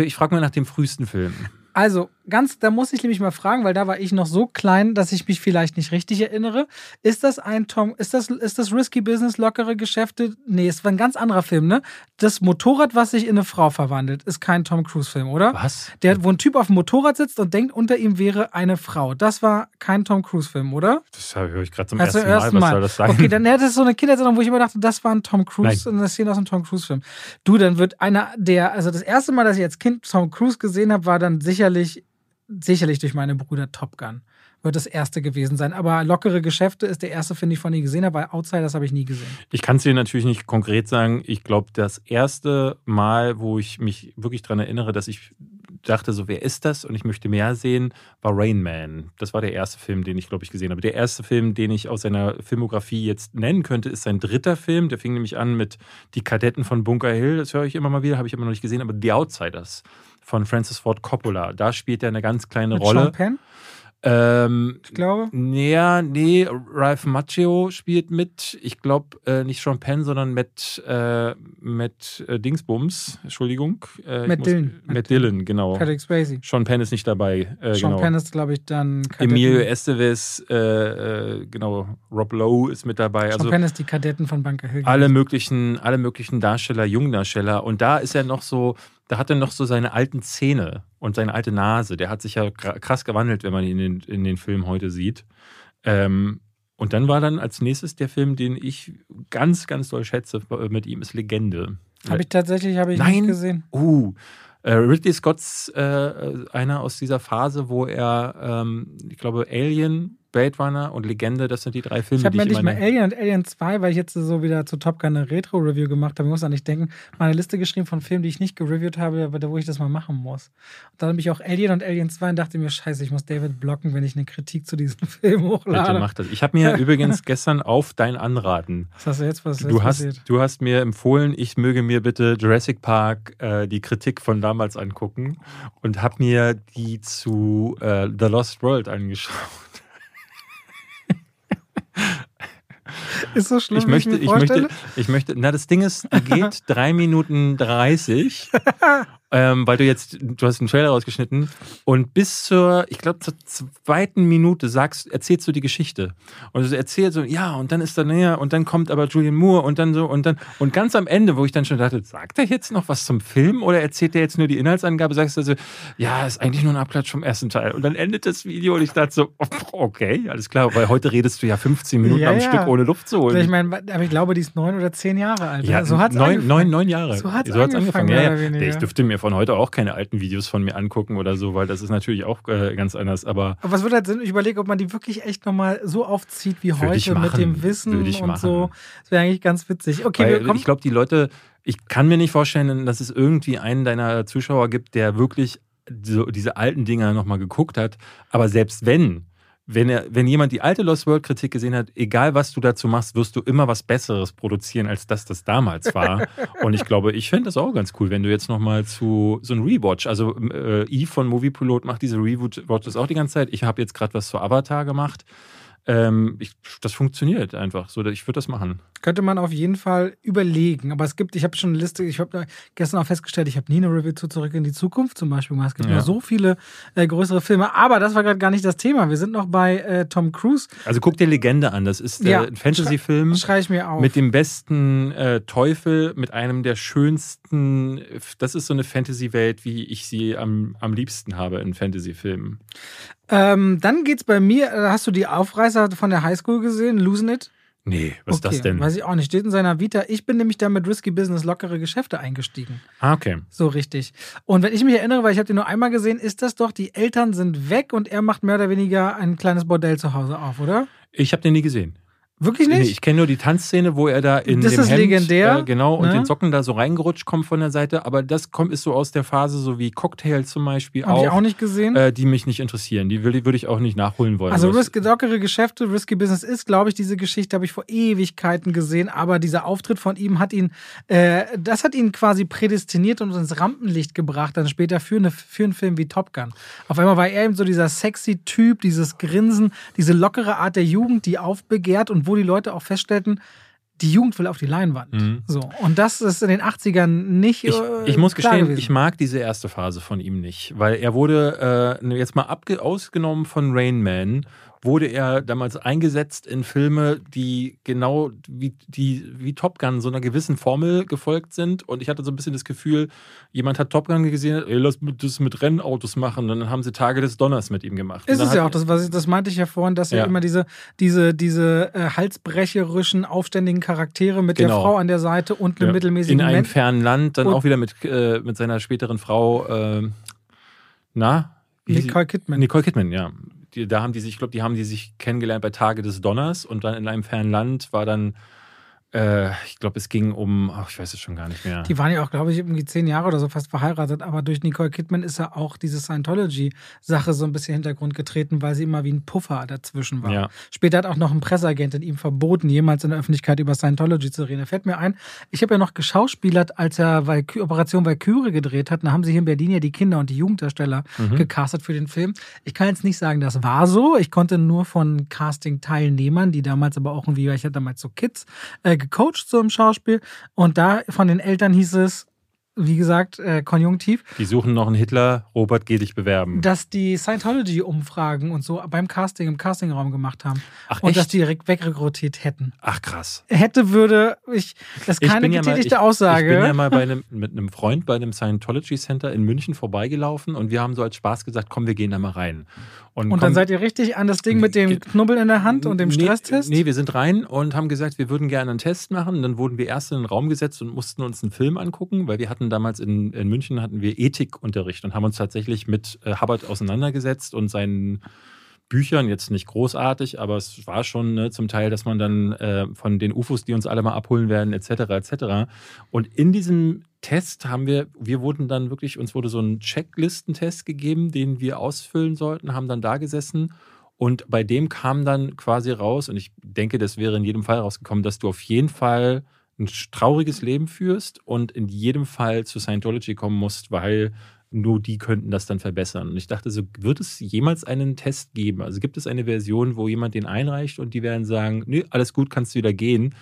S2: ich frage mal nach dem frühesten Film.
S1: Also, ganz, da muss ich nämlich mal fragen, weil da war ich noch so klein, dass ich mich vielleicht nicht richtig erinnere. Ist das ein Tom, ist das, ist das Risky Business, lockere Geschäfte? Nee, es war ein ganz anderer Film, ne? Das Motorrad, was sich in eine Frau verwandelt, ist kein Tom Cruise-Film, oder?
S2: Was?
S1: Der, wo ein Typ auf dem Motorrad sitzt und denkt, unter ihm wäre eine Frau. Das war kein Tom Cruise-Film, oder?
S2: Das höre ich gerade zum also ersten, ersten Mal. Was soll das sein?
S1: Okay, dann hätte es so eine Kindheitserinnerung, wo ich immer dachte, das war ein Tom Cruise, Nein. eine Szene aus einem Tom Cruise-Film. Du, dann wird einer der, also das erste Mal, dass ich als Kind Tom Cruise gesehen habe, war dann sicherlich sicherlich durch meine Brüder Top Gun wird das erste gewesen sein. Aber lockere Geschäfte ist der erste, finde ich, von ihm gesehen weil Outsiders habe ich nie gesehen.
S2: Ich kann es dir natürlich nicht konkret sagen. Ich glaube, das erste Mal, wo ich mich wirklich daran erinnere, dass ich dachte, so, wer ist das? Und ich möchte mehr sehen, war Rain Man. Das war der erste Film, den ich, glaube ich, gesehen habe. Der erste Film, den ich aus seiner Filmografie jetzt nennen könnte, ist sein dritter Film. Der fing nämlich an mit Die Kadetten von Bunker Hill. Das höre ich immer mal wieder, habe ich immer noch nicht gesehen. Aber The Outsiders von Francis Ford Coppola. Da spielt er eine ganz kleine Mit Rolle. Sean Penn? Ähm,
S1: ich glaube.
S2: Ja, nee, Ralph Macchio spielt mit. Ich glaube äh, nicht Sean Penn, sondern Matt, äh, Matt äh, Dingsbums. Entschuldigung.
S1: Äh, Matt Dillon.
S2: Matt Dillon, genau.
S1: Patrick Swayze.
S2: Sean Penn ist nicht dabei.
S1: Äh, Sean genau. Penn ist, glaube ich, dann.
S2: Kadetten. Emilio Estevez, äh, genau. Rob Lowe ist mit dabei.
S1: Sean also, Penn ist die Kadetten von Bunker Hill.
S2: Alle möglichen, alle möglichen Darsteller, Jungdarsteller. Und da ist er noch so da hat er noch so seine alten Zähne und seine alte Nase. Der hat sich ja krass gewandelt, wenn man ihn in den, in den Film heute sieht. Ähm, und dann war dann als nächstes der Film, den ich ganz, ganz doll schätze mit ihm, ist Legende.
S1: Habe ich tatsächlich habe ich Nein. nicht gesehen.
S2: Uh, äh, Ridley Scott's äh, einer aus dieser Phase, wo er, ähm, ich glaube, Alien Blade Runner und Legende, das sind die drei Filme,
S1: ich habe mir nicht mal Alien und Alien 2, weil ich jetzt so wieder zu Top Gun eine Retro-Review gemacht habe. Ich muss an nicht denken, meine Liste geschrieben von Filmen, die ich nicht gereviewt habe, aber wo ich das mal machen muss. Und dann habe ich auch Alien und Alien 2 und dachte mir, scheiße, ich muss David blocken, wenn ich eine Kritik zu diesem Film hochlade.
S2: Bitte mach das. Ich habe mir übrigens gestern auf dein Anraten.
S1: Was hast du jetzt was
S2: du hast, passiert? Du hast mir empfohlen, ich möge mir bitte Jurassic Park äh, die Kritik von damals angucken und habe mir die zu äh, The Lost World angeschaut.
S1: Ist so schlimm,
S2: ich möchte, ich, ich möchte, ich möchte, na, das Ding ist, die geht 3 Minuten 30 ähm, weil du jetzt, du hast einen Trailer rausgeschnitten und bis zur, ich glaube, zur zweiten Minute sagst, erzählst du die Geschichte. Und du erzählst so, ja, und dann ist er näher und dann kommt aber Julian Moore und dann so und dann, und ganz am Ende, wo ich dann schon dachte, sagt er jetzt noch was zum Film oder erzählt er jetzt nur die Inhaltsangabe, sagst du so, ja, ist eigentlich nur ein Abklatsch vom ersten Teil. Und dann endet das Video und ich dachte so, okay, alles klar, weil heute redest du ja 15 Minuten ja, am ja. Stück ohne Luft zu holen.
S1: Ich meine, aber ich glaube, die ist neun oder zehn Jahre alt.
S2: Ja, so hat's neun, neun, neun Jahre. So hat es so angefangen. angefangen. Ja, ja. Ich dürfte mir von heute auch keine alten Videos von mir angucken oder so, weil das ist natürlich auch äh, ganz anders. Aber,
S1: aber was würde halt Sinn? Ich überlege, ob man die wirklich echt nochmal so aufzieht wie heute mit dem Wissen und machen. so. Das wäre eigentlich ganz witzig. Okay,
S2: weil, ich glaube, die Leute, ich kann mir nicht vorstellen, dass es irgendwie einen deiner Zuschauer gibt, der wirklich so diese alten Dinger nochmal geguckt hat. Aber selbst wenn, wenn, er, wenn jemand die alte Lost World Kritik gesehen hat, egal was du dazu machst, wirst du immer was Besseres produzieren, als das das damals war. Und ich glaube, ich fände das auch ganz cool, wenn du jetzt nochmal zu so ein Rewatch, also äh, Eve von Movie Pilot macht diese Rewatches auch die ganze Zeit. Ich habe jetzt gerade was zu Avatar gemacht. Ähm, ich, das funktioniert einfach so. Ich würde das machen.
S1: Könnte man auf jeden Fall überlegen. Aber es gibt, ich habe schon eine Liste, ich habe gestern auch festgestellt, ich habe nie eine Review zu Zurück in die Zukunft zum Beispiel gemacht. Es gibt ja. noch so viele äh, größere Filme. Aber das war gerade gar nicht das Thema. Wir sind noch bei äh, Tom Cruise.
S2: Also guck dir Legende an. Das ist äh, ja, ein Fantasy-Film.
S1: Schrei ich mir auf.
S2: Mit dem besten äh, Teufel, mit einem der schönsten. Das ist so eine Fantasy-Welt, wie ich sie am, am liebsten habe in Fantasy-Filmen.
S1: Ähm, dann geht's bei mir, äh, hast du die Aufreißer von der Highschool gesehen, Losing It?
S2: Nee, was ist das denn?
S1: Weiß ich auch nicht. Steht in seiner Vita. Ich bin nämlich da mit Risky Business lockere Geschäfte eingestiegen.
S2: Ah, okay.
S1: So richtig. Und wenn ich mich erinnere, weil ich habe den nur einmal gesehen, ist das doch, die Eltern sind weg und er macht mehr oder weniger ein kleines Bordell zu Hause auf, oder?
S2: Ich habe den nie gesehen.
S1: Wirklich nicht?
S2: Nee, ich kenne nur die Tanzszene, wo er da in
S1: Das
S2: dem
S1: ist
S2: Hemd,
S1: legendär,
S2: äh, genau, und
S1: ne?
S2: den Socken da so reingerutscht kommt von der Seite. Aber das kommt, ist so aus der Phase, so wie Cocktail zum Beispiel
S1: Habe
S2: auch,
S1: ich auch nicht gesehen.
S2: äh, die mich nicht interessieren. Die würde, ich auch nicht nachholen wollen.
S1: Also risky, lockere Geschäfte, Risky Business ist, glaube ich, diese Geschichte habe ich vor Ewigkeiten gesehen, aber dieser Auftritt von ihm hat ihn, äh, das hat ihn quasi prädestiniert und ins Rampenlicht gebracht, dann später für, eine, für einen Film wie Top Gun. Auf einmal war er eben so dieser sexy Typ, dieses Grinsen, diese lockere Art der Jugend, die aufbegehrt und wo die Leute auch feststellten, die Jugend will auf die Leinwand.
S2: Mhm.
S1: So. Und das ist in den 80ern nicht.
S2: Ich,
S1: äh,
S2: ich muss gestehen,
S1: gewesen.
S2: ich mag diese erste Phase von ihm nicht, weil er wurde äh, jetzt mal abge ausgenommen von Rain Man, wurde er damals eingesetzt in Filme, die genau wie, die, wie Top Gun so einer gewissen Formel gefolgt sind. Und ich hatte so ein bisschen das Gefühl, jemand hat Top Gun gesehen, ey, lass das mit Rennautos machen. Und dann haben sie Tage des Donners mit ihm gemacht.
S1: Ist es ja auch, das, was ich, das meinte ich ja vorhin, dass ja,
S2: Ja.
S1: immer diese, diese, diese äh, halsbrecherischen, aufständigen Charaktere mit der
S2: Genau.
S1: Frau an der Seite und einem
S2: Ja.
S1: mittelmäßigen
S2: in einem fernen Land, dann
S1: Und-
S2: auch wieder mit, äh, mit seiner späteren Frau, äh, na?
S1: Nicole Kidman.
S2: Nicole Kidman, ja. Die, da haben die sich, ich glaube, die haben die sich kennengelernt bei Tage des Donners und dann in einem fernen Land war dann, äh, ich glaube, es ging um, ach, ich weiß es schon gar nicht mehr.
S1: Die waren ja auch, glaube ich, irgendwie zehn Jahre oder so fast verheiratet, aber durch Nicole Kidman ist ja auch diese Scientology-Sache so ein bisschen in den Hintergrund getreten, weil sie immer wie ein Puffer dazwischen war.
S2: Ja.
S1: Später hat auch noch ein Presseagent in ihm verboten, jemals in der Öffentlichkeit über Scientology zu reden. Da fällt mir ein, ich habe ja noch geschauspielert, als er Valky Operation Valkyrie gedreht hat. Da haben sie hier in Berlin ja die Kinder- und die Jugenddarsteller
S2: Mhm.
S1: gecastet für den Film. Ich kann jetzt nicht sagen, das war so. Ich konnte nur von Casting-Teilnehmern, die damals aber auch irgendwie, weil ich hatte damals so Kids, äh, gecoacht so im Schauspiel. Und da von den Eltern hieß es, wie gesagt, äh, konjunktiv,
S2: Die suchen noch einen Hitler, Robert, geh dich bewerben.
S1: dass die Scientology-Umfragen und so beim Casting, im Castingraum gemacht haben.
S2: Ach,
S1: und
S2: echt?
S1: dass die direkt wegrekrutiert hätten.
S2: Ach, krass.
S1: Hätte, würde, ich, das ist keine
S2: bin ja mal-
S1: getätigte
S2: ich,
S1: Aussage.
S2: Ich bin ja mal bei einem, mit einem Freund bei einem Scientology Center in München vorbeigelaufen und wir haben so als Spaß gesagt, komm, wir gehen da mal rein.
S1: Und
S2: komm,
S1: dann seid ihr richtig an das Ding mit dem Knubbel in der Hand und dem
S2: Nee,
S1: Stresstest?
S2: Nee, wir sind rein und haben gesagt, wir würden gerne einen Test machen. Und dann wurden wir erst in den Raum gesetzt und mussten uns einen Film angucken, weil wir hatten damals in, in München hatten wir Ethikunterricht und haben uns tatsächlich mit äh, Hubbard auseinandergesetzt und seinen Büchern, jetzt nicht großartig, aber es war schon ne, zum Teil, dass man dann äh, von den UFOs, die uns alle mal abholen werden, etc., etc. Und in diesem Test haben wir, wir wurden dann wirklich, uns wurde so ein Checklistentest gegeben, den wir ausfüllen sollten, haben dann da gesessen und bei dem kam dann quasi raus, und ich denke, das wäre in jedem Fall rausgekommen, dass du auf jeden Fall ein trauriges Leben führst und in jedem Fall zu Scientology kommen musst, weil nur die könnten das dann verbessern. Und ich dachte so, wird es jemals einen Test geben? Also gibt es eine Version, wo jemand den einreicht und die werden sagen, nee, alles gut, kannst du wieder gehen.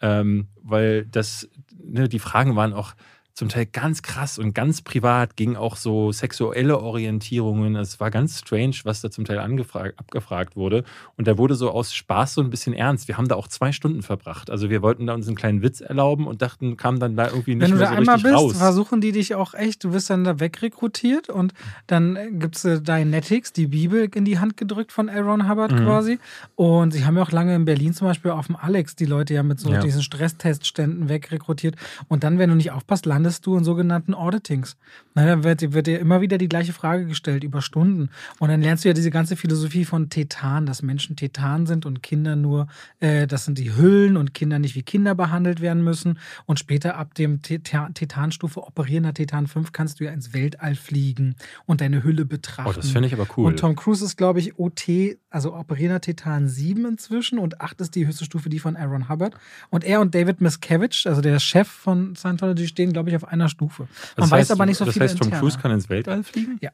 S2: Ähm, weil das, ne, die Fragen waren auch zum Teil ganz krass und ganz privat, ging auch so sexuelle Orientierungen. Es war ganz strange, was da zum Teil abgefragt wurde. Und da wurde so aus Spaß so ein bisschen ernst. Wir haben da auch zwei Stunden verbracht. Also wir wollten da uns einen kleinen Witz erlauben und dachten, kamen dann da irgendwie nicht
S1: Wenn du
S2: mehr
S1: da
S2: so
S1: einmal
S2: richtig
S1: bist,
S2: raus.
S1: versuchen die dich auch echt, du wirst dann da wegrekrutiert und dann gibt es äh, Dianetics, die Bibel in die Hand gedrückt von Aaron Hubbard
S2: Mhm.
S1: quasi. Und sie haben ja auch lange in Berlin zum Beispiel auf dem Alex die Leute ja mit so
S2: Ja.
S1: diesen Stresstestständen wegrekrutiert. Und dann, wenn du nicht aufpasst, landest du in sogenannten Auditings. Na, dann wird, wird dir immer wieder die gleiche Frage gestellt über Stunden. Und dann lernst du ja diese ganze Philosophie von Tetan, dass Menschen Tetan sind und Kinder nur, äh, das sind die Hüllen und Kinder nicht wie Kinder behandelt werden müssen. Und später ab dem Teta- Tetanstufe operierender Tetan 5 kannst du ja ins Weltall fliegen und deine Hülle betrachten.
S2: Oh, das finde ich aber cool.
S1: Und Tom Cruise ist, glaube ich, OT, also operierender Tetan 7 inzwischen und 8 ist die höchste Stufe, die von Aaron Hubbard. Und er und David Miscavige, also der Chef von Scientology, stehen, glaube ich, auf einer Stufe. Man
S2: Das
S1: weiß
S2: heißt,
S1: aber nicht so
S2: das
S1: viel.
S2: heißt, Tom. Cruise kann ins Weltall fliegen?
S1: Ja.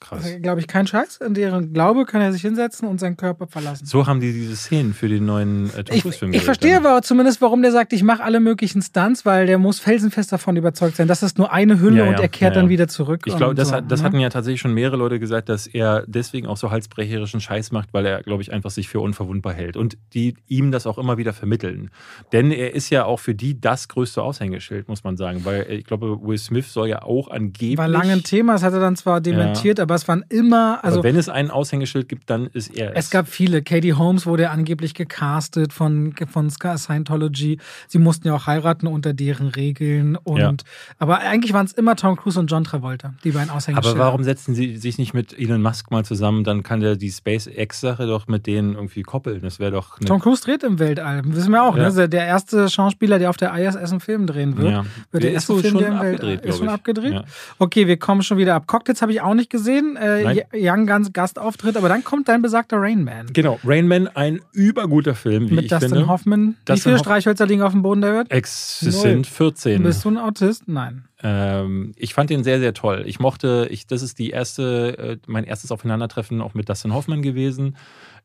S2: Krass.
S1: Glaube ich, kein Scheiß. In deren Glaube kann er sich hinsetzen und seinen Körper verlassen.
S2: So haben die diese Szenen für den neuen äh, Tom
S1: Ich,
S2: Cruise-Film
S1: ich
S2: gedreht
S1: verstehe
S2: dann.
S1: aber zumindest, warum der sagt, ich mache alle möglichen Stunts, weil der muss felsenfest davon überzeugt sein. Das ist nur eine Hülle
S2: Ja, ja,
S1: und er kehrt
S2: ja,
S1: dann wieder zurück.
S2: Ich glaube, das,
S1: so,
S2: hat, das
S1: ne?
S2: hatten ja tatsächlich schon mehrere Leute gesagt, dass er deswegen auch so halsbrecherischen Scheiß macht, weil er, glaube ich, einfach sich für unverwundbar hält. Und die ihm das auch immer wieder vermitteln. Denn er ist ja auch für die das größte Aushängeschild, muss man sagen. Weil äh, ich glaube, Will Smith soll ja auch angeblich.
S1: War lange ein Thema, das hat er dann zwar dementiert, aber es waren immer, also
S2: aber wenn es ein Aushängeschild gibt, dann ist er
S1: es. Es gab viele. Katie Holmes wurde angeblich gecastet von, von Scientology. Sie mussten ja auch heiraten unter deren Regeln. Und, ja. Aber eigentlich waren es immer Tom Cruise und John Travolta, die beiden Aushängeschilder.
S2: Aber warum setzen sie sich nicht mit Elon Musk mal zusammen? Dann kann der die SpaceX-Sache doch mit denen irgendwie koppeln. Das wäre doch.
S1: Tom Cruise dreht im Weltall. Wissen wir auch, ja. ne? Der erste Schauspieler, der auf der ISS einen Film drehen wird. Ja.
S2: Wird der, der erste Film, der im Weltall
S1: ist schon abgedreht. Okay, wir kommen schon wieder ab. Cocktails habe ich auch nicht gesehen. Äh, Young Guns Gastauftritt, aber dann kommt dein besagter Rain Man.
S2: Genau, Rain Man, ein überguter Film, wie
S1: Mit
S2: ich
S1: Dustin
S2: finde.
S1: Hoffman. Dustin wie viele Hoff Streichhölzer liegen auf dem Boden, David?
S2: Ex es sind 14.
S1: Bist du ein Autist? Nein.
S2: Ähm, ich fand den sehr, sehr toll. Ich mochte, ich, das ist die erste, äh, mein erstes Aufeinandertreffen auch mit Dustin Hoffman gewesen.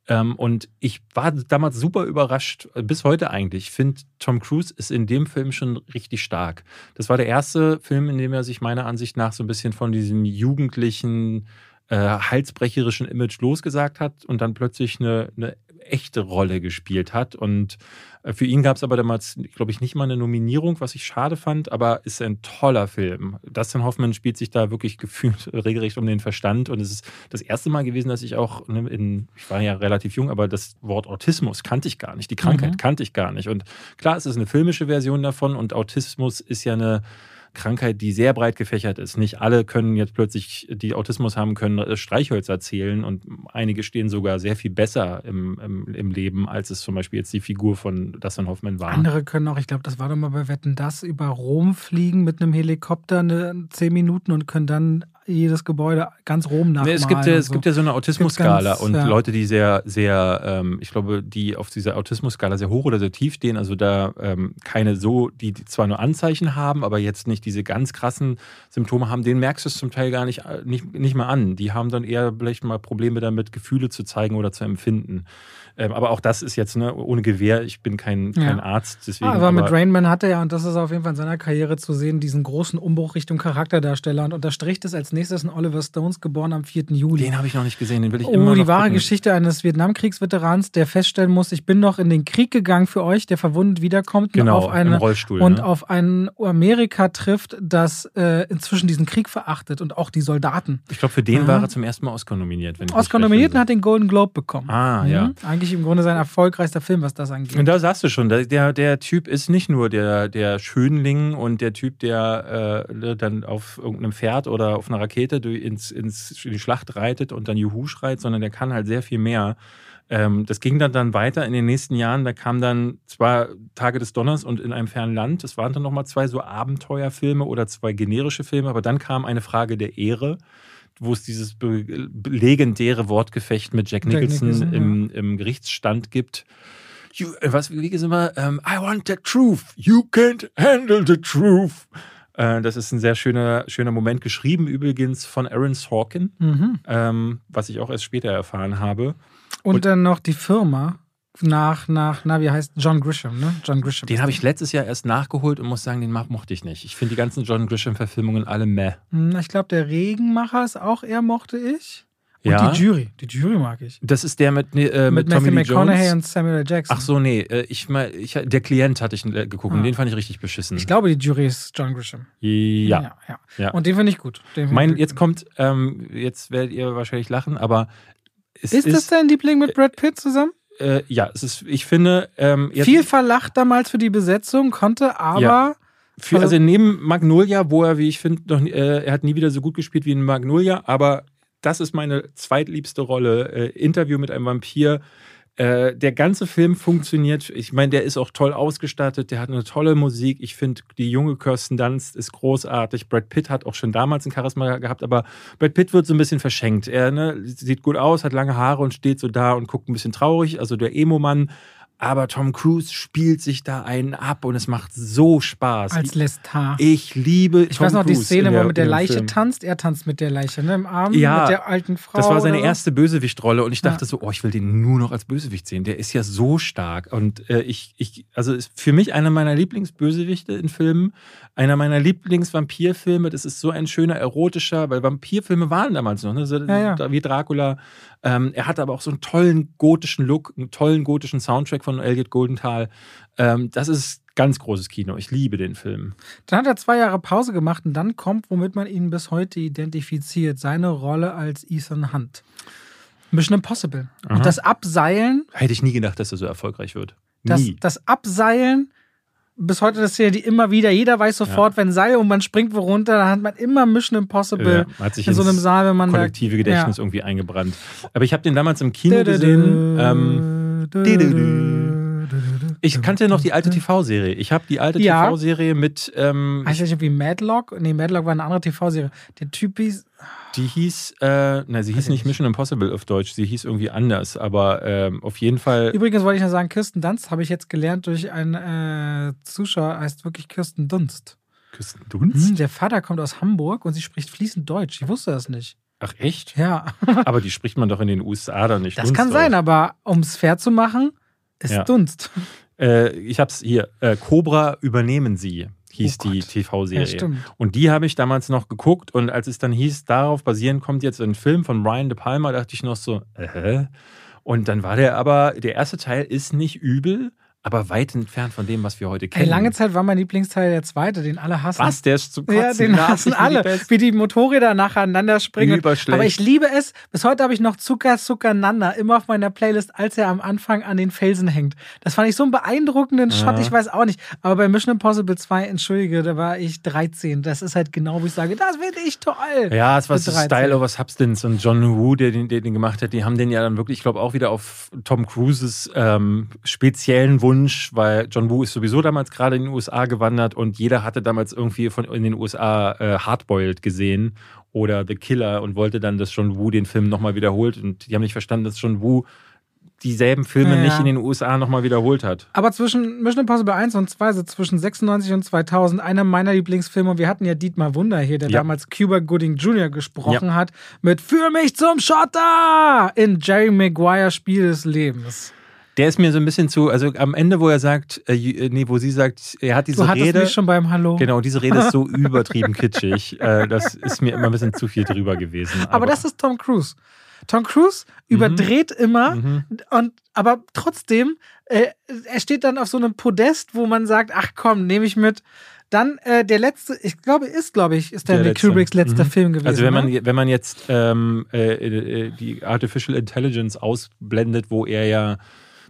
S2: Ähm, und ich war damals super überrascht, bis heute eigentlich. Ich finde, Tom Cruise ist in dem Film schon richtig stark. Das war der erste Film, in dem er sich meiner Ansicht nach so ein bisschen von diesem jugendlichen, äh, halsbrecherischen Image losgesagt hat und dann plötzlich eine, eine echte Rolle gespielt hat. Und äh, für ihn gab es aber damals, glaube ich, nicht mal eine Nominierung, was ich schade fand, aber ist ein toller Film. Dustin Hoffman spielt sich da wirklich gefühlt regelrecht um den Verstand. Und es ist das erste Mal gewesen, dass ich auch ne, in, ich war ja relativ jung, aber das Wort Autismus kannte ich gar nicht. Die Krankheit mhm. kannte ich gar nicht. Und klar, es ist eine filmische Version davon und Autismus ist ja eine Krankheit, die sehr breit gefächert ist. Nicht alle können jetzt plötzlich, die Autismus haben, können äh, Streichhölzer zählen und einige stehen sogar sehr viel besser im, im, im Leben, als es zum Beispiel jetzt die Figur von Dustin Hoffman war.
S1: Andere können auch, ich glaube, das war doch mal bei Wetten, das über Rom fliegen mit einem Helikopter eine, zehn Minuten und können dann jedes Gebäude ganz Rom nachmalen. Nee,
S2: es gibt ja, es so. gibt ja so eine Autismus-Skala und ja. Leute, die sehr, sehr, ähm, ich glaube, die auf dieser Autismus-Skala sehr hoch oder sehr tief stehen, also da ähm, keine so, die, die, zwar nur Anzeichen haben, aber jetzt nicht diese ganz krassen Symptome haben, denen merkst du es zum Teil gar nicht, äh, nicht, nicht mal an. Die haben dann eher vielleicht mal Probleme damit, Gefühle zu zeigen oder zu empfinden. Ähm, aber auch das ist jetzt ne, ohne Gewehr. Ich bin kein, kein
S1: ja.
S2: Arzt. Deswegen,
S1: aber, aber mit Rainman hat er ja, und das ist auf jeden Fall in seiner Karriere zu sehen, diesen großen Umbruch Richtung Charakterdarsteller und unterstricht es als nächstes in Oliver Stones, geboren am 4. Juli.
S2: Den habe ich noch nicht gesehen, den will ich
S1: oh,
S2: immer
S1: Oh,
S2: die
S1: wahre
S2: gucken.
S1: Geschichte eines Vietnamkriegsveterans, der feststellen muss, ich bin noch in den Krieg gegangen für euch, der verwundet wiederkommt
S2: genau,
S1: und auf, eine,
S2: Rollstuhl,
S1: und
S2: ne?
S1: auf ein Amerika trifft, das äh, inzwischen diesen Krieg verachtet und auch die Soldaten.
S2: Ich glaube, für den ja. war er zum ersten Mal Oscar nominiert.
S1: Oscar nominiert und hat den Golden Globe bekommen.
S2: Ah, mhm. ja.
S1: Eigentlich im Grunde sein Erfolg erfolgreichster Film, was das angeht.
S2: Und da sagst du schon, der, der Typ ist nicht nur der, der Schönling und der Typ, der äh, dann auf irgendeinem Pferd oder auf einer Rakete ins, ins, in die Schlacht reitet und dann Juhu schreit, sondern der kann halt sehr viel mehr. Ähm, das ging dann, dann weiter in den nächsten Jahren. Da kam dann zwei Tage des Donners und in einem fernen Land. Das waren dann nochmal zwei so Abenteuerfilme oder zwei generische Filme. Aber dann kam eine Frage der Ehre wo es dieses legendäre Wortgefecht mit Jack Nicholson, Jack Nicholson im, ja. im, Gerichtsstand gibt. You, äh, was, wie ist immer? Um, ähm, I want the truth. You can't handle the truth. Äh, das ist ein sehr schöner, schöner Moment, geschrieben übrigens von Aaron Sorkin, mhm. ähm, was ich auch erst später erfahren habe.
S1: Und, Und dann noch die Firma nach, nach, na, wie heißt John Grisham, ne? John Grisham.
S2: Den habe ich letztes Jahr erst nachgeholt und muss sagen, den mochte ich nicht. Ich finde die ganzen John Grisham-Verfilmungen alle meh.
S1: Hm, ich glaube, der Regenmacher ist auch eher mochte ich. Und ja. die Jury. Die Jury mag ich.
S2: Das ist der mit, äh, mit,
S1: mit Matthew McConaughey und Samuel L. Jackson.
S2: Ach so, nee. Äh, ich, ich, der Klient hatte ich äh, geguckt ah. und den fand ich richtig beschissen.
S1: Ich glaube, die Jury ist John Grisham.
S2: Ja.
S1: ja, ja. ja. Und den finde ich gut.
S2: Find mein, ich jetzt kommt, ähm, jetzt werdet ihr wahrscheinlich lachen, aber.
S1: ist, ist das dein Liebling mit Brad Pitt zusammen?
S2: Äh, ja, es ist, ich finde. Ähm,
S1: Viel verlacht damals für die Besetzung, konnte aber. Ja.
S2: Für, also, also, neben Magnolia, wo er, wie ich finde, äh, er hat nie wieder so gut gespielt wie in Magnolia, aber das ist meine zweitliebste Rolle. Äh, Interview mit einem Vampir äh, der ganze Film funktioniert. Ich meine, der ist auch toll ausgestattet, der hat eine tolle Musik. Ich finde, die junge Kirsten Dunst ist großartig. Brad Pitt hat auch schon damals ein Charisma gehabt, aber Brad Pitt wird so ein bisschen verschenkt. Er ne, sieht gut aus, hat lange Haare und steht so da und guckt ein bisschen traurig. Also der Emo-Mann. Aber Tom Cruise spielt sich da einen ab und es macht so Spaß.
S1: Als Lestat.
S2: Ich liebe
S1: Ich Tom weiß noch Cruise die Szene, wo er mit der Leiche Film. tanzt. Er tanzt mit der Leiche, ne? Im Arm
S2: ja,
S1: mit der alten Frau.
S2: Das war seine erste Bösewichtrolle und ich dachte ja. so, oh, ich will den nur noch als Bösewicht sehen. Der ist ja so stark. Und äh, ich, ich, also ist für mich einer meiner Lieblingsbösewichte in Filmen, einer meiner Lieblingsvampirfilme. Das ist so ein schöner, erotischer, weil Vampirfilme waren damals noch, ne? So,
S1: ja,
S2: wie Dracula. Ähm, er hat aber auch so einen tollen gotischen Look, einen tollen gotischen Soundtrack von Elliot Goldenthal. Ähm, das ist Ganz großes Kino. Ich liebe den Film.
S1: Dann hat er zwei Jahre Pause gemacht und dann kommt, womit man ihn bis heute identifiziert, seine Rolle als Ethan Hunt. Mission Impossible.
S2: Aha.
S1: Und das Abseilen,
S2: Hätte ich nie gedacht, dass er so erfolgreich wird.
S1: das,
S2: Nie.
S1: das Abseilen, bis heute das Szene, die immer wieder, jeder weiß sofort, wenn Seil und man springt wo runter, dann hat man immer Mission Impossible
S2: Ja, hat sich
S1: in so einem Saal, wenn man da.
S2: kollektive Gedächtnis irgendwie eingebrannt. Aber ich habe den damals im Kino gesehen. Ich kannte noch die alte TV-Serie. Ich habe die alte
S1: Ja.
S2: TV-Serie mit, ähm,
S1: Heißt das nicht wie Madlock? Nee, Madlock war eine andere TV-Serie. Der Typ hieß.
S2: die hieß, äh, na, sie hieß
S1: ich
S2: nicht. Mission Impossible auf Deutsch, sie hieß irgendwie anders, aber ähm, auf jeden Fall.
S1: Übrigens wollte ich noch sagen, Kirsten Dunst habe ich jetzt gelernt durch einen äh, Zuschauer, heißt wirklich Kirsten Dunst.
S2: Kirsten
S1: Hm,
S2: Dunst?
S1: der Vater kommt aus Hamburg und sie spricht fließend Deutsch. Ich wusste das nicht.
S2: Ach echt?
S1: Ja,
S2: Aber die spricht man doch in den USA dann nicht.
S1: das
S2: Dunst
S1: kann sein,
S2: aus.
S1: aber um es fair zu machen, ist
S2: Ja.
S1: Dunst.
S2: Äh, ich hab's hier. Äh, Cobra übernehmen sie, hieß
S1: Oh
S2: die. TV-Serie.
S1: Ja.
S2: Und die habe ich damals noch geguckt und als es dann hieß, darauf basierend kommt jetzt ein Film von Brian De Palma, dachte ich noch so, äh. Und dann war der aber, der erste Teil ist nicht übel, aber weit entfernt von dem, was wir heute
S1: Ey,
S2: kennen.
S1: lange Zeit war mein Lieblingsteil der zweite, den alle hassen.
S2: Was? Der ist zu kotzen.
S1: Ja, den hassen
S2: die
S1: alle,
S2: Best-
S1: wie die Motorräder nacheinander springen.
S2: Überschlecht.
S1: Aber ich liebe es. Bis heute habe ich noch Zucker Zucker Nanda immer auf meiner Playlist, als er am Anfang an den Felsen hängt. Das fand ich so einen beeindruckenden Shot,
S2: Ja.
S1: ich weiß auch nicht. Aber bei Mission Impossible 2, entschuldige, da war ich 13. Das ist halt genau, wo ich sage, das finde ich toll.
S2: Ja, es war so
S1: 13.
S2: Style over Substance und John Woo, der den, der den gemacht hat, die haben den ja dann wirklich, ich glaube, auch wieder auf Tom Cruises ähm, speziellen Wunsch, weil John Woo ist sowieso damals gerade in den USA gewandert und jeder hatte damals irgendwie von in den USA äh, Hardboiled gesehen oder The Killer und wollte dann, dass John Woo den Film nochmal wiederholt und die haben nicht verstanden, dass John Woo dieselben Filme
S1: Ja, ja.
S2: nicht in den USA nochmal wiederholt hat.
S1: Aber zwischen Mission Impossible 1 und 2, so zwischen 96 und 2000, einer meiner Lieblingsfilme. Und wir hatten ja Dietmar Wunder hier, der
S2: Ja.
S1: damals Cuba Gooding Jr. gesprochen hat, mit Für mich zum Schotter in Jerry Maguire Spiel des Lebens.
S2: Der ist mir so ein bisschen zu, also am Ende, wo er sagt, äh, äh, nee, wo sie sagt, er hat diese
S1: Du hattest
S2: Rede.
S1: mich schon beim Hallo.
S2: Genau, diese Rede ist so übertrieben kitschig. Äh, das ist mir immer ein bisschen zu viel drüber gewesen.
S1: Aber das ist Tom Cruise. Tom Cruise überdreht immer
S2: Mhm.
S1: und aber trotzdem, äh, er steht dann auf so einem Podest, wo man sagt, ach komm, nehme ich mit. Dann äh, der letzte, ich glaube, ist, glaube ich, ist
S2: Der
S1: Stanley
S2: letzte.
S1: Kubricks letzter
S2: Mhm.
S1: Film gewesen.
S2: Also wenn man,
S1: ne?
S2: wenn man jetzt ähm, äh, äh, die Artificial Intelligence ausblendet, wo er ja,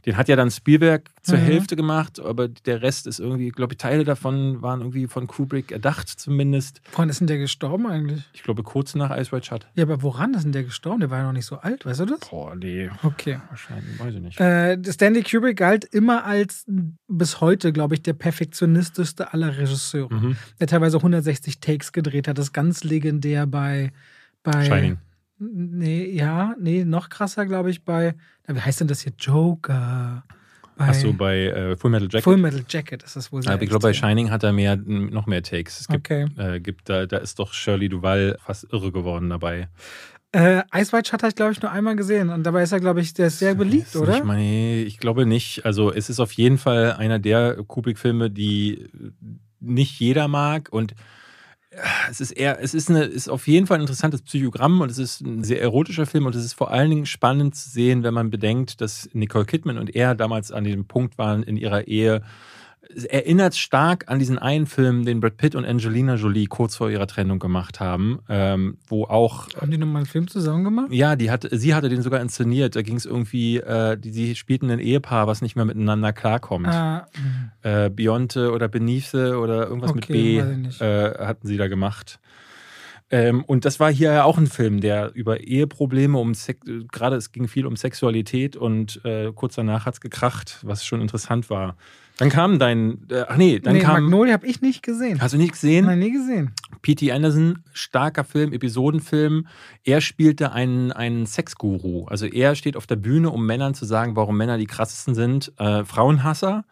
S2: den hat ja dann Spielberg zur
S1: Mhm.
S2: Hälfte gemacht, aber der Rest ist irgendwie, glaube ich, Teile davon waren irgendwie von Kubrick erdacht zumindest.
S1: Wann ist denn der gestorben eigentlich?
S2: Ich glaube kurz nach Ice White Shut.
S1: Ja, aber woran ist denn der gestorben? Der war ja noch nicht so alt, weißt du das?
S2: Boah, nee,
S1: Okay.
S2: wahrscheinlich, weiß ich nicht.
S1: Äh, Stanley Kubrick galt immer als bis heute, glaube ich, der perfektionistischste aller Regisseure.
S2: Mhm.
S1: Der teilweise 160 Takes gedreht hat. Das ist ganz legendär bei. bei
S2: Shining.
S1: Nee, ja, nee, noch krasser, glaube ich, bei. Wie heißt denn das hier? Joker. Bei
S2: Achso, bei äh, Full Metal Jacket.
S1: Full Metal Jacket ist das wohl
S2: Aber ich glaube, bei. Shining hat er mehr, noch mehr Takes. Es gibt,
S1: Okay.
S2: äh, gibt da, da ist doch Shirley Duval fast irre geworden dabei.
S1: Äh, Ice White Shut ich, glaube ich, nur einmal gesehen. Und dabei ist er, glaube ich, der ist sehr beliebt, oder?
S2: Nicht, meine, ich glaube nicht. Also es ist auf jeden Fall einer der Kubrick-Filme, die nicht jeder mag und es ist eher, es ist, eine, ist auf jeden Fall ein interessantes Psychogramm und es ist ein sehr erotischer Film und es ist vor allen Dingen spannend zu sehen, wenn man bedenkt, dass Nicole Kidman und er damals an dem Punkt waren in ihrer Ehe. Es erinnert stark an diesen einen Film, den Brad Pitt und Angelina Jolie kurz vor ihrer Trennung gemacht haben, ähm, wo auch
S1: Haben die nochmal einen Film zusammen gemacht?
S2: ja, die hat, sie hatte den sogar inszeniert. Da ging es irgendwie, äh, die, sie spielten ein Ehepaar, was nicht mehr miteinander klarkommt.
S1: Ah,
S2: Äh, Beyonce oder Benice oder irgendwas mit
S1: Okay,
S2: B
S1: ich nicht.
S2: äh, hatten sie da gemacht. Ähm, und das war hier ja auch ein Film, der über Eheprobleme, um Sex, gerade es ging viel um Sexualität und äh, kurz danach hat es gekracht, was schon interessant war. Dann kam dein, äh, ach nee, dann
S1: nee,
S2: kam,
S1: Magnolia habe ich nicht gesehen.
S2: hast du nicht gesehen?
S1: Nein, nie gesehen.
S2: P.T. Anderson, starker Film, Episodenfilm. Er spielte einen, einen Sexguru. Also er steht auf der Bühne, um Männern zu sagen, warum Männer die krassesten sind. Äh, Frauenhasser,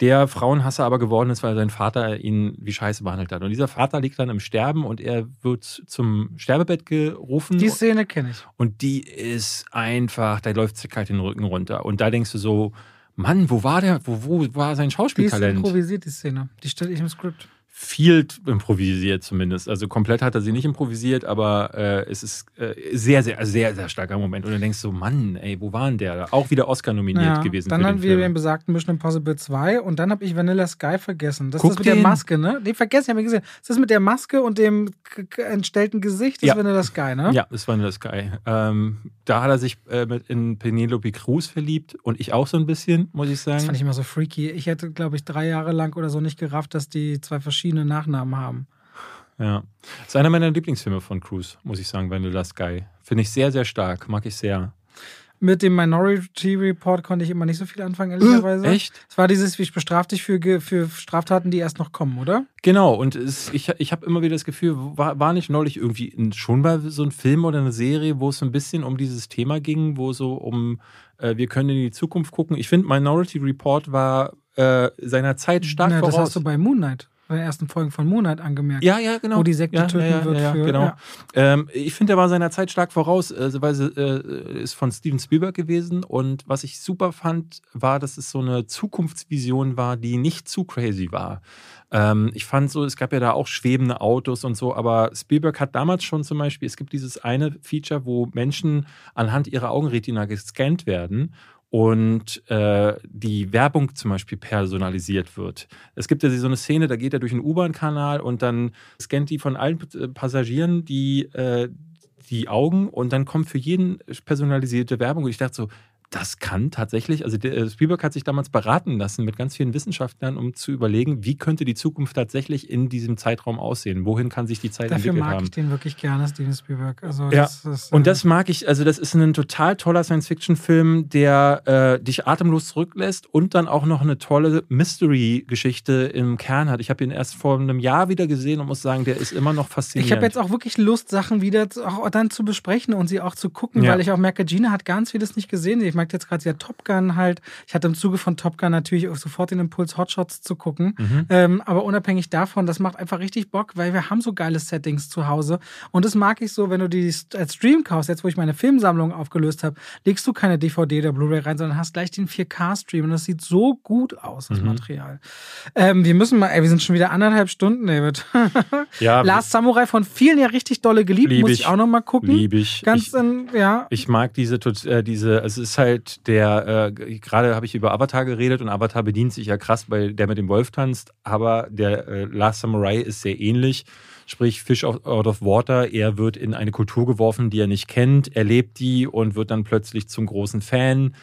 S2: der Frauenhasser aber geworden ist, weil sein Vater ihn wie Scheiße behandelt hat. Und dieser Vater liegt dann im Sterben und er wird zum Sterbebett gerufen.
S1: Die Szene kenne ich.
S2: und die ist einfach, da läuft sie kalt den Rücken runter. Und da denkst du so, Mann, wo war der, wo, wo war sein
S1: Die ist
S2: Schauspieltalent?
S1: improvisiert, die Szene. Die steht nicht im Skript.
S2: Viel improvisiert zumindest. Also komplett hat er sie nicht improvisiert, aber äh, es ist äh, sehr, sehr, sehr, sehr starker Moment. Und dann denkst du, Mann, ey, wo war denn der? Auch wieder Oscar nominiert ja, gewesen.
S1: Dann haben wir den besagten Mission Impossible 2 und dann habe ich Vanilla Sky vergessen. Das Guck ist mit den. der Maske, ne? Den vergessen, ich habe gesehen. Das ist mit der Maske und dem entstellten Gesicht, das ja. ist Vanilla Sky, ne?
S2: Ja, das ist Vanilla Sky. Ähm, da hat er sich äh, mit in Penelope Cruz verliebt und ich auch so ein bisschen, muss ich sagen. Das
S1: fand ich immer so freaky. Ich hätte, glaube ich, drei Jahre lang oder so nicht gerafft, dass die zwei verschiedene verschiedene Nachnamen haben.
S2: Ja. Das ist einer meiner Lieblingsfilme von Cruise, muss ich sagen, Vanilla Sky. Finde ich sehr, sehr stark. Mag ich sehr.
S1: Mit dem Minority Report konnte ich immer nicht so viel anfangen, ehrlicherweise.
S2: Echt?
S1: Es war dieses, wie ich bestrafe dich für, für Straftaten, die erst noch kommen, oder?
S2: Genau, und es, ich, ich habe immer wieder das Gefühl, war, war nicht neulich irgendwie schon bei so einem Film oder eine Serie, wo es so ein bisschen um dieses Thema ging, wo so um, äh, wir können in die Zukunft gucken. Ich finde, Minority Report war äh, seiner Zeit stark Na, voraus.
S1: Das hast du bei Moon Knight bei den ersten Folgen von Monat angemerkt.
S2: Ja, ja, genau.
S1: Wo die Sekte
S2: ja,
S1: töten
S2: ja,
S1: wird.
S2: Ja,
S1: für,
S2: genau. Ähm, ich finde, er war seiner Zeit stark voraus, äh, weil sie äh, ist von Steven Spielberg gewesen. Und was ich super fand, war, dass es so eine Zukunftsvision war, die nicht zu crazy war. Ähm, ich fand so, es gab ja da auch schwebende Autos und so, aber Spielberg hat damals schon zum Beispiel, es gibt dieses eine Feature, wo Menschen anhand ihrer Augenretina gescannt werden und äh, die Werbung zum Beispiel personalisiert wird. Es gibt ja so eine Szene, da geht er durch einen U-Bahn-Kanal und dann scannt die von allen äh, Passagieren die, äh, die Augen und dann kommt für jeden personalisierte Werbung. Und ich dachte so, das kann tatsächlich, also äh, Spielberg hat sich damals beraten lassen mit ganz vielen Wissenschaftlern, um zu überlegen, wie könnte die Zukunft tatsächlich in diesem Zeitraum aussehen? Wohin kann sich die Zeit
S1: Dafür
S2: entwickelt haben?
S1: Dafür mag ich den wirklich gerne, Steven Spielberg. Also
S2: ja. Das ist, äh Und das mag ich, also das ist ein total toller Science-Fiction-Film, der äh, dich atemlos zurücklässt und dann auch noch eine tolle Mystery-Geschichte im Kern hat. Ich habe ihn erst vor einem Jahr wieder gesehen und muss sagen, der ist immer noch faszinierend.
S1: Ich habe jetzt auch wirklich Lust, Sachen wieder auch dann zu besprechen und sie auch zu gucken, ja. weil ich auch merke, Gina hat ganz vieles nicht gesehen. Ich mag jetzt gerade ja Top Gun halt. Ich hatte im Zuge von Top Gun natürlich auch sofort den Impuls, Hotshots zu gucken. Mhm. Ähm, aber unabhängig davon, das macht einfach richtig Bock, weil wir haben so geile Settings zu Hause. Und das mag ich so, wenn du die als Stream kaufst, jetzt wo ich meine Filmsammlung aufgelöst habe, legst du keine DVD oder Blu-ray rein, sondern hast gleich den 4K-Stream. Und das sieht so gut aus, das mhm. Material. Ähm, wir müssen mal, ey, wir sind schon wieder anderthalb Stunden, David. ja, Last Samurai von vielen ja richtig dolle geliebt, muss ich, ich auch noch mal gucken.
S2: Lieb ich.
S1: Ganz ich, in, ja.
S2: Ich mag diese, äh, diese, es ist halt der, äh, gerade habe ich über Avatar geredet und Avatar bedient sich ja krass, weil der mit dem Wolf tanzt, aber der äh, Last Samurai ist sehr ähnlich. Sprich, Fish out of water. Er wird in eine Kultur geworfen, die er nicht kennt, erlebt die und wird dann plötzlich zum großen Fan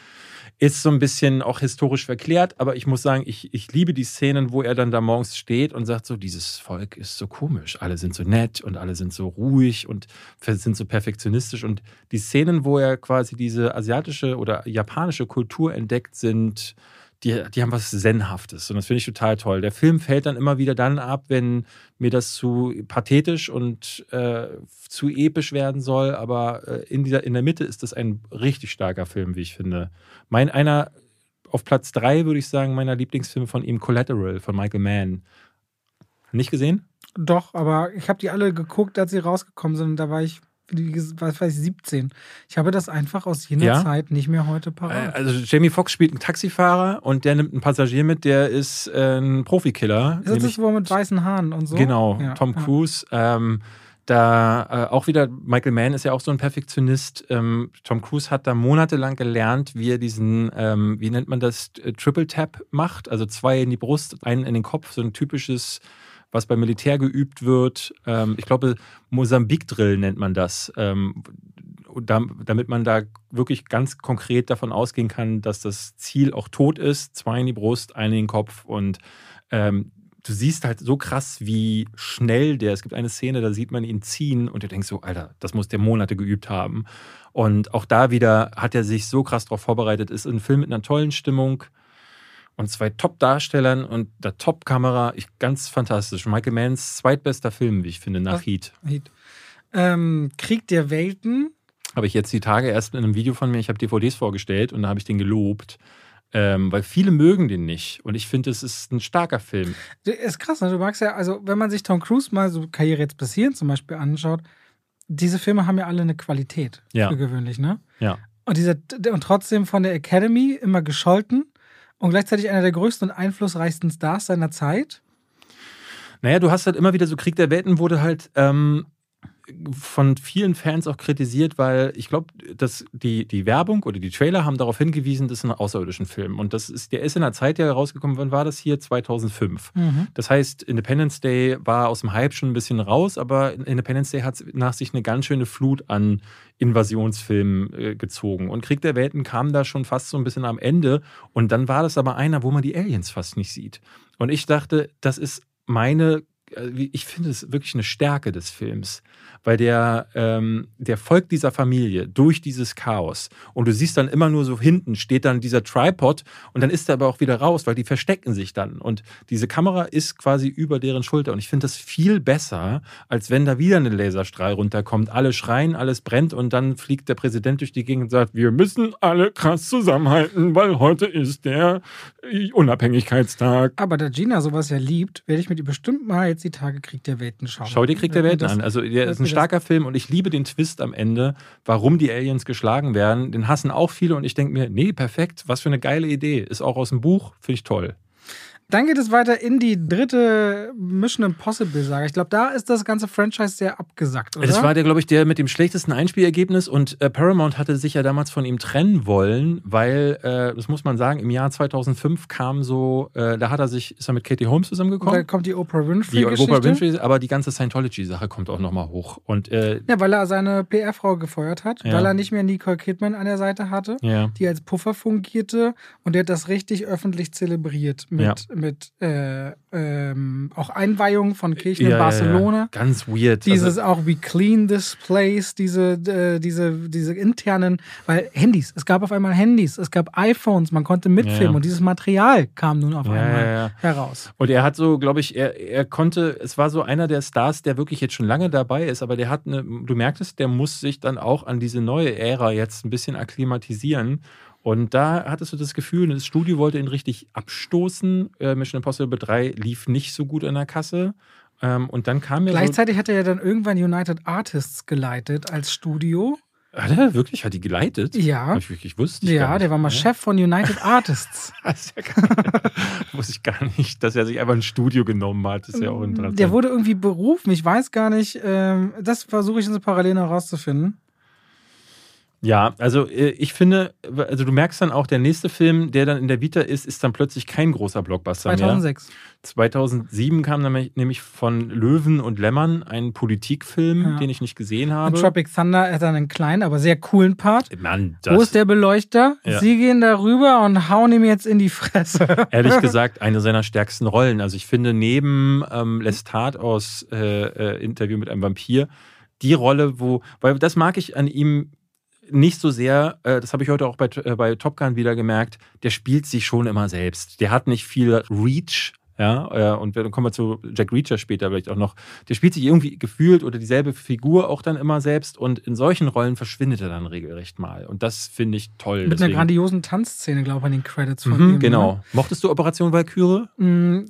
S2: ist so ein bisschen auch historisch verklärt, aber ich muss sagen, ich, ich liebe die Szenen, wo er dann da morgens steht und sagt so, dieses Volk ist so komisch. Alle sind so nett und alle sind so ruhig und sind so perfektionistisch. Und die Szenen, wo er quasi diese asiatische oder japanische Kultur entdeckt, sind die, die haben was Zenhaftes und das finde ich total toll. Der Film fällt dann immer wieder dann ab, wenn mir das zu pathetisch und äh, zu episch werden soll, aber äh, in, dieser, in der Mitte ist das ein richtig starker Film, wie ich finde. Mein einer auf Platz drei würde ich sagen, meiner Lieblingsfilme von ihm, Collateral von Michael Mann. Nicht gesehen?
S1: Doch, aber ich habe die alle geguckt, als sie rausgekommen sind. Da war ich was weiß ich, 17. Ich habe das einfach aus jener ja? Zeit nicht mehr heute parat.
S2: Äh, also Jamie Foxx spielt einen Taxifahrer und der nimmt einen Passagier mit, der ist äh, ein Profikiller.
S1: Ist das das, wo mit weißen Haaren und so?
S2: Genau, ja, Tom Cruise. Ja. Ähm, da äh, auch wieder, Michael Mann ist ja auch so ein Perfektionist. Ähm, Tom Cruise hat da monatelang gelernt, wie er diesen, ähm, wie nennt man das, äh, Triple Tap macht. Also zwei in die Brust, einen in den Kopf, so ein typisches was beim Militär geübt wird. Ähm, ich glaube, Mosambik-Drill nennt man das. Ähm, damit man da wirklich ganz konkret davon ausgehen kann, dass das Ziel auch tot ist. Zwei in die Brust, einen in den Kopf und ähm, du siehst halt so krass, wie schnell der, es gibt eine Szene, da sieht man ihn ziehen und du denkst so, Alter, das muss der Monate geübt haben. Und auch da wieder hat er sich so krass darauf vorbereitet, ist ein Film mit einer tollen Stimmung, und zwei Top-Darstellern und der Top-Kamera. Ganz fantastisch. Michael Manns zweitbester Film, wie ich finde, nach Heat.
S1: Heat. Ähm, Krieg der Welten.
S2: Habe ich jetzt die Tage erst in einem Video von mir, ich habe DVDs vorgestellt und da habe ich den gelobt. Ähm, weil viele mögen den nicht. Und ich finde, es ist ein starker Film.
S1: Ist krass, ne? du magst ja, also wenn man sich Tom Cruise mal so Karriere jetzt passieren zum Beispiel anschaut, diese Filme haben ja alle eine Qualität
S2: ja.
S1: für gewöhnlich, ne?
S2: Ja.
S1: Und, dieser, und trotzdem von der Academy immer gescholten und gleichzeitig einer der größten und einflussreichsten Stars seiner Zeit?
S2: Naja, du hast halt immer wieder so Krieg der Welten wurde halt ähm, von vielen Fans auch kritisiert, weil ich glaube, dass die, die Werbung oder die Trailer haben darauf hingewiesen, das ist ein außerirdischen Film. Und das ist, der ist in der Zeit ja rausgekommen, wann war das hier? 2005. Mhm. Das heißt, Independence Day war aus dem Hype schon ein bisschen raus, aber Independence Day hat nach sich eine ganz schöne Flut an Invasionsfilmen äh, gezogen. Und Krieg der Welten kam da schon fast so ein bisschen am Ende. Und dann war das aber einer, wo man die Aliens fast nicht sieht. Und ich dachte, das ist meine ich finde es wirklich eine Stärke des Films, weil der, ähm, der folgt dieser Familie durch dieses Chaos. Und du siehst dann immer nur so hinten steht dann dieser Tripod und dann ist er aber auch wieder raus, weil die verstecken sich dann. Und diese Kamera ist quasi über deren Schulter. Und ich finde das viel besser, als wenn da wieder ein Laserstrahl runterkommt. Alle schreien, alles brennt und dann fliegt der Präsident durch die Gegend und sagt, wir müssen alle krass zusammenhalten, weil heute ist der Unabhängigkeitstag.
S1: Aber da Gina sowas ja liebt, werde ich mit ihr bestimmt mal jetzt die Tage Krieg der Welten schauen.
S2: Schau dir Krieg der Welten an. Also der ist ein starker Film und ich liebe den Twist am Ende, warum die Aliens geschlagen werden. Den hassen auch viele und ich denke mir, nee, perfekt, was für eine geile Idee. Ist auch aus dem Buch, finde ich toll.
S1: Dann geht es weiter in die dritte Mission Impossible Saga. Ich glaube, da ist das ganze Franchise sehr abgesackt, oder?
S2: Das war der, glaube ich, der mit dem schlechtesten Einspielergebnis und äh, Paramount hatte sich ja damals von ihm trennen wollen, weil, äh, das muss man sagen, im Jahr 2005 kam so, äh, da hat er sich, ist er mit Katie Holmes zusammengekommen.
S1: Da kommt die Oprah Winfrey. Die.
S2: Oprah Winfrey, aber die ganze Scientology-Sache kommt auch nochmal hoch. Und, äh,
S1: ja, weil er seine PR-Frau gefeuert hat, ja. weil er nicht mehr Nicole Kidman an der Seite hatte,
S2: ja.
S1: die als Puffer fungierte und der hat das richtig öffentlich zelebriert mit, ja. Mit äh, ähm, auch Einweihungen von Kirchen ja, in Barcelona. Ja, ja.
S2: Ganz weird.
S1: Dieses also, auch, we clean this place, diese, äh, diese, diese internen, weil Handys, es gab auf einmal Handys, es gab iPhones, man konnte mitfilmen und dieses Material kam nun auf einmal heraus.
S2: Und er hat so, glaube ich, er, er konnte, es war so einer der Stars, der wirklich jetzt schon lange dabei ist, aber der hat eine, du merktest, der muss sich dann auch an diese neue Ära jetzt ein bisschen akklimatisieren. Und da hattest du das Gefühl, das Studio wollte ihn richtig abstoßen. Äh, Mission Impossible 3 lief nicht so gut in der Kasse. Ähm, und dann kam ja.
S1: Gleichzeitig so hat er ja dann irgendwann United Artists geleitet als Studio.
S2: Hat er wirklich? Hat die geleitet?
S1: Ja.
S2: Hab ich wirklich wusste
S1: ich Ja, der war mal ja. Chef von United Artists.
S2: das ist ja wusste ich gar nicht, dass er sich einfach ein Studio genommen hat. Das ist ja auch interessant.
S1: Der wurde irgendwie berufen. Ich weiß gar nicht. Ähm, das versuche ich in so parallel noch rauszufinden.
S2: Ja, also äh, ich finde, also du merkst dann auch, der nächste Film, der dann in der Vita ist, ist dann plötzlich kein großer Blockbuster
S1: 2006.
S2: mehr. 2007 kam dann nämlich von Löwen und Lämmern ein Politikfilm, ja. den ich nicht gesehen habe.
S1: Und Tropic Thunder hat dann einen kleinen, aber sehr coolen Part.
S2: Mann,
S1: Wo ist der Beleuchter? Ja. Sie gehen darüber und hauen ihm jetzt in die Fresse.
S2: Ehrlich gesagt, eine seiner stärksten Rollen. Also ich finde, neben ähm, Lestat aus äh, äh, Interview mit einem Vampir, die Rolle, wo, weil das mag ich an ihm nicht so sehr, äh, das habe ich heute auch bei, äh, bei Top Gun wieder gemerkt, der spielt sich schon immer selbst. Der hat nicht viel Reach, ja, äh, und dann kommen wir zu Jack Reacher später vielleicht auch noch. Der spielt sich irgendwie gefühlt oder dieselbe Figur auch dann immer selbst und in solchen Rollen verschwindet er dann regelrecht mal. Und das finde ich toll.
S1: Mit deswegen. einer grandiosen Tanzszene, glaube ich, an den Credits von mhm, ihm.
S2: Genau. Ne? Mochtest du Operation Valkyrie?
S1: Mm,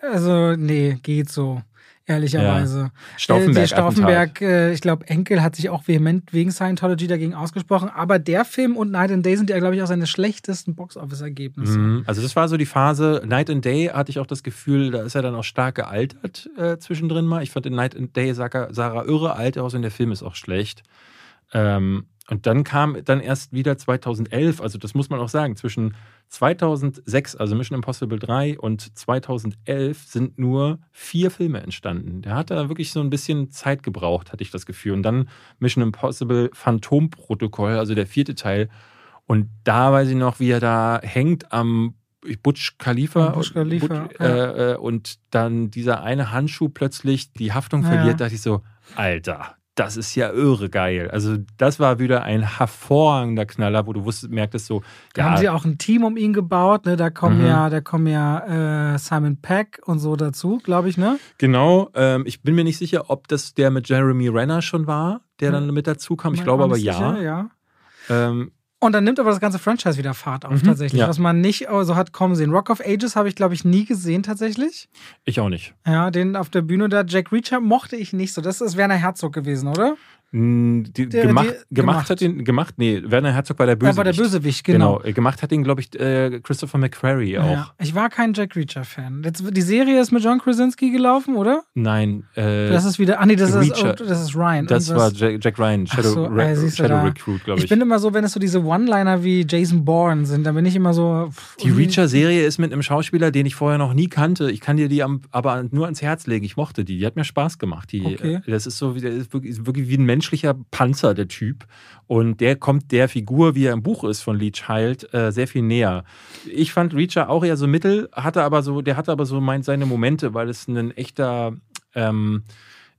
S1: also, nee, geht so ehrlicherweise. Ja.
S2: Stauffenberg.
S1: Äh, Stauffenberg, äh, ich glaube, Enkel hat sich auch vehement wegen Scientology dagegen ausgesprochen. Aber der Film und Night and Day sind ja, glaube ich, auch seine schlechtesten Box-Office-Ergebnisse.
S2: Mhm. Also, das war so die Phase. Night and Day hatte ich auch das Gefühl, da ist er dann auch stark gealtert äh, zwischendrin mal. Ich fand in Night and Day Sarah, Sarah irre alt aus und der Film ist auch schlecht. Ähm, und dann kam dann erst wieder 2011, also das muss man auch sagen, zwischen 2006, also Mission Impossible 3 und 2011 sind nur vier Filme entstanden. Der hat da wirklich so ein bisschen Zeit gebraucht, hatte ich das Gefühl. Und dann Mission Impossible Phantomprotokoll, also der vierte Teil. Und da weiß ich noch, wie er da hängt am Butch Khalifa,
S1: Butch Khalifa
S2: Butch, äh, äh, und dann dieser eine Handschuh plötzlich die Haftung verliert, ja. dachte ich so, Alter, das ist ja irre geil. Also, das war wieder ein hervorragender Knaller, wo du wusstest, merktest so.
S1: Da ja, haben sie auch ein Team um ihn gebaut, ne? Da kommen mhm. ja, da kommen ja äh, Simon Peck und so dazu, glaube ich, ne?
S2: Genau. Ähm, ich bin mir nicht sicher, ob das der mit Jeremy Renner schon war, der dann mit dazu kam. Ich glaube aber ja.
S1: Sicher, ja.
S2: Ähm,
S1: und dann nimmt aber das ganze Franchise wieder Fahrt auf, mhm, tatsächlich. Ja. Was man nicht so hat kommen sehen. Rock of Ages habe ich, glaube ich, nie gesehen, tatsächlich.
S2: Ich auch nicht.
S1: Ja, den auf der Bühne da, Jack Reacher, mochte ich nicht so. Das ist Werner Herzog gewesen, oder?
S2: Die,
S1: Der-
S2: gemacht,
S1: die-
S2: gemacht, hat ihn, gemacht, nee, Werner Herzog war der Bösewicht.
S1: Er war der Bösewicht, genau.
S2: Genau, gemacht hat ihn, glaube ich, äh, Christopher McQuarrie auch.
S1: Ja. Ich war kein Jack Reacher-Fan. Jetzt- Die Serie ist mit John Krasinski gelaufen, oder?
S2: Nein, äh,
S1: Das ist wieder. Ah, nee, das, ist,
S2: Reacher.
S1: oh, das ist Ryan.
S2: das war Jack, Jack Ryan, Shadow,
S1: so,
S2: Re
S1: äh,
S2: Shadow. Recruit, glaube ich.
S1: Ich bin immer so, wenn es so diese One-Liner wie Jason Bourne sind, dann bin ich immer so. pff,
S2: die Reacher-Serie ist mit einem Schauspieler, den ich vorher noch nie kannte. Ich kann dir die am, aber nur ans Herz legen. Ich mochte die. Die hat mir Spaß gemacht. Die,
S1: Okay.
S2: Das ist so wie, der ist wirklich, ist wirklich wie ein menschlicher Panzer, der Typ. Und der kommt der Figur, wie er im Buch ist von Lee Child, äh, sehr viel näher. Ich fand Reacher auch eher so mittel, hatte aber so, der hatte aber so mein, seine Momente, weil es ein echter ähm,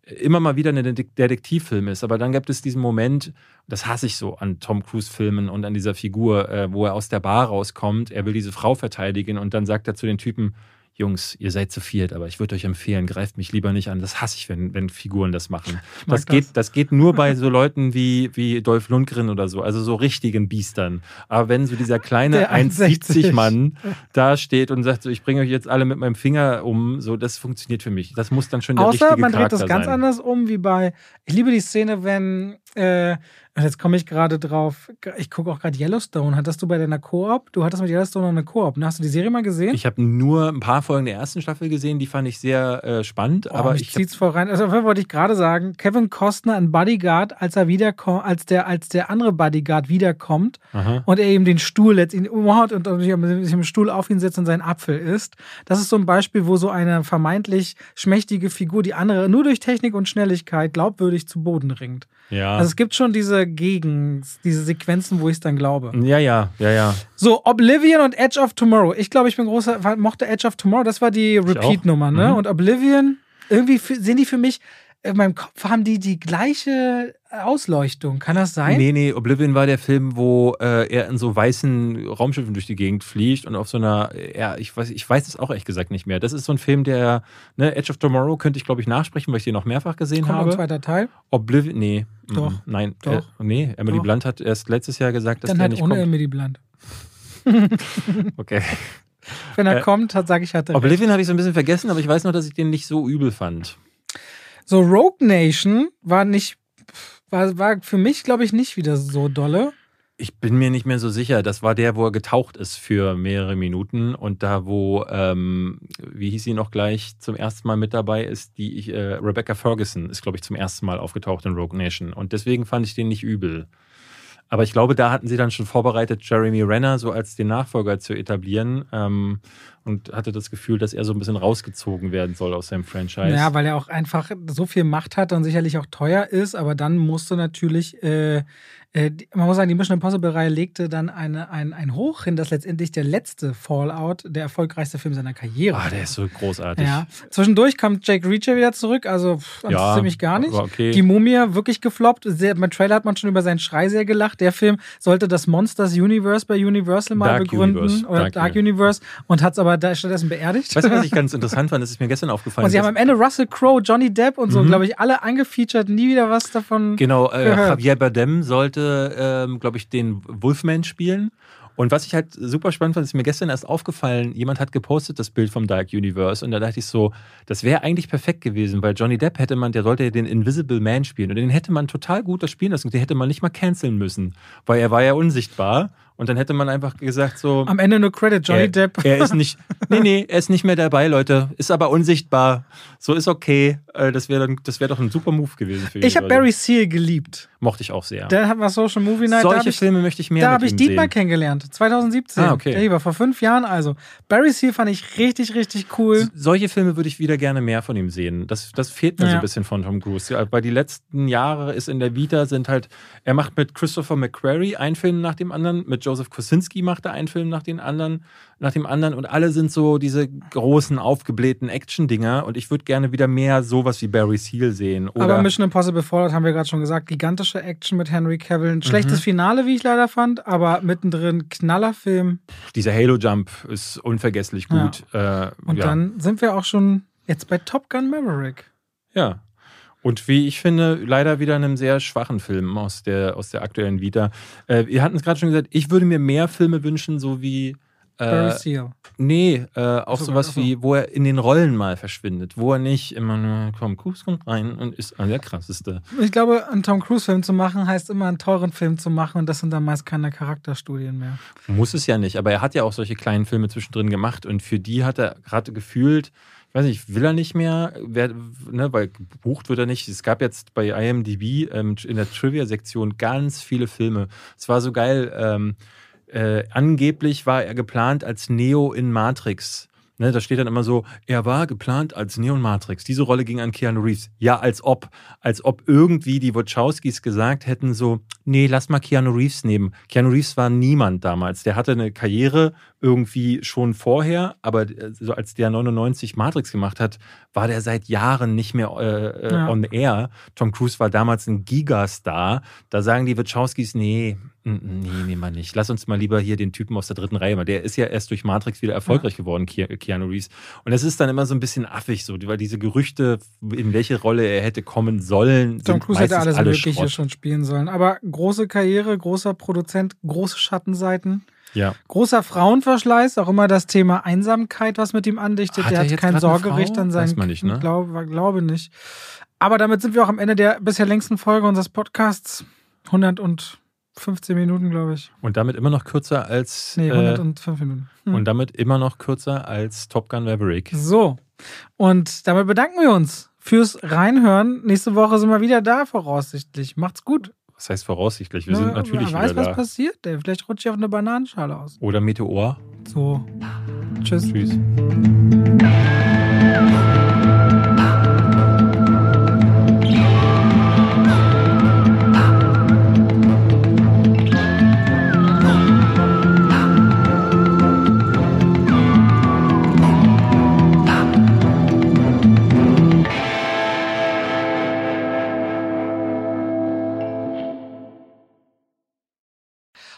S2: immer mal wieder ein Detek- Detektivfilm ist. Aber dann gibt es diesen Moment, das hasse ich so an Tom Cruise-Filmen und an dieser Figur, äh, wo er aus der Bar rauskommt, er will diese Frau verteidigen und dann sagt er zu den Typen, Jungs, ihr seid zu viert, aber ich würde euch empfehlen, greift mich lieber nicht an. Das hasse ich, wenn, wenn Figuren das machen.
S1: mag
S2: Das geht,
S1: das.
S2: das geht nur bei so Leuten wie, wie Dolph Lundgren oder so, also so richtigen Biestern. Aber wenn so dieser kleine
S1: Der
S2: 1,70 Mann da steht und sagt so, ich bringe euch jetzt alle mit meinem Finger um, so, das funktioniert für mich. Das muss dann schon der
S1: Außer
S2: richtige
S1: man dreht
S2: Charakter
S1: das ganz
S2: sein.
S1: anders um, wie bei. Ich liebe die Szene, wenn. Äh, jetzt komme ich gerade drauf. Ich gucke auch gerade Yellowstone. Hattest du bei deiner Koop? Du hattest mit Yellowstone noch eine Koop. ne? Hast du die Serie mal gesehen?
S2: Ich habe nur ein paar Folgen der ersten Staffel gesehen, die fand ich sehr äh, spannend,
S1: Oh,
S2: aber ich hab,
S1: zieht's voll rein. Also, wollte ich gerade sagen, Kevin Costner, ein Bodyguard, als er wiederkommt, als der, als der andere Bodyguard wiederkommt
S2: Aha.
S1: und er ihm den Stuhl letzt ihn umhaut und sich sich im Stuhl auf ihn setzt und seinen Apfel isst. Das ist so ein Beispiel, wo so eine vermeintlich schmächtige Figur die andere nur durch Technik und Schnelligkeit glaubwürdig zu Boden ringt.
S2: ja.
S1: Also es gibt schon diese Gegen, diese Sequenzen, wo ich es dann glaube.
S2: ja, ja, ja, ja.
S1: So, Oblivion und Edge of Tomorrow. Ich glaube, ich bin großer, mochte Edge of Tomorrow, das war die Repeat-Nummer, ne?
S2: Mhm.
S1: Und Oblivion, irgendwie sind die für mich, in meinem Kopf haben die die gleiche Ausleuchtung. Kann das sein?
S2: Nee, nee, Oblivion war der Film, wo äh, er in so weißen Raumschiffen durch die Gegend fliegt und auf so einer, ja, ich weiß, ich weiß es auch ehrlich gesagt nicht mehr. Das ist so ein Film, der, ne, Edge of Tomorrow könnte ich, glaube ich, nachsprechen, weil ich den noch mehrfach gesehen
S1: Kommt noch ein
S2: habe.
S1: zweiter Teil.
S2: Oblivion, nee.
S1: Doch.
S2: mhm, Nein,
S1: Doch.
S2: Äh, nee, Emily
S1: Doch.
S2: Blunt hat erst letztes Jahr gesagt, dass
S1: Dann
S2: der
S1: halt
S2: nicht
S1: ohne
S2: kommt.
S1: Emily Blunt.
S2: Okay.
S1: Wenn er
S2: Äh,
S1: kommt, sage ich, hatte.
S2: Oblivion habe ich so ein bisschen vergessen, aber ich weiß noch, dass ich den nicht so übel fand.
S1: So, Rogue Nation war nicht, war, war für mich, glaube ich, nicht wieder so dolle.
S2: Ich bin mir nicht mehr so sicher. Das war der, wo er getaucht ist für mehrere Minuten und da, wo, ähm, wie hieß sie noch gleich, zum ersten Mal mit dabei ist, die äh, Rebecca Ferguson ist, glaube ich, zum ersten Mal aufgetaucht in Rogue Nation und deswegen fand ich den nicht übel. Aber ich glaube, da hatten sie dann schon vorbereitet, Jeremy Renner so als den Nachfolger zu etablieren ähm, und hatte das Gefühl, dass er so ein bisschen rausgezogen werden soll aus seinem Franchise.
S1: Ja, weil er auch einfach so viel Macht hat und sicherlich auch teuer ist, aber dann musste natürlich, äh, äh, die- man muss sagen, die Mission Impossible-Reihe legte dann eine, ein, ein Hoch hin, dass letztendlich der letzte Fallout der erfolgreichste Film seiner Karriere
S2: Ah,
S1: war.
S2: der ist so großartig.
S1: Ja. Zwischendurch kam Jake Reacher wieder zurück, also pff,
S2: Ja,
S1: ziemlich gar nicht.
S2: okay.
S1: Die Mumie wirklich gefloppt. Sehr, beim Trailer hat man schon über seinen Schrei sehr gelacht. Der Film sollte das Monsters Universe bei Universal mal
S2: Dark
S1: begründen
S2: Universe.
S1: oder
S2: Dark
S1: Dark, Universe und hat es aber da stattdessen beerdigt.
S2: Weißt du, was ich ganz interessant fand? Das ist mir gestern aufgefallen.
S1: und sie haben am Ende Russell Crowe, Johnny Depp und so,
S2: Mhm.
S1: glaube ich, alle angefeatured, nie wieder was davon.
S2: Genau, äh,
S1: gehört.
S2: Javier Bardem sollte, ähm, glaube ich, den Wolfman spielen. Und was ich halt super spannend fand, ist mir gestern erst aufgefallen, jemand hat gepostet das Bild vom Dark Universe und da dachte ich so, das wäre eigentlich perfekt gewesen, weil Johnny Depp hätte man, der sollte ja den Invisible Man spielen und den hätte man total gut das spielen lassen, den hätte man nicht mal canceln müssen, weil er war ja unsichtbar und dann hätte man einfach gesagt so,
S1: Am Ende nur Credit, Johnny
S2: er,
S1: Depp.
S2: Er ist nicht, nee, nee, er ist nicht mehr dabei, Leute. Ist aber unsichtbar. So ist okay. Äh, Das wäre das wäre doch ein super Move gewesen für ihn.
S1: Ich habe Barry Seal geliebt.
S2: Mochte ich auch sehr.
S1: Der hat was Social Movie Night.
S2: Solche
S1: ich,
S2: Filme möchte ich mehr
S1: Da habe ich Dietmar
S2: sehen.
S1: kennengelernt, 2017.
S2: Ah, okay.
S1: Der lieber, vor fünf Jahren also. Barry Seal fand ich richtig, richtig cool.
S2: S- Solche Filme würde ich wieder gerne mehr von ihm sehen. Das, das fehlt mir so
S1: Ja.
S2: ein bisschen von Tom Cruise. Weil die letzten Jahre ist in der Vita sind halt, er macht mit Christopher McQuarrie einen Film nach dem anderen, mit Joseph Kosinski macht er einen Film nach dem anderen, nach dem anderen und alle sind so diese großen, aufgeblähten Action-Dinger und ich würde gerne wieder mehr sowas wie Barry Seal sehen. Oder
S1: Aber Mission Impossible Fallout haben wir gerade schon gesagt. Gigantische Action mit Henry Cavill. Ein
S2: Mhm.
S1: schlechtes Finale, wie ich leider fand, aber mittendrin Knallerfilm.
S2: dieser Halo-Jump ist unvergesslich
S1: Ja.
S2: gut. Äh,
S1: Und
S2: ja.
S1: dann sind wir auch schon jetzt bei Top Gun Maverick.
S2: Ja. Und wie ich finde, leider wieder einem sehr schwachen Film aus der, aus der aktuellen Vita. Äh, wir hatten es gerade schon gesagt, ich würde mir mehr Filme wünschen, so wie
S1: Barry
S2: Äh,
S1: Seal.
S2: nee, äh, auch
S1: so,
S2: sowas
S1: ach so.
S2: wie, wo er in den Rollen mal verschwindet, wo er nicht immer nur, komm, Cruise kommt rein und ist der krasseste.
S1: Ich glaube, einen Tom Cruise-Film zu machen, heißt immer einen teuren Film zu machen und das sind dann meist keine Charakterstudien mehr.
S2: Muss es ja nicht, aber er hat ja auch solche kleinen Filme zwischendrin gemacht und für die hat er gerade gefühlt, ich weiß nicht, will er nicht mehr, wer, ne, weil gebucht wird er nicht. Es gab jetzt bei IMDb ähm, in der Trivia-Sektion ganz viele Filme. Es war so geil, ähm, äh, angeblich war er geplant als Neo in Matrix. Ne, da steht dann immer so, er war geplant als Neo in Matrix. Diese Rolle ging an Keanu Reeves. Ja, als ob, als ob irgendwie die Wachowskis gesagt hätten so, nee, lass mal Keanu Reeves nehmen. Keanu Reeves war niemand damals. Der hatte eine Karriere irgendwie schon vorher, aber äh, so als der 99 Matrix gemacht hat, war der seit Jahren nicht mehr äh, äh,
S1: Ja.
S2: on air. Tom Cruise war damals ein Gigastar. Da sagen die Wachowskis, nee, nee, nehmen wir nicht. Lass uns mal lieber hier den Typen aus der dritten Reihe, weil der ist ja erst durch Matrix wieder erfolgreich geworden, Ke Keanu Reeves. Und es ist dann immer so ein bisschen affig, so, weil diese Gerüchte, in welche Rolle er hätte kommen sollen,
S1: Tom Cruise hätte alles
S2: alle
S1: Mögliche
S2: Schrott.
S1: schon spielen sollen. Aber große Karriere, großer Produzent, große Schattenseiten.
S2: Ja.
S1: Großer Frauenverschleiß, auch immer das Thema Einsamkeit, was mit ihm andichtet.
S2: Hat
S1: der
S2: er
S1: hat kein Sorgerecht an seinen
S2: Weiß man nicht, ne?
S1: Glaube, glaube nicht. Aber damit sind wir auch am Ende der bisher längsten Folge unseres Podcasts. 115 Minuten, glaube ich.
S2: Und damit immer noch kürzer als
S1: Nee,
S2: äh,
S1: 105 Minuten. Hm.
S2: und damit immer noch kürzer als Top Gun Maverick.
S1: So. Und damit bedanken wir uns fürs Reinhören. Nächste Woche sind wir wieder da, voraussichtlich. Macht's gut.
S2: Was heißt voraussichtlich? Wir
S1: Na,
S2: sind natürlich
S1: wer weiß,
S2: wieder
S1: was
S2: da.
S1: passiert. Ey. Vielleicht rutscht ich auf eine Bananenschale aus.
S2: Oder Meteor.
S1: So. Tschüss.
S2: Tschüss.